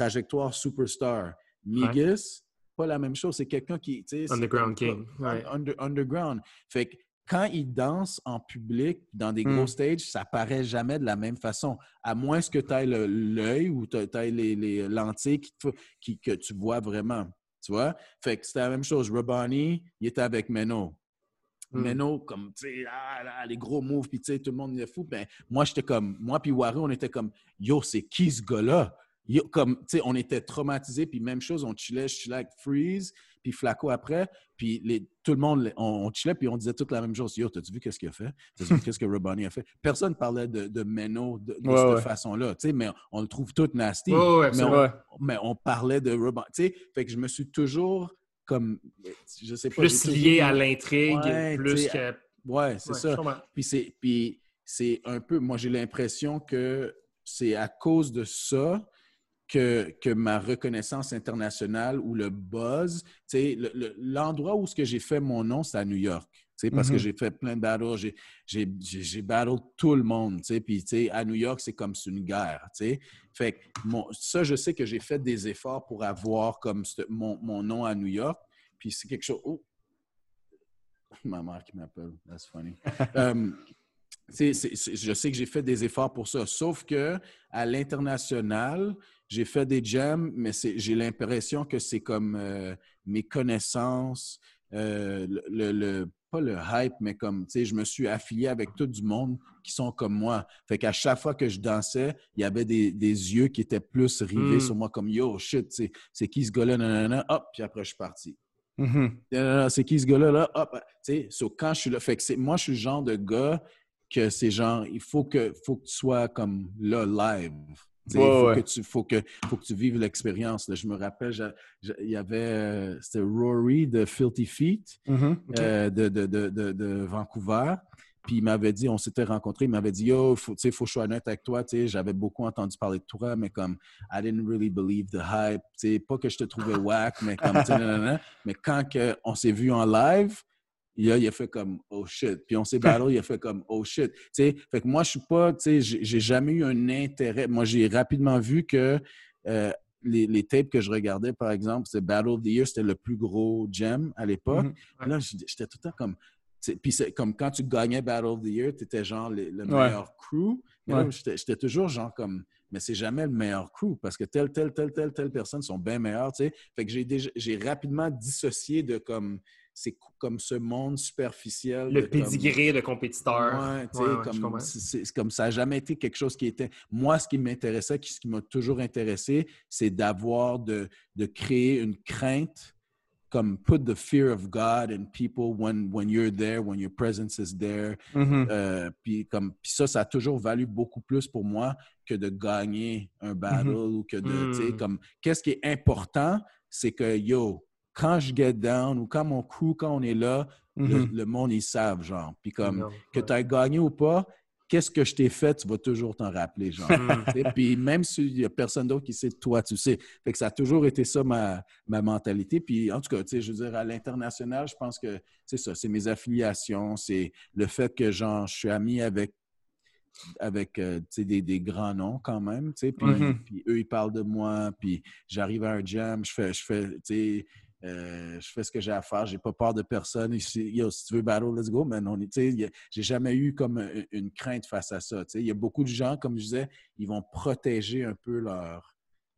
trajectoire superstar. Migis, pas la même chose. C'est quelqu'un qui, Underground King. Ouais. under- underground. Fait que quand il danse en public, dans des Mm. gros stages, ça paraît jamais de la même façon. À moins que tu aies l'œil ou tu aies les, les lentilles qui te- qui- que tu vois vraiment. Tu vois? Fait que c'était la même chose. Robani, il était avec Meno. Mm. Meno, comme, tu sais, ah, les gros moves, puis tu sais, tout le monde est fou. Ben, moi, j'étais comme, moi puis Warren, on était comme, yo, c'est qui ce gars-là? Yo, comme, tu sais, on était traumatisés, puis même chose, on chillait, je chillais avec Freeze, puis Flaco après, puis les, tout le monde, on, on chillait, puis on disait toute la même chose. Yo, t'as-tu vu qu'est-ce qu'il a fait? T'as-tu vu qu'est-ce que Robani a fait? Personne parlait de, de Meno de, de Ouais, cette ouais. façon-là, tu sais, mais on le trouve tout nasty. Ouais, mais, on, Ouais. mais on parlait de Robani, tu sais, fait que je me suis toujours comme, je sais pas. Plus lié toujours- à l'intrigue, Ouais, plus que. Ouais, c'est ça. c'est puis c'est un peu, moi j'ai l'impression que c'est à cause de ça que, que ma reconnaissance internationale ou le buzz, l'endroit où ce que j'ai fait mon nom, c'est à New York. Parce que Mhm. j'ai fait plein de battles, j'ai- battle tout le monde. t'sais, Puis t'sais, à New York, c'est comme une guerre. t'sais. Fait que mon- ça, je sais que j'ai fait des efforts pour avoir comme mon, mon nom à New York. Puis c'est quelque chose. Oh! Ma mère qui m'appelle. That's funny. Euh, c'est- c'est- c'est- je sais que j'ai fait des efforts pour ça. Sauf que à l'international, j'ai fait des jams, mais j'ai l'impression que c'est comme euh, mes connaissances, euh, le, le- le- pas le hype, mais comme, tu sais, je me suis affilié avec tout du monde qui sont comme moi. Fait qu'à chaque fois que je dansais, il y avait des, des yeux qui étaient plus rivés Mm. sur moi, comme yo, shit, c'est qui ce gars-là, nanana, hop, puis après je suis parti. Euh, c'est qui ce gars-là, là? Hop, tu sais, so, quand je suis là, fait que c'est, moi, je suis le genre de gars que c'est genre, il faut que, faut que tu sois comme là, live. Ouais, il faut, ouais. que tu, faut, que, faut que tu vives l'expérience. Je me rappelle, il y avait, euh, c'était Rory de Filthy Feet Mhm. euh, de, de, de, de, Vancouver. Puis il m'avait dit, on s'était rencontrés, il m'avait dit, yo, faut, faut que je sois honnête avec toi. J'avais beaucoup entendu parler de toi, mais comme, I didn't really believe the hype. Tu sais, Pas que je te trouvais whack, mais comme, tu sais, nanana. mais quand que on s'est vu en live, il a, il a fait comme oh shit. Puis on s'est battu, il a fait comme oh shit. Tu sais, fait que moi, je suis pas, tu sais, j'ai jamais eu un intérêt. Moi, j'ai rapidement vu que euh, les, les tapes que je regardais, par exemple, c'est Battle of the Year, c'était le plus gros gem à l'époque. Ouais. Là, j'étais tout le temps comme. Puis c'est comme quand tu gagnais Battle of the Year, tu étais genre le, le Ouais. meilleur crew. Mais là, Ouais. j'étais toujours genre comme. Mais c'est jamais le meilleur crew parce que telle, telle, telle, telle, telle personne sont bien meilleures, tu sais. Fait que j'ai déjà- j'ai rapidement dissocié de comme. C'est co- comme ce monde superficiel. Le de comme- pédigré de compétiteur. Ouais, tu sais, Ouais, comme, c'est- comme ça n'a jamais été quelque chose qui était. Moi, ce qui m'intéressait, ce qui m'a toujours intéressé, c'est d'avoir, de, de créer une crainte, comme put the fear of God in people when, when you're there, when your presence is there. Mhm. Euh, puis, comme, puis ça, ça a toujours valu beaucoup plus pour moi que de gagner un battle ou que de, tu sais, Mm. comme, qu'est-ce qui est important, c'est que, yo, quand je get down ou quand mon crew, quand on est là, le, Mhm. le monde, ils savent, genre. Puis comme, Non, que tu aies gagné ou pas, qu'est-ce que je t'ai fait, tu vas toujours t'en rappeler, genre. Mm. Puis même s'il n'y a personne d'autre qui sait, toi, tu sais. Fait que ça a toujours été ça, ma, ma mentalité. Puis en tout cas, tu sais, je veux dire, à l'international, je pense que c'est ça, c'est mes affiliations, c'est le fait que, genre, je suis ami avec avec euh, des, des grands noms quand même, tu sais, puis, puis eux, ils parlent de moi, puis j'arrive à un jam, je fais, je fais, tu sais, euh, je fais ce que j'ai à faire, j'ai pas peur de personne. Ici, yo, si tu veux battle, let's go, man. On est- J'ai jamais eu comme une, une crainte face à ça. tu sais. Il y a beaucoup de gens, comme je disais, ils vont protéger un peu leur,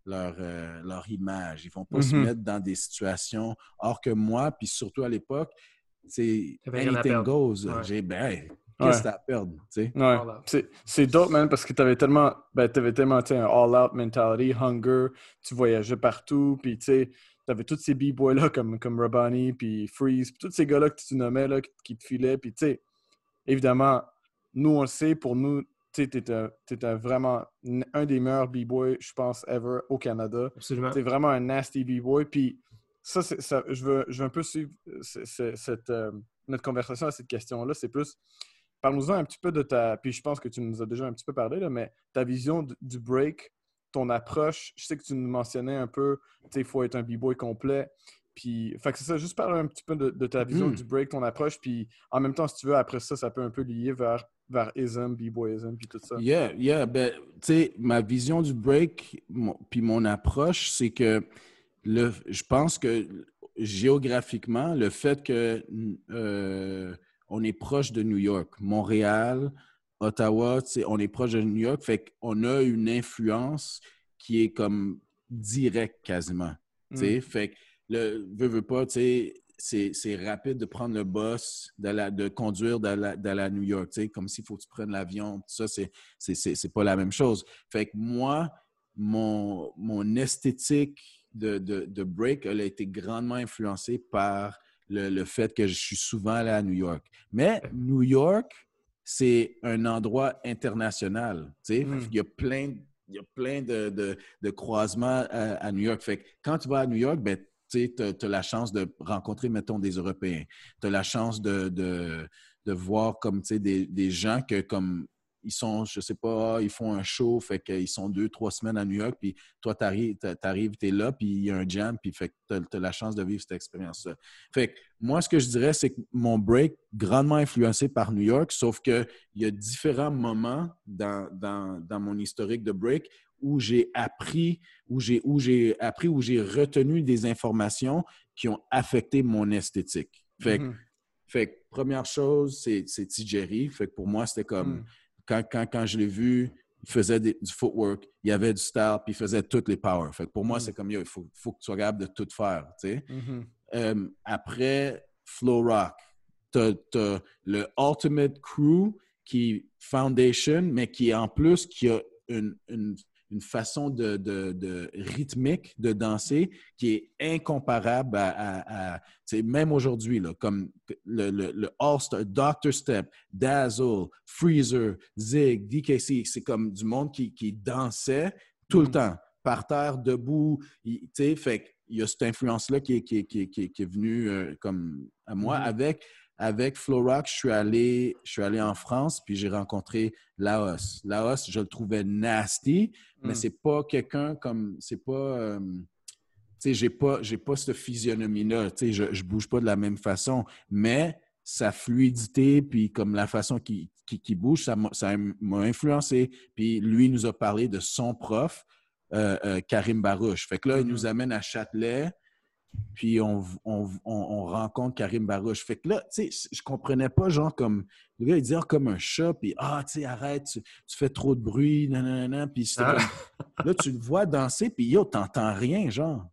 leur, euh, leur image. Ils vont pas se Mhm. mettre dans des situations. Or que moi, puis surtout à l'époque, c'est anything goes. Ouais. J'ai, ben, Ouais. qu'est-ce que t'as à perdre? tu sais? Ouais. Voilà. C'est- C'est dope, man, parce que t'avais tellement, ben, t'avais tellement, un all-out mentality, hunger, tu voyageais partout, puis tu sais, t'avais tous ces b-boys-là comme, comme Rabani, puis Freeze, puis tous ces gars-là que tu nommais, là, qui, te filaient, puis tu sais, évidemment, nous, on le sait, pour nous, tu t'étais vraiment un des meilleurs b-boys, je pense, ever au Canada. Absolument. T'es vraiment un nasty b-boy. Puis ça, ça je, veux, je veux un peu suivre ce- ce- cette, euh, notre conversation à cette question-là. C'est plus, parle-nous-en un petit peu de ta, puis je pense que tu nous as déjà un petit peu parlé, là, mais ta vision du break, ton approche. Je sais que tu nous mentionnais un peu, tu sais, il faut être un b-boy complet. Puis, fait que c'est ça, juste parler un petit peu de, de ta vision Mhm. du break, ton approche, puis en même temps, si tu veux, après ça, ça peut un peu lier vers, vers ism, b-boyism, puis tout ça. Yeah, yeah. Ben, tu sais, ma vision du break, mon- puis mon approche, c'est que le, je pense que géographiquement, le fait que euh, on est proche de New York, Montréal, Ottawa, on est proche de New York, fait qu'on a une influence qui est comme directe quasiment. sais. Fait que le veux, veux pas, c'est rapide de prendre le bus, de, la, de conduire de la, de la New York, comme s'il faut que tu prennes l'avion, tout ça, c'est pas la même chose. Fait que moi, mon, mon esthétique de, de, de break, elle a été grandement influencée par le, le fait que je suis souvent allé à New York. Mais New York, c'est un endroit international. Mm. Il y a plein, il y a plein de, de, de croisements à, à New York. Fait que quand tu vas à New York, ben, tu as, la chance de rencontrer, mettons, des Européens. Tu as la chance de, de, de voir comme, des, des gens que, comme, ils sont, je sais pas, ils font un show, fait qu'ils sont deux, trois semaines à New York, puis toi, tu arrives, tu es là, puis il y a un jam, puis fait que tu as, la chance de vivre cette expérience-là. Fait que moi, ce que je dirais, c'est que mon break, grandement influencé par New York, sauf qu'il y a différents moments dans, dans, mon historique de break où j'ai appris, où j'ai, où j'ai appris, où j'ai retenu des informations qui ont affecté mon esthétique. Fait que, mm-hmm. fait que première chose, c'est, Jerry. Fait que pour moi, c'était comme, mm. Quand, quand, quand je l'ai vu, il faisait du footwork, il y avait du style, puis il faisait toutes les powers. Fait que pour moi, mm. c'est comme, il faut, faut, que tu sois capable de tout faire, tu sais. Mm-hmm. Euh, après, Flow Rock, tu as, le Ultimate Crew qui Foundation, mais qui en plus qui a une, une, une façon de, de, de, rythmique de danser qui est incomparable à, à, même aujourd'hui, comme le, le, le All-Star, Doctor Step, Dazzle, Freezer, Zig, DKC, c'est comme du monde qui, qui dansait tout le mm-hmm. temps, par terre, debout, fait il y a cette influence-là qui, qui, qui, qui, est venue euh, comme à moi mm-hmm. avec avec Florac, je suis allé, je suis allé en France, puis j'ai rencontré Laos. Laos, je le trouvais nasty, mais hmm. c'est pas quelqu'un comme, c'est pas, euh, tu sais, j'ai pas, j'ai pas cette physionomie-là. Tu sais, je, je bouge pas de la même façon, mais sa fluidité, puis comme la façon qu'il qui, bouge, ça m'a influencé. Puis lui nous a parlé de son prof, euh, euh, Karim Barouche. Fait que là, il nous hmm. amène à Châtelet puis on, rencontre Karim Barouche. Fait que là, tu sais, je comprenais pas, genre, comme, le gars, il dit, ah, comme un chat, puis, ah, tu sais, arrête, tu, fais trop de bruit, nanana, puis ah. là, tu le vois danser, puis yo, t'entends rien, genre.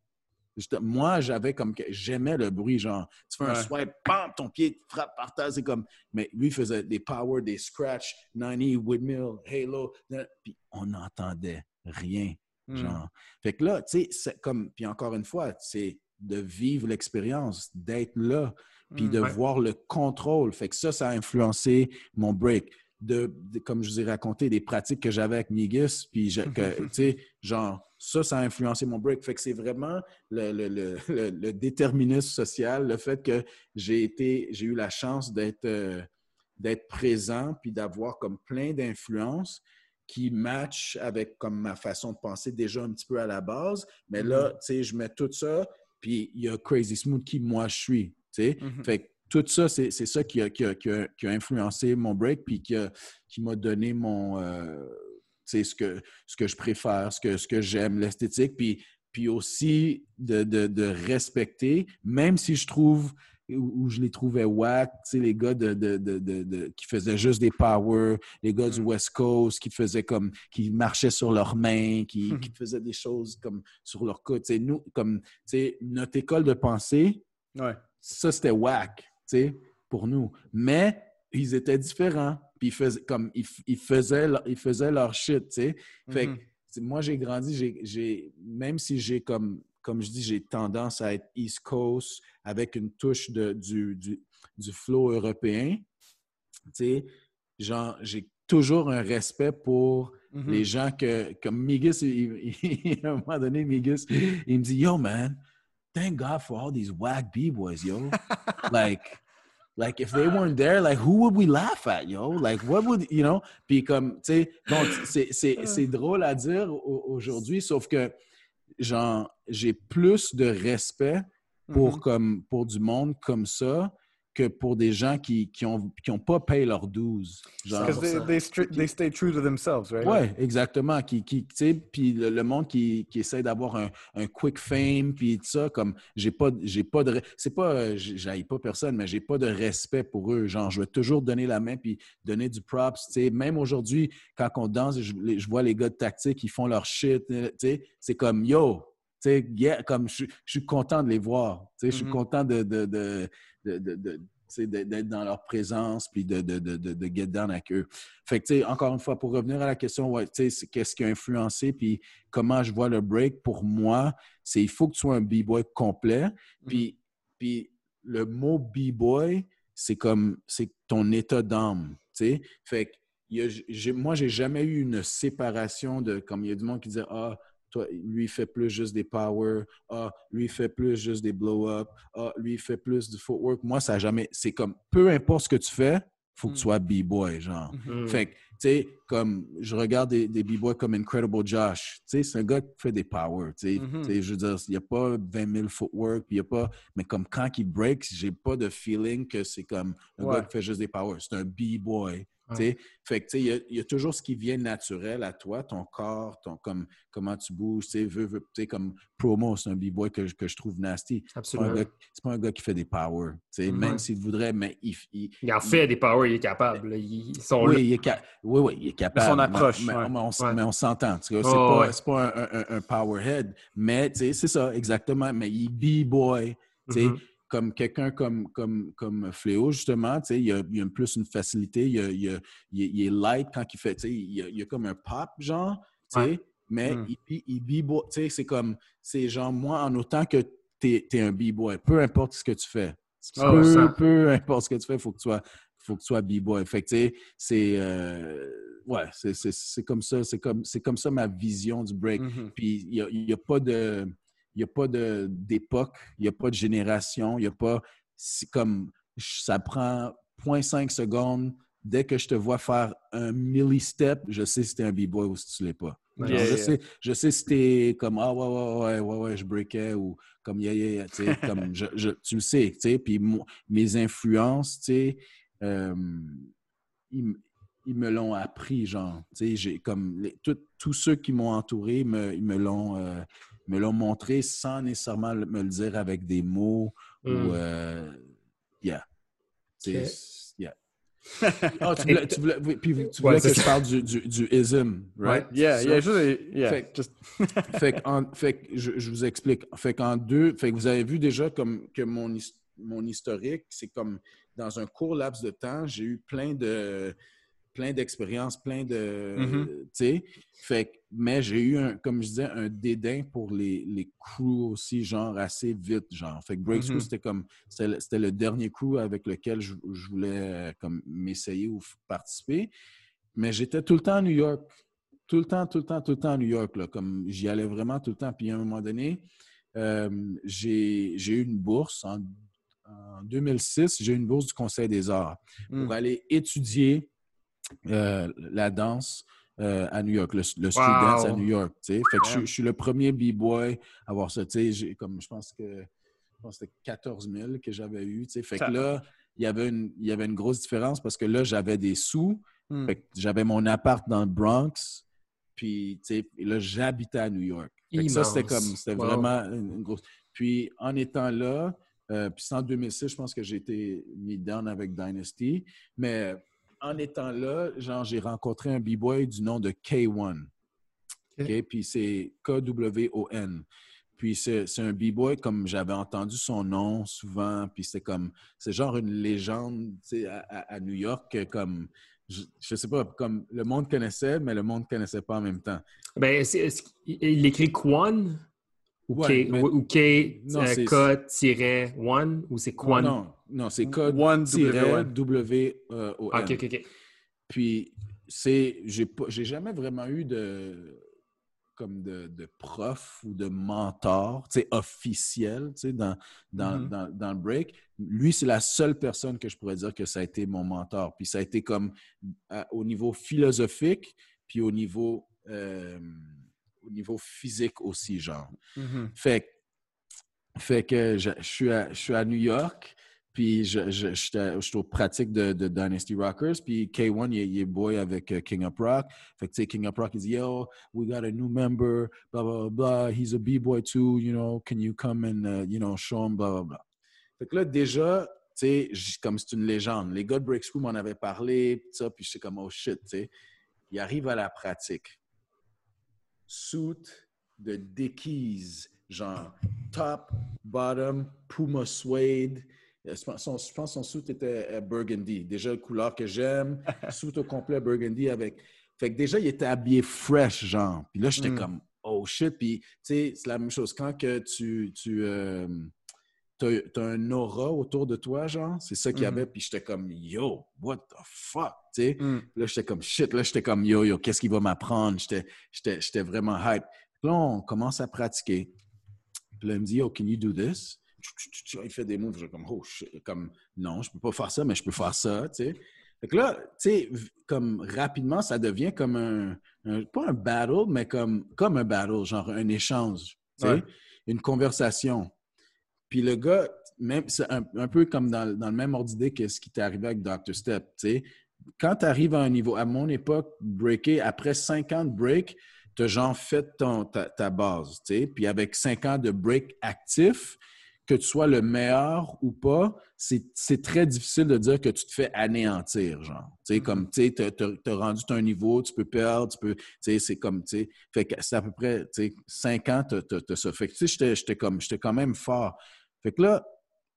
Moi, j'avais comme j'aimais le bruit, genre, tu fais un swipe, bam, ton pied frappe par terre, c'est comme, mais lui, faisait des power, des scratch, 90, windmill, halo, puis on n'entendait rien, hmm. genre. Fait que là, tu sais, c'est comme, puis encore une fois, c'est de vivre l'expérience, d'être là, puis de mm, voir le contrôle. Fait que ça, ça a influencé mon break. De, comme je vous ai raconté, des pratiques que j'avais avec Migus, puis tu sais, genre, ça, ça a influencé mon break. Fait que c'est vraiment le, le, le, déterminisme social, le fait que j'ai été, j'ai eu la chance d'être euh, d'être présent, puis d'avoir comme plein d'influences qui matchent avec comme ma façon de penser déjà un petit peu à la base. Mais là, mm-hmm. tu sais, je mets tout ça, puis il y a Crazy Smooth qui moi je suis. Mm-hmm. Fait tout ça, c'est ça qui a, qui, a, influencé mon break, puis qui, qui m'a donné mon. Euh, ce, que, ce que je préfère, ce que, ce que j'aime, l'esthétique, puis, puis aussi de, de, respecter, même si je trouve où, je les trouvais whack, les gars de, de, qui faisaient juste des power, les gars du mm. West Coast qui faisaient comme, qui marchaient sur leurs mains, qui, qui faisaient des choses comme sur leur côte. Nous, comme, notre école de pensée, ça c'était whack, pour nous. Mais ils étaient différents. Puis ils faisaient, comme, ils, faisaient, ils faisaient leur shit, Fait mm-hmm. moi, j'ai grandi, j'ai, même si j'ai comme comme je dis, j'ai tendance à être East Coast avec une touche de, du, du, du flow européen. Tu sais, genre, j'ai toujours un respect pour mm-hmm. les gens que, comme Migus, à un moment donné, Migus, il me dit, Yo, man, thank God for all these whack B-boys, yo. like, like, if they weren't there, like, who would we laugh at, yo? Like, what would, you know? Puis comme, tu sais, donc, c'est drôle à dire aujourd'hui, sauf que genre, j'ai plus de respect pour, mm-hmm. comme, pour du monde comme ça que pour des gens qui n'ont qui qui ont pas payé leurs 12. Parce que they, they, stay true to themselves, right? Oui, exactement. Qui, qui, puis le, le, monde qui, qui essaie d'avoir un, un, quick fame, puis tout ça, comme j'ai pas, j'ai pas de. C'est pas, j'aille pas personne, mais j'ai pas de respect pour eux. Genre, je vais toujours donner la main, puis donner du props. sais Même aujourd'hui, quand on danse, je, je, vois les gars de tactique, ils font leur shit. C'est comme, yo, Yeah, comme je, suis content de les voir. Je suis mm-hmm. content de, de, de, d'être dans leur présence puis de, de, de, de get down avec eux. Fait que, encore une fois, pour revenir à la question, ouais, qu'est-ce qui a influencé puis comment je vois le break, pour moi, c'est il faut que tu sois un B-boy complet. Mm-hmm. Puis, puis le mot B-boy, c'est comme, c'est ton état d'âme, tu Fait que, moi, j'ai jamais eu une séparation de, comme il y a du monde qui disait, ah, lui, il fait plus juste des power. Ah, lui, il fait plus juste des blow-up. Ah, lui, il fait plus du footwork. Moi, ça n'a jamais. C'est comme, peu importe ce que tu fais, faut que Mm. tu sois B-boy, genre. Mm. Fait que, tu sais, comme je regarde des, des B-boys comme Incredible Josh, tu sais, c'est un gars qui fait des power, tu sais. Mhm. Sais, Je veux dire, il n'y a pas 20 000 footwork, puis il y a pas. Mais comme quand il breaks, j'ai pas de feeling que c'est comme un Ouais. gars qui fait juste des power. C'est un B-boy. Tu Ouais. sais. Fait que, tu sais, il y a- il y, a toujours ce qui vient naturel à toi, ton corps, ton, comme, comment tu bouges, tu sais, veux, veux, tu sais, comme promo, c'est un B-boy que, je- que je trouve nasty. C'est pas, un Absolument. gars- c'est pas un gars qui fait des power, tu sais, Mhm. même s'il voudrait, mais il, il- Il en fait des powers, il est capable. là. Ils sont oui, là. il est ca- oui, oui, il est capable. Son approche, Mais, ouais. mais on, Ouais. mais on s'entend. tu vois, C'est Oh, pas, pas un, un- un powerhead, mais tu sais, c'est ça, exactement. Mais il est B-boy. tu sais, Mhm. Comme quelqu'un comme, comme, comme Fléau, justement, tu sais, il a, il a plus une facilité. Il, a- il a- il est- light quand il fait. tu sais, Il il a comme un pop, genre. tu sais, Ouais. Mais Mm. il, B-boy. tu sais, C'est comme. C'est genre, moi, en autant que tu es, un B-boy, peu importe ce que tu fais. Oh, peu, ça. peu importe ce que tu fais, il faut que tu sois faut que tu sois b-boy. Fait que, tu sais, c'est... euh, ouais, c'est- comme ça. C'est comme, comme ça ma vision du break. Mhm. Puis, il n'y y a pas de... Il n'y a pas de- d'époque, il n'y a pas de génération, il n'y a pas... C'est comme... Ça prend 0.5 secondes. Dès que je te vois faire un millistep, je sais si t'es un b-boy ou si tu l'es pas. Ouais. Genre, Yeah, je, yeah. sais, je sais si t'es comme Ah ouais, ouais, ouais, ouais, ouais, je breakais ou comme yeah, yeah, yeah, tu sais, comme je, je- tu le sais, tu sais. Puis mo- mes influences, tu sais, euh, ils, ils me l'ont appris, genre. Tu sais, j'ai comme les- tout- tous ceux qui m'ont entouré, me, ils me l'ont euh, me l'ont montré sans nécessairement me le dire avec des mots Mm. ou euh, yeah. Tu sais, Ok. yeah. Ah, tu voulais, tu voulais- oui, puis tu Ouais, voulais c'est que je parle du, du, du ism, right? Yeah, C'est yeah, ça? juste, yeah, Fait- just- fait que, en- fait que je, je vous explique. Fait qu'en deux, fait que vous avez vu déjà comme que mon, mon historique, c'est comme dans un court laps de temps, j'ai eu plein de plein d'expériences, plein de Mhm. tu sais. Fait mais j'ai eu un, comme je disais, un dédain pour les, les crews aussi, genre assez vite, genre. Fait que Break School, Mhm. c'était comme c'était le, dernier crew avec lequel je, je voulais euh, comme m'essayer ou participer. Mais j'étais tout le temps à New York. Tout le temps, tout le temps, tout le temps à New York. Là, comme j'y allais vraiment tout le temps. Puis à un moment donné, euh, j'ai eu une bourse en, en 2006. J'ai eu une bourse du Conseil des arts Mm. pour aller étudier euh, la danse euh, à New York, le, le street Wow. dance à New York. Fait que je, suis- Damn. je suis le premier b-boy à avoir ça. Comme je pense que c'était 14 000 que j'avais eu. Fait que là, il y avait une, il y avait une grosse différence parce que là, j'avais des sous. Mm. Fait que j'avais mon appart dans le Bronx. Puis, là, j'habitais à New York. Fait que ça, c'était comme, c'était Wow. vraiment une, une grosse. Puis, en étant là, euh, puis c'est en 2006, je pense que j'ai été mis down avec Dynasty. Mais en étant là, genre, j'ai rencontré un b-boy du nom de K1. Ok. OK? Puis c'est K-W-O-N. Puis c'est un b-boy, comme j'avais entendu son nom souvent, puis c'est comme, c'est genre une légende, tu sais, à, New York, comme, je, je sais pas, comme le monde connaissait, mais le monde connaissait pas en même temps. Ben, il écrit Quan ou Ouais, K, mais- ou, ou K Non, euh, c'est- K-1 ou c'est Quan? Non, non, c'est. K-W-O-N. Ah, ok, ok, ok. Puis, c'est, j'ai pas, j'ai jamais vraiment eu de, comme de, de prof ou de mentor, tu sais, officiel, tu sais, dans, dans, Mhm. dans, dans le break. Lui, c'est la seule personne que je pourrais dire que ça a été mon mentor. Puis ça a été comme à- au niveau philosophique, puis au niveau, euh, au niveau physique aussi, genre. Fait, que- fait que je, je suis à, je suis à New York, puis je, je, je suis aux pratiques de, de Dynasty Rockers, puis K1, il, il est boy avec euh, King of Rock. Fait que, tu sais, King of Rock, il dit, yo, we got a new member, blah, blah, blah, he's a B-boy too, you know, can you come and, uh, you know, show him, blah, blah, blah. Fait que là, déjà, tu sais, comme c'est une légende. Les gars de Break School m'en avaient parlé, pis ça, puis j'étais comme, oh shit, tu sais. Il arrive à la pratique. Suit de Dickies, genre top, bottom, Puma suede. Euh, Je pense, que son suit était euh, burgundy. Déjà, la couleur que j'aime. suit au complet burgundy avec. Fait que déjà, il était habillé fresh, genre. Puis là, j'étais Mm. comme, oh shit. Puis, tu sais, c'est la même chose. Quand que tu. tu euh, T'as un aura autour de toi, genre? C'est ça qu'il y Mhm. avait. Puis j'étais comme, yo, what the fuck, tu sais? Mm. Là, j'étais comme shit. Là, j'étais comme yo, yo, qu'est-ce qu'il va m'apprendre? J'étais- vraiment hype. Puis là, on commence à pratiquer. Puis là, il me dit, yo, can you do this? Il fait des moves. Je suis comme, oh shit. Comme, non, je peux pas faire ça, mais je peux faire ça, tu sais? Fait que là, tu sais, comme rapidement, ça devient comme un, un- pas un battle, mais comme, comme un battle, genre un échange, tu sais, Ouais. une conversation. Puis le gars, même, c'est un, peu comme dans, le même ordre d'idée que ce qui t'est arrivé avec Dr. Step. Quand tu arrives à un niveau, à mon époque, breaker, après 5 ans de break, tu as genre fait ta, base. Puis avec 5 ans de break actif, que tu sois le meilleur ou pas, c'est très difficile de dire que tu te fais anéantir, genre. Tu sais, comme, tu sais, t'as- rendu ton niveau, tu peux perdre, tu peux, tu sais, c'est comme, tu sais, fait que c'est à peu près, tu sais, cinq ans, t'as ça. Fait que, tu sais, j'étais- comme, j'étais quand même fort. Fait que là,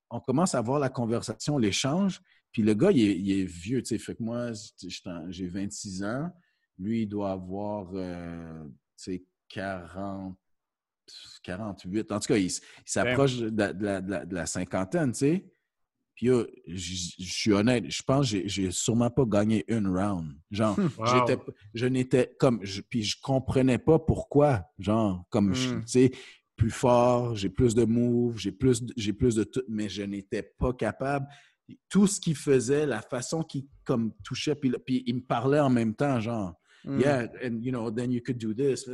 on commence à avoir la conversation, l'échange, puis le gars, il est, vieux, tu sais. Fait que moi, j'ai 26 ans, lui, il doit avoir, euh, tu sais, 40, 48. En tout cas, il, il s'approche de, la- de de cinquantaine, tu sais. Puis là, je suis honnête, je pense que j'ai- sûrement pas gagné une round. Genre, Wow. j'étais, je n'étais comme, je- puis je comprenais pas pourquoi. Genre, comme, je- Mm. tu sais, plus fort, j'ai plus de moves, j'ai plus, j'ai plus de tout, mais je n'étais pas capable. Tout ce qu'il faisait, la façon qu'il comme touchait, puis, puis il me parlait en même temps, genre. Mm. Yeah, and you know, then you could do this.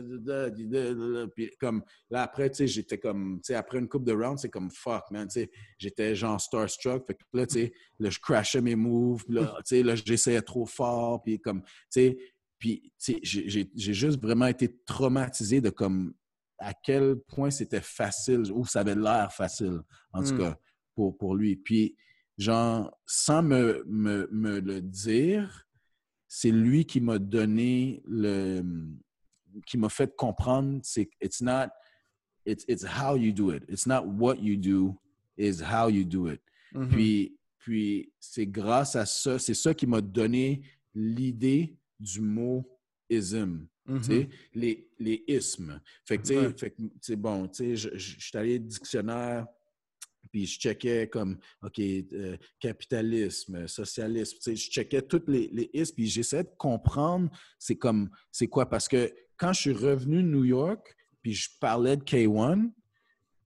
Puis comme là après, tu sais, j'étais comme, tu sais, après une coupe de rounds, c'est comme fuck, man. Tu sais, j'étais genre starstruck. Fait que là, tu sais, là, je crashais mes moves. puis Là, tu sais, là, j'essayais trop fort. Puis comme, tu sais, puis tu sais, j'ai juste vraiment été traumatisé de comme à quel point c'était facile ou ça avait l'air facile, en tout Mm. cas, pour, pour lui. Puis, genre, sans me, me, me le dire, c'est lui qui m'a donné le. qui m'a fait comprendre, c'est it's not. It's, it's how you do it. It's not what you do, is how you do it. Mhm. Puis, puis c'est grâce à ça, c'est ça qui m'a donné l'idée du mot ism. Tu sais, les, les ismes. Fait que, Ouais. fait que, bon, tu sais, je, suis allé au dictionnaire, puis je checkais comme, OK, euh, capitalisme, socialisme, tu sais, je checkais toutes les, les ismes, puis j'essayais de comprendre c'est comme, c'est quoi. Parce que quand je suis revenu de New York, puis je parlais de K1,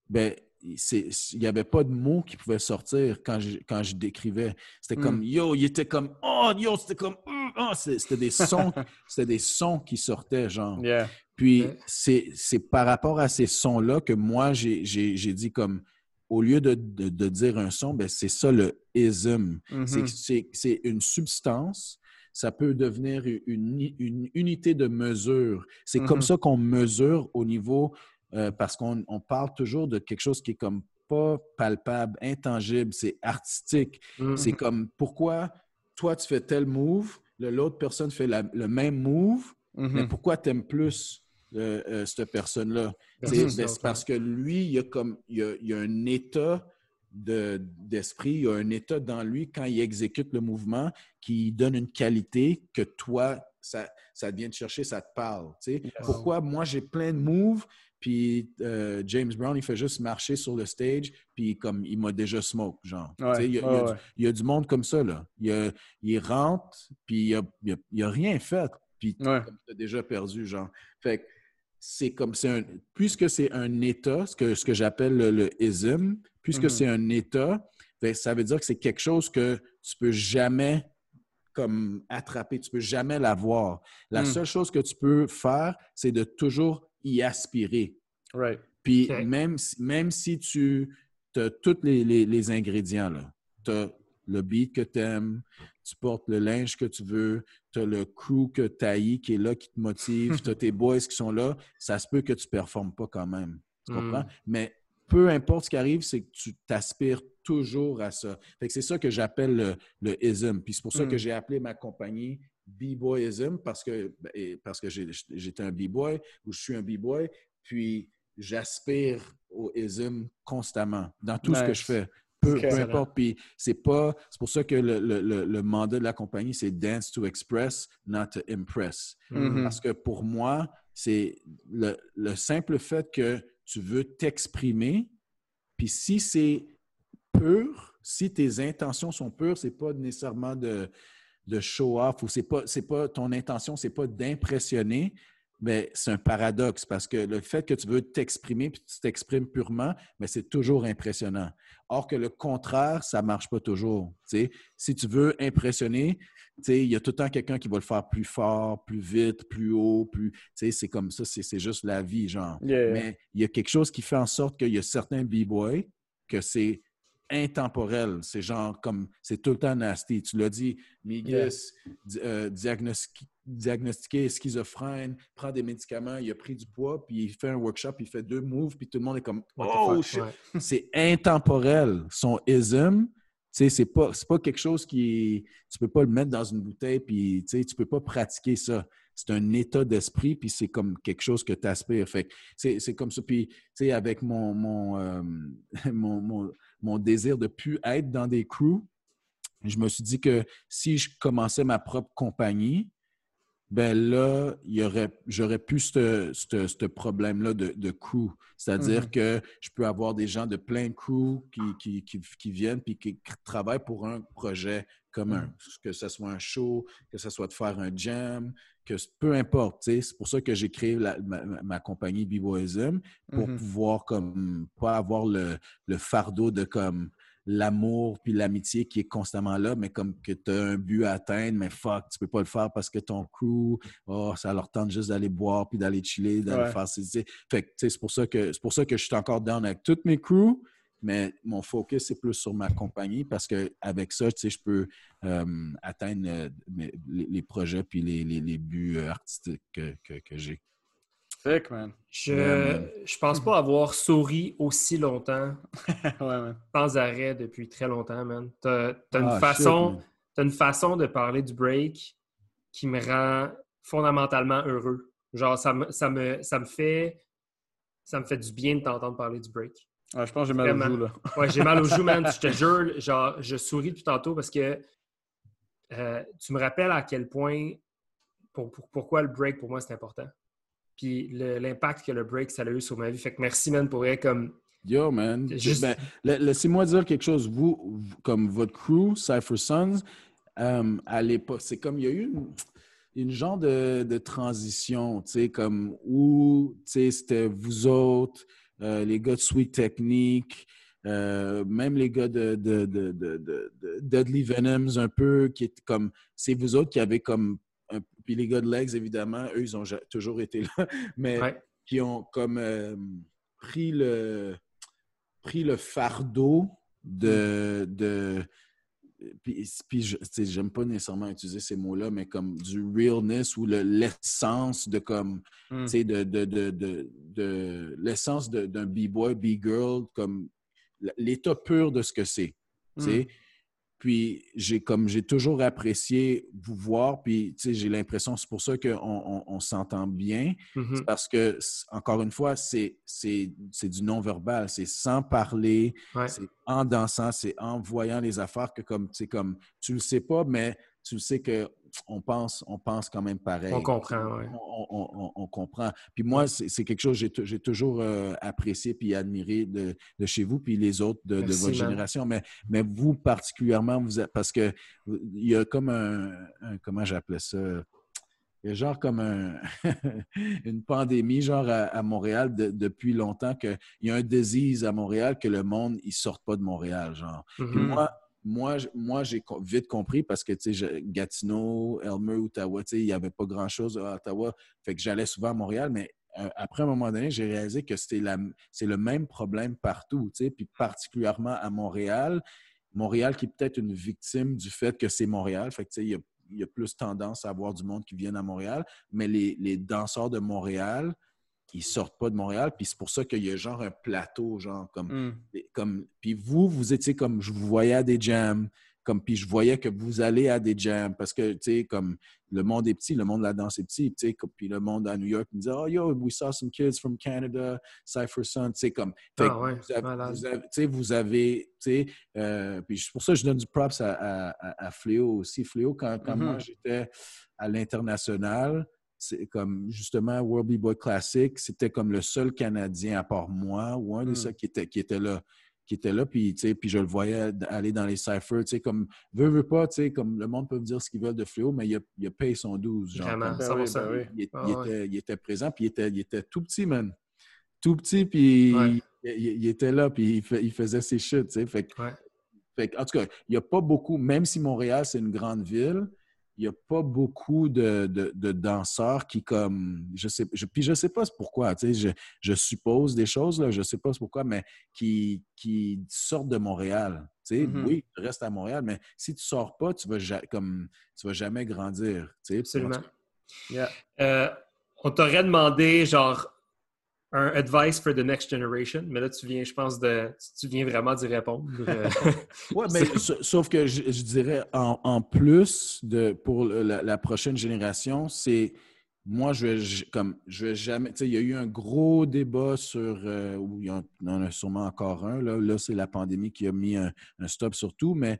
ben, il n'y avait pas de mots qui pouvaient sortir quand je, quand je décrivais. C'était Mm. comme, yo, il était comme, oh, yo, c'était comme, hum, oh, c'était des sons, c'était des sons qui sortaient, genre. Yeah. Puis c'est par rapport à ces sons-là que moi, j'ai dit comme, au lieu de, de- de dire un son, ben c'est ça le ism. C'est- Mhm. C'est une substance. Ça peut devenir une, une unité de mesure. C'est comme Mhm. ça qu'on mesure au niveau, euh, parce qu'on on parle toujours de quelque chose qui est comme pas palpable, intangible, c'est artistique. Mhm. C'est comme pourquoi toi tu fais tel move, l'autre personne fait la- le même move, mais Mhm. pourquoi tu aimes plus euh, cette personne-là? Parce C'est parce que lui, il y a, comme, il y a, il a un état de- d'esprit, il y a un état dans lui quand il exécute le mouvement qui donne une qualité que toi, ça, ça vient te chercher, ça te parle. Pourquoi moi, j'ai plein de moves, puis euh, James Brown, il fait juste marcher sur le stage, puis comme il m'a déjà smoke, genre. Ouais, Il y, a- il y a ouais, du- ouais. il y a du monde comme ça, là. Il, a- il rentre, puis il a, il a- il a rien fait, puis Ouais. tu as déjà perdu, genre. Fait que c'est comme c'est un puisque c'est un état, ce que, ce que j'appelle le, le ism, puisque Mhm. c'est un état, ben, ça veut dire que c'est quelque chose que tu peux jamais comme attraper, tu peux jamais l'avoir. La Mm. seule chose que tu peux faire, c'est de toujours y aspirer. Right. Puis même, si- même si tu as tous les, les- les ingrédients, tu as le beat que tu aimes, tu portes le linge que tu veux, tu as le crew que tu haïs qui est là, qui te motive, tu as tes boys qui sont là, ça se peut que tu ne performes pas quand même. Tu Mm. comprends? Mais peu importe ce qui arrive, c'est que tu t'aspires toujours à ça. Fait que c'est ça que j'appelle le, le ism. Puis c'est pour ça Mm. que j'ai appelé ma compagnie B-Boyism parce que, ben, parce que j'étais un B-Boy ou je suis un B-Boy. Puis j'aspire au ism constamment dans tout ce que je fais. Peu, importe. Puis c'est pas. C'est pour ça que le, le- le- mandat de la compagnie, c'est Dance to Express, not to impress. Mhm. Parce que pour moi, c'est le, le simple fait que tu veux t'exprimer, puis si c'est pur, si tes intentions sont pures, c'est pas nécessairement de, de show off ou c'est pas, pas ton intention, c'est pas d'impressionner, mais c'est un paradoxe parce que le fait que tu veux t'exprimer puis tu t'exprimes purement, mais c'est toujours impressionnant. Or que le contraire, ça marche pas toujours. Si tu veux impressionner, il y a tout le temps quelqu'un qui va le faire plus fort, plus vite, plus haut, plus. C'est comme ça, c'est juste la vie, genre. Mais il y a quelque chose qui fait en sorte qu'il y a certains b-boys que c'est intemporel. C'est genre comme, c'est tout le temps nasty. Tu l'as dit, Miguel, euh, diagnostiqué, schizophrène, prend des médicaments, il a pris du poids, puis il fait un workshop, il fait deux moves, puis tout le monde est comme, oh shit. C'est intemporel. Son ism, c'est pas, pas quelque chose qui. Tu peux pas le mettre dans une bouteille, puis tu peux pas pratiquer ça. C'est un état d'esprit, puis c'est comme quelque chose que tu aspires. Fait c'est comme ça. Puis, tu sais, avec mon, mon, euh, mon mon désir de plus être dans des crews, je me suis dit que si je commençais ma propre compagnie, ben là, j'aurais plus ce problème-là de, crew. C'est-à-dire mm-hmm. que je peux avoir des gens de plein de crew qui, qui, viennent puis qui travaillent pour un projet commun. Mm. Que ce soit un show, que ce soit de faire un jam, que peu importe. C'est pour ça que j'ai créé ma, compagnie B-Boyism pour mm-hmm. pouvoir comme pas avoir le, le fardeau de comme l'amour puis l'amitié qui est constamment là, mais comme que tu as un but à atteindre, mais fuck, tu peux pas le faire parce que ton crew, oh, ça leur tente juste d'aller boire puis d'aller chiller, d'aller faire ces... Fait que, c'est pour ça que c'est pour ça que je suis encore down avec toutes mes crews, mais mon focus, c'est plus sur ma compagnie parce qu'avec ça, tu sais, je peux euh, atteindre euh, les, projets puis les, les, buts euh, artistiques que, que, que j'ai. Sick, man. Je, je pense pas avoir souri aussi longtemps. ouais, Sans arrêt depuis très longtemps, man. T'as as une, ah, façon, une façon de parler du break qui me rend fondamentalement heureux. Genre, ça me, ça me, ça me fait ça me fait du bien de t'entendre parler du break. Je pense que j'ai mal au joue, là. ouais, j'ai mal au joue, man. Je te jure, genre, je souris tout tantôt parce que euh, tu me rappelles à quel point, pour, pourquoi le break, pour moi, c'est important puis l'impact que le break, ça a eu sur ma vie. Fait que merci, man, pour être comme. Yo, man. Ben, laissez-moi dire quelque chose. Vous, comme votre crew, Cypher Sons, euh, à l'époque, c'est comme il y a eu une, genre de, transition, tu sais, comme où, tu sais, c'était vous autres, euh, les gars de Sweet Technique, euh, même les gars de, de, Venoms, un peu, qui est comme, c'est vous autres qui avez comme puis les gars de Legs, évidemment, eux, ils ont toujours été là, mais qui ont comme euh, pris, le, pris le fardeau de. de puis, puis j'aime pas nécessairement utiliser ces mots-là, mais comme du realness ou l'essence de comme, hmm. tu sais, de, de, de, de l'essence d'un B-boy, B-girl, comme l'état pur de ce que c'est. tu sais. Puis j'ai comme j'ai toujours apprécié vous voir, puis j'ai l'impression c'est pour ça qu'on on, s'entend bien, mm-hmm. parce que encore une fois c'est du non verbal, c'est sans parler, c'est en dansant, c'est en voyant les affaires que comme tu comme tu le sais pas, mais tu sais que on pense, on pense quand même pareil. On comprend, oui. On, comprend. Puis moi, c'est quelque chose que j'ai toujours euh, apprécié puis admiré de, chez vous, puis les autres de, votre génération. Mais, mais vous, particulièrement, vous parce que il y a comme un, comment j'appelais ça? Il y a genre comme une pandémie, genre à, Montréal depuis longtemps, qu'il y a un disease à Montréal que le monde, il ne sorte pas de Montréal, genre. Puis mm-hmm. moi, moi, moi j'ai vite compris parce que, tu sais, Gatineau, Elmer, Ottawa, tu sais, il n'y avait pas grand-chose à Ottawa. Fait que j'allais souvent à Montréal, mais euh, après un moment donné, j'ai réalisé que c'est le même problème partout, tu sais, puis particulièrement à Montréal. Montréal qui est peut-être une victime du fait que c'est Montréal. Fait que, tu sais, il y a, plus tendance à avoir du monde qui vient à Montréal, mais les danseurs de Montréal, ils sortent pas de Montréal. Puis c'est pour ça qu'il y a genre un plateau, genre comme. Hmm. comme puis vous, vous étiez comme. Je vous voyais à des jams. Comme, puis je voyais que vous allez à des jams parce que, tu sais, comme le monde est petit, le monde de la danse est petit, tu sais, puis le monde à New York me disait, oh yo, we saw some kids from Canada, Cypher Sun, tu sais, comme. Ah, ouais, vous, avez, vous avez, tu sais, euh, puis c'est pour ça que je donne du props à, à, Fléau aussi. Fléau, quand, quand moi mm-hmm. j'étais à l'international, c'est comme justement World B-Boy Classic, c'était comme le seul Canadien à part moi ou un de hmm. ceux qui était, qui était là, qui était là, puis, tu sais, puis je le voyais aller dans les cyphers, tu sais, comme, veut, veut pas, tu sais, comme le monde peut dire ce qu'ils veulent de Fléau, mais il a, il a payé son 12, genre. Vraiment, comme- Ben oui, 100%. oui. il, Ah il ouais. était, il était présent, puis il était, il était tout petit, man. Tout petit, puis Ouais. il, il- il était là, puis il, fait- il faisait ses shit, tu sais. Fait, Ouais. en tout cas, il n'y a pas beaucoup, même si Montréal, c'est une grande ville, il n'y a pas beaucoup de, de- de danseurs qui, comme, je sais, je, puis je sais pas pourquoi, tu sais, je, je suppose des choses, là, je sais pas pourquoi, mais qui, qui sortent de Montréal. Tu sais, Mhm. oui, tu restes à Montréal, mais si tu sors pas, tu vas, ja- comme, tu vas jamais grandir. tu sais. Absolument. Yeah. Euh, on t'aurait demandé, genre, un advice for the next generation, mais là, tu viens, je pense, de. Tu viens vraiment d'y répondre. Euh, Oui, mais sa- sauf que je, je dirais en, en plus de pour la, la prochaine génération, c'est moi, je vais comme je vais jamais. Tu sais, il y a eu un gros débat sur euh, où il y en il y en a sûrement encore un. Là, là c'est la pandémie qui a mis un, un stop sur tout, mais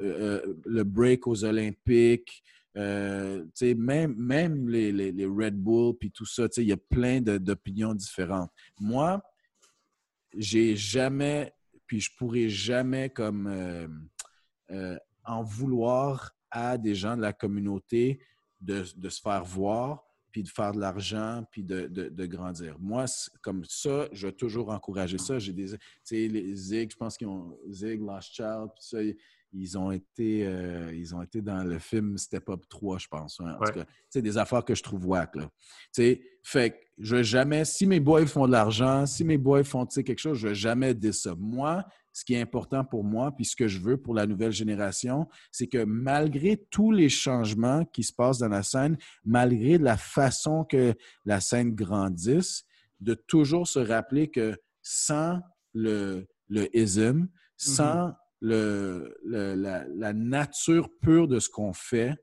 euh, euh, le break aux Olympiques. Euh, même, même les, les- Red Bull puis tout ça, il y a plein d'opinions différentes. Moi, j'ai jamais, puis je pourrais jamais comme euh, euh, en vouloir à des gens de la communauté de, de se faire voir, puis de faire de l'argent, puis de, de- grandir. Moi, comme ça, je vais toujours encourager ça. J'ai des, tu sais, Zig, je pense qu'ils ont Zig, Last Child, puis ça, ils ont été, euh, ils ont été dans le film Step Up 3, je pense. hein. En Ouais. tout cas, c'est des affaires que je trouve whack, là. Tu sais, fait que je vais jamais, si mes boys font de l'argent, si mes boys font tu sais, quelque chose, je vais jamais dire ça. Moi, ce qui est important pour moi, puis ce que je veux pour la nouvelle génération, c'est que malgré tous les changements qui se passent dans la scène, malgré la façon que la scène grandisse, de toujours se rappeler que sans le, le ism, sans le, le- la, la nature pure de ce qu'on fait,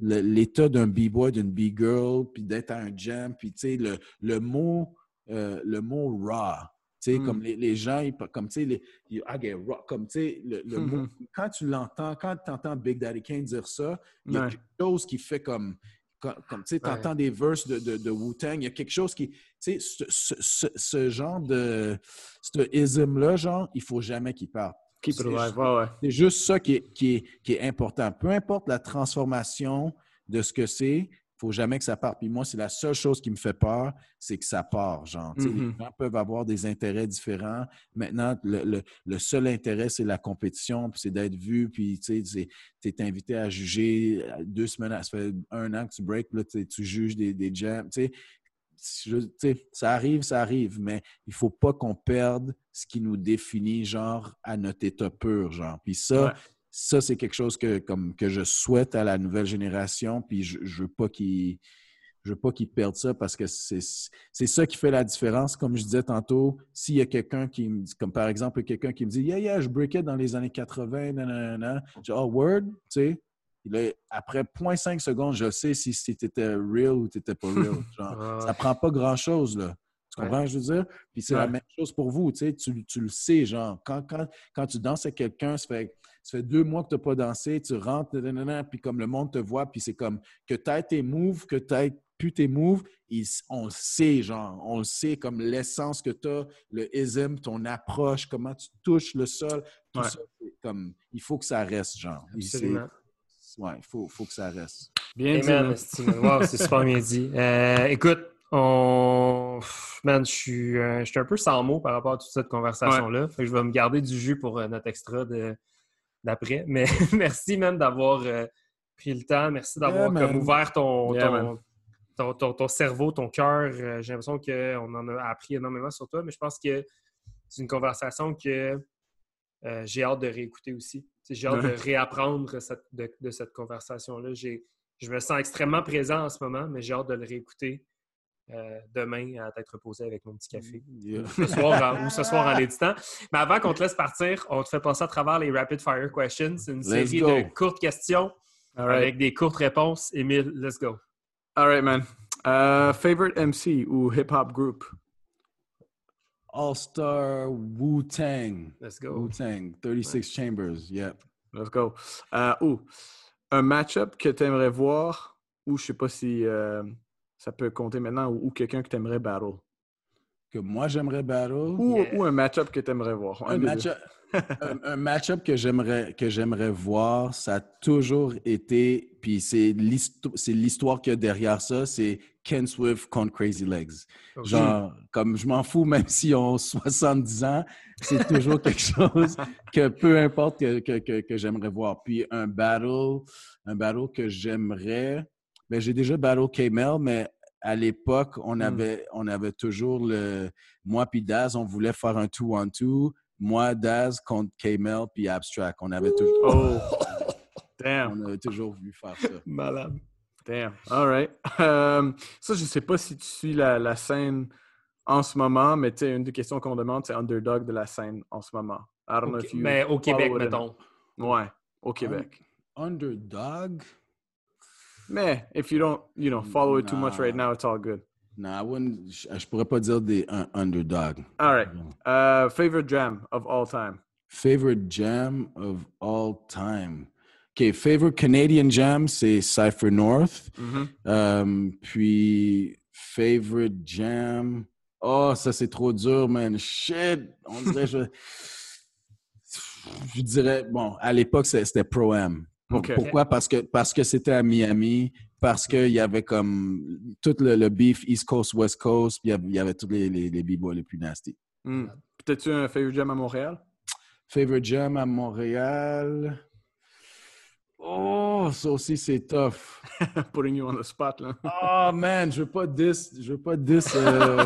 l'état d'un b-boy, d'une b-girl, puis d'être à un jam, puis tu sais, le, le mot, euh, le mot raw. Tu sais, Mm. comme les, les gens, ils, comme tu sais, les, ils- I get raw, comme tu sais, le, le mot, quand tu l'entends, quand tu entends Big Daddy Kane dire ça, il y a Ouais. quelque chose qui fait comme, comme, comme, tu sais, tu entends des verses de, de, de Wu-Tang, il y a quelque chose qui, tu sais, ce, ce, ce, ce genre de, ce ism-là, genre, il faut jamais qu'il parte. Keep it C'est alive. juste- Ouais, ouais. c'est juste ça qui est, qui, est, qui est important. Peu importe la transformation de ce que c'est, il faut jamais que ça parte. Puis moi, c'est la seule chose qui me fait peur, c'est que ça part. Genre, Mhm. les gens peuvent avoir des intérêts différents. Maintenant, le, le- le seul intérêt, c'est la compétition, puis c'est d'être vu, puis tu es invité à juger euh, deux semaines, ça fait un an que tu breaks, puis là, tu juges des, des jams. Tu sais, je- ça arrive, ça arrive, mais il faut pas qu'on perde ce qui nous définit, genre, à notre état pur, genre. Puis ça, Ouais. ça c'est quelque chose que, comme, que je souhaite à la nouvelle génération, puis je, je veux pas qu'ils je veux pas qu'ils perdent ça parce que c'est c'est ça qui fait la différence. Comme je disais tantôt, s'il y a quelqu'un qui me dit, comme par exemple, quelqu'un qui me dit, yeah, yeah, je breakais dans les années 80, nanana, je dis, oh, word, tu sais. Là, après 0.5 secondes, je sais si, si tu étais real ou tu n'étais pas real. Genre, Ouais, ça prend pas grand-chose, là. Tu Ouais. comprends ce que je veux dire? Puis c'est la même chose pour vous, tu sais, tu, tu le sais, genre, quand, quand, quand tu danses avec quelqu'un, ça fait, ça fait deux mois que tu n'as pas dansé, tu rentres, nanana, puis comme le monde te voit, puis c'est comme que tu aies tes moves, que tu aies plus tes moves, ils- on le sait, genre, on le sait, comme l'essence que tu as, le ism, ton approche, comment tu touches le sol, tout Ouais. ça, comme, il faut que ça reste, genre. Absolument. Ouais, il faut, faut que ça reste. Bien dit. Man. Wow, c'est super bien dit. Euh, écoute, on... Man, je suis, euh, je suis un peu sans mots par rapport à toute cette conversation-là. Je vais me garder du jus pour euh, notre extra de- d'après. Mais merci même d'avoir pris le temps. Merci d'avoir Yeah, ouvert ton, Yeah, ton, ton, ton- ton cerveau, ton cœur. J'ai l'impression qu'on en a appris énormément sur toi, mais je pense que c'est une conversation que euh, j'ai hâte de réécouter aussi. J'ai hâte de réapprendre cette- de, de cette conversation-là. Je me sens extrêmement présent en ce moment, mais j'ai hâte de le réécouter euh, demain à tête reposée avec mon petit café. Yeah. Ce soir en- ou ce soir en l'éditant. Mais avant qu'on te laisse partir, on te fait passer à travers les Rapid Fire Questions. C'est une Let's série go. de courtes questions right. avec des courtes réponses. Émile, let's go. All right, man. Uh, favorite MC ou hip-hop group? All-Star Wu-Tang. Let's go. Wu-Tang, 36 Chambers, yeah. Let's go. Uh, ou un match-up que tu aimerais voir ou je sais pas si euh, ça peut compter maintenant ou, ou quelqu'un que tu aimerais battle? que moi j'aimerais battle? Ou, Yeah. ou un match-up que tu aimerais voir. Un deux. match-up un, un match-up que j'aimerais que j'aimerais voir, ça a toujours été, puis c'est l'histo- c'est l'histoire qu'il y a derrière ça, c'est Ken Swift contre Crazy Legs. Ok. Genre, comme je m'en fous, même s'ils ont 70 ans, c'est toujours quelque chose que peu importe que, que, que, que j'aimerais voir. Puis un battle, un battle que j'aimerais, ben j'ai déjà battle K-Mel, mais à l'époque, on Mm. avait, on avait toujours le. Moi puis Daz, on voulait faire un two-on-two. Moi, Daz contre K-Mel puis Abstract. On avait, toujours, Oh! Damn. on avait toujours voulu faire ça. Malade. Damn. All right. Euh, ça, je sais pas si tu suis la, la scène en ce moment, mais tu sais, une des questions qu'on demande, c'est underdog de la scène en ce moment. I don't know Ok, if you Mais au Québec, mettons. Ouais, au Québec. Underdog? Mais if you don't, you know, follow it too much right Nah. now, it's all good. Non, I wouldn't- je, pourrais pas dire des un underdog. All right. Uh, favorite jam of all time. Favorite jam of all time. OK, favorite Canadian jam, c'est Cypher North. Mhm. Euh, puis, favorite jam. Oh, ça, c'est trop dur, man. Shit! On dirait, je. Je dirais, bon, à l'époque, c'était Pro-Am. Pourquoi? Parce que parce que c'était à Miami, parce qu'il y avait comme tout le, le beef East Coast, West Coast, puis il y avait, tous les, les, les b-boys les plus nasty. Mm. Puis T'as-tu un favorite jam à Montréal? Favorite jam à Montréal? Oh, ça aussi, c'est tough. Putting you on the spot, là. Oh man, je veux pas diss, je veux pas diss, euh,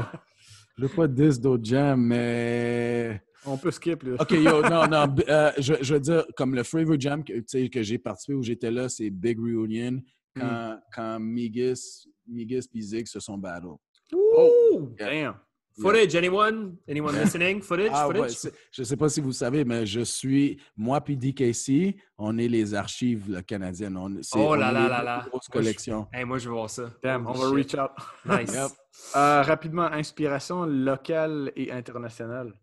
je veux pas d'autres jams, mais On peut skip, là. ok yo, non non, euh, je, je veux dire comme le favorite jam que tu que j'ai participé où j'étais là, c'est Big Reunion quand quand Migis, Migis puis Zig se sont battle. Oh! Damn. Footage, anyone? Anyone listening? Footage? Ah ouais, footage? c'est- je sais pas si vous savez, mais je suis moi puis DKC, on est les archives là, canadiennes. On, c'est- Oh on là est là là là. grosses Moi, je-. Hey, moi, je veux voir ça. Damn, on va reach out. Nice. Yep. Euh, rapidement, inspiration locale et internationale.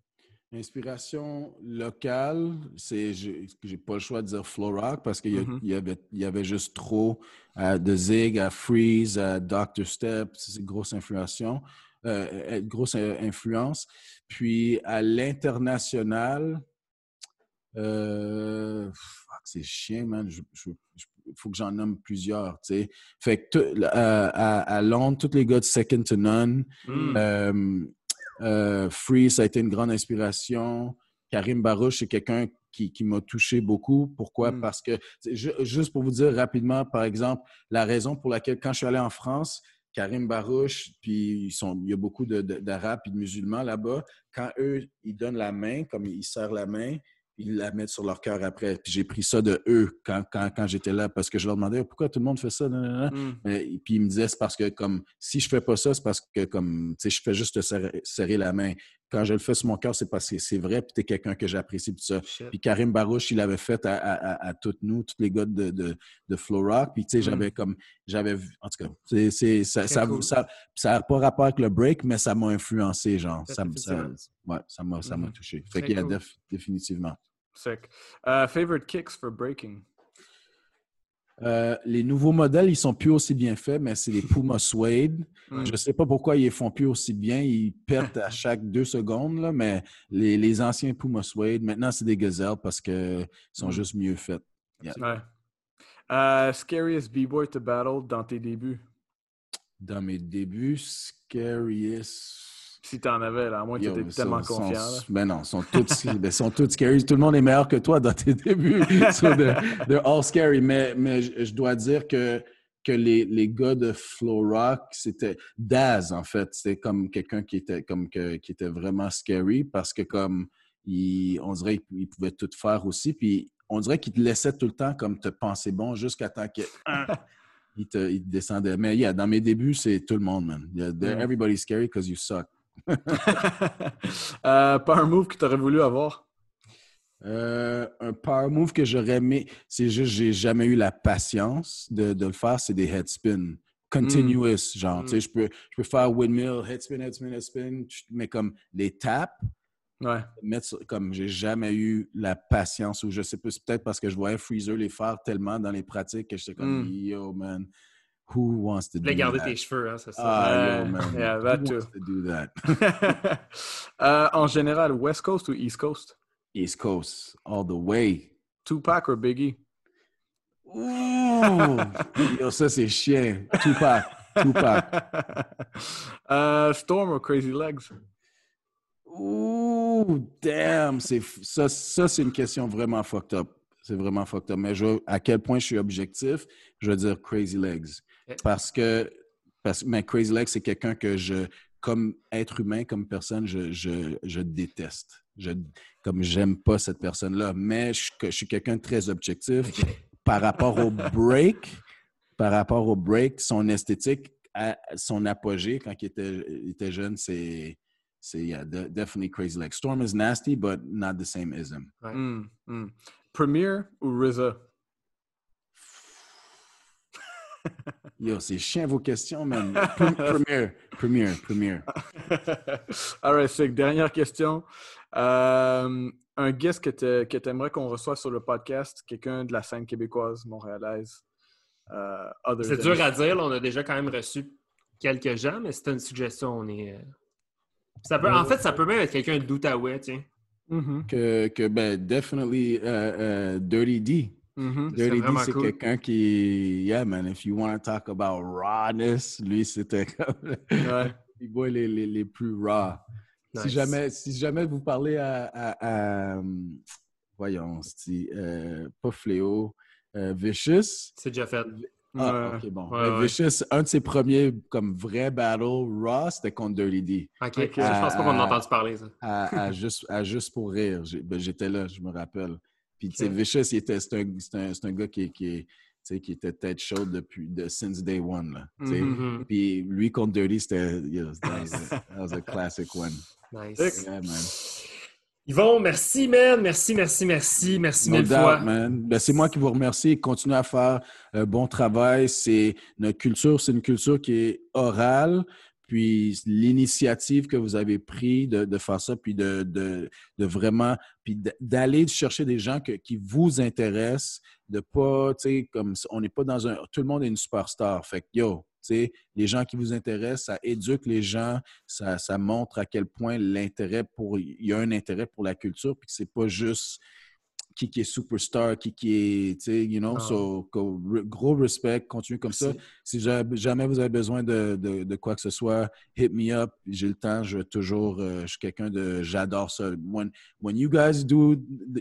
Inspiration locale, c'est j'ai pas le choix de dire Flow Rock parce qu'il y, Mhm. y avait, y avait juste trop euh, de Zig à Freeze, à Dr. Step, c'est une grosse influence, euh, euh, grosse influence. Puis à l'international, euh, c'est chiant, man. Il faut que j'en nomme plusieurs, tu sais. Fait que à Londres, tous les gars de Second to None, Mm. Euh, Free, ça a été une grande inspiration. Karim Barouche, c'est quelqu'un qui, qui m'a touché beaucoup. Pourquoi? Mm. Parce que, juste pour vous dire rapidement, par exemple, la raison pour laquelle, quand je suis allé en France, Karim Barouche, puis ils sont, il y a beaucoup d'Arabes et de musulmans là-bas, quand eux, ils donnent la main, comme ils serrent la main, ils la mettent sur leur cœur après. Puis j'ai pris ça de eux quand, quand, quand j'étais là, parce que je leur demandais pourquoi tout le monde fait ça. nan. Mm. Et puis il me disait c'est parce que comme si je fais pas ça, c'est parce que comme tu sais, je fais juste te serrer, serrer la main. Quand je le fais sur mon cœur, c'est parce que c'est vrai, puis tu es quelqu'un que j'apprécie, puis ça. Shit. Puis Karim Barouche, il l'avait fait à, à, à, à toutes nous, tous les gars de, de, de Flow Rock. Puis tu sais, Mm. j'avais comme, j'avais vu, en tout cas, c'est, c'est, ça, ça, cool. ça, ça n'a pas rapport avec le break, mais ça m'a influencé, genre. Ça, Ça, ouais, ça m'a, ça m'a Mhm. touché. Fait qu'il y a cool. def- définitivement. Sick. Uh, favorite kicks for breaking? Euh, les nouveaux modèles, ils sont plus aussi bien faits, mais c'est les Puma Suede. Mm. Je ne sais pas pourquoi ils les font plus aussi bien. Ils perdent à chaque deux secondes, là, mais les, les anciens Puma Suede, maintenant, c'est des gazelles parce qu'ils sont Mm. juste mieux faits. Yeah. Ouais. Uh, scariest b-boy to battle dans tes débuts? Dans mes débuts, scariest. Si t'en avais, là, à moins que t'étais tellement sont- confiant. Ben non, ils sont tous, ben, sont tous scary. Tout le monde est meilleur que toi dans tes débuts. they're all scary. Mais, mais je, je dois dire que, que les, les gars de Flow Rock, c'était Daz, en fait. C'était comme quelqu'un qui était, comme que, qui était vraiment scary parce que comme il, on dirait qu'il pouvait tout faire aussi. Puis on dirait qu'il te laissait tout le temps comme te penser bon jusqu'à temps que il te, il te descendait. Mais yeah, dans mes débuts, c'est tout le monde, man. Yeah, everybody's scary because you suck. Euh, un move que t'aurais voulu avoir? Euh, un power move que j'aurais aimé, c'est juste j'ai jamais eu la patience de, de le faire, c'est des head spin. Continuous, genre, Mm. tu sais, je peux, je peux faire windmill, head spin, head spin, head spin, mais comme les taps, Ouais. mettre sur- comme j'ai jamais eu la patience, ou je sais pas, c'est peut-être parce que je voyais Freezer les faire tellement dans les pratiques que j'étais comme, Mm. yo, man, Who wants to do garder that? tes cheveux, hein, c'est ça. Who wants too. to do that? Euh, en général, West Coast ou East Coast? East Coast, all the way. Tupac ou Biggie? Ouh! Yo, ça, c'est chien. Tupac. Tupac. Euh, Storm ou Crazy Legs? Ouh, damn! Ça, ça c'est une question vraiment fucked up. C'est vraiment fucked up. Mais je, à quel point je suis objectif, je veux dire Crazy Legs. Parce que, parce, mais Crazy Legs, c'est quelqu'un que je, comme être humain, comme personne, je, je, je déteste. Je, comme j'aime pas cette personne-là. Mais je, suis quelqu'un de très objectif. Par rapport au break, par rapport au break, son esthétique, à- son apogée quand il était, il était jeune, c'est. C'est yeah, de- definitely crazy. Like Storm is nasty, but not the same ism. Hmm, hmm. Premier ou RZA? Yo, c'est chiant vos questions, man. Pre- Premier, premier, premier. All right, sick. Dernière question. Euh, un guest que tu aimerais qu'on reçoive sur le podcast, quelqu'un de la scène québécoise, montréalaise. euh, C'est dur à dire. là, on a déjà quand même reçu quelques gens, mais c'est une suggestion. On est, euh, ça peut, en fait, ça peut même être quelqu'un d'Outaouais, tiens. Mhm, Que, que ben, definitely uh, uh, Dirty D. mhm. C'est Dirty D, c'est cool. quelqu'un qui, yeah, man, if you want to talk about rawness, lui, c'était comme Ouais. les boys les, les, les plus raw. Si, jamais, si jamais vous parlez à, à, à, hum, voyons, c'est, euh, pas Fléau, euh, Vicious, C'est déjà fait. Ah, Ouais. ok, bon. Ouais. Vicious, un de ses premiers comme vrai battle raw, c'était contre Dirty D. OK. Ok. Je pense pas qu'on en a entendu parler, ça. À, à juste, à juste pour rire. J'ai- ben, J'étais là, je me rappelle. Puis, tu sais, Ok. Vicious, il était- c'est un, c'est un, c'est un gars qui, qui, est- tu sais, qui était tête chaude depuis, de, since day one. Là. Mhm. Mhm. Puis lui contre Dirty, c'était, yeah, that, was a, that was a classic one. Nice. Yeah, man. Yvon, merci, man. Merci, merci, merci. Merci No mille doubt, fois. man. Ben, c'est moi qui vous remercie. Continuez à faire un bon travail. C'est notre culture, c'est une culture qui est orale. Puis l'initiative que vous avez prise de, faire ça, puis de, de, vraiment, puis d'aller chercher des gens que- qui vous intéressent, de pas, tu sais, comme on n'est pas dans un. Tout le monde est une superstar. Fait que, yo, tu sais, les gens qui vous intéressent, ça éduque les gens, ça, ça montre à quel point l'intérêt pour. Il y a un intérêt pour la culture, puis que c'est pas juste qui, qui est superstar, qui, qui est, tu sais, you know, Ah. so, re- gros respect, continuez comme ça. Si ja- jamais vous avez besoin de, de, de quoi que ce soit, hit me up. J'ai le temps, je toujours, euh, je suis quelqu'un de, j'adore ça. When, when you guys do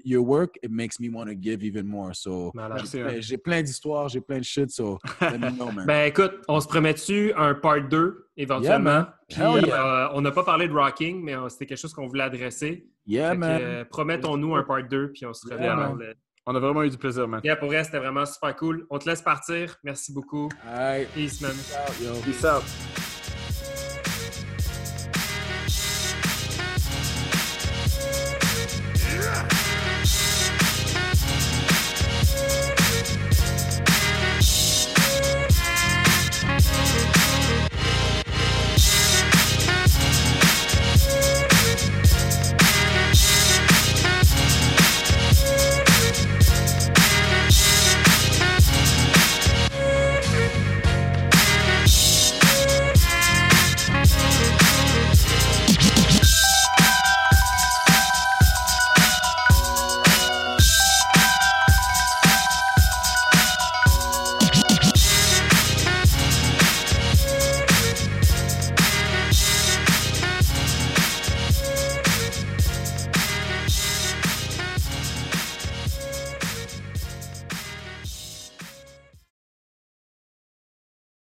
your work, it makes me want to give even more. So, j'ai plein- j'ai plein d'histoires, j'ai plein de shit, so let me know, man. Ben écoute, on se promet-tu un part 2 éventuellement? Yeah. Puis, yeah. euh, on n'a pas parlé de rocking, mais euh, c'était quelque chose qu'on voulait adresser. yeah, Fait que, man. euh, promettons-nous un part 2, puis on se Yeah, revient. man. dans le- On a vraiment eu du plaisir, man. Yeah, pour vrai, c'était vraiment super cool. On te laisse partir. Merci beaucoup. All right. Peace, man. Out, yo. Peace out.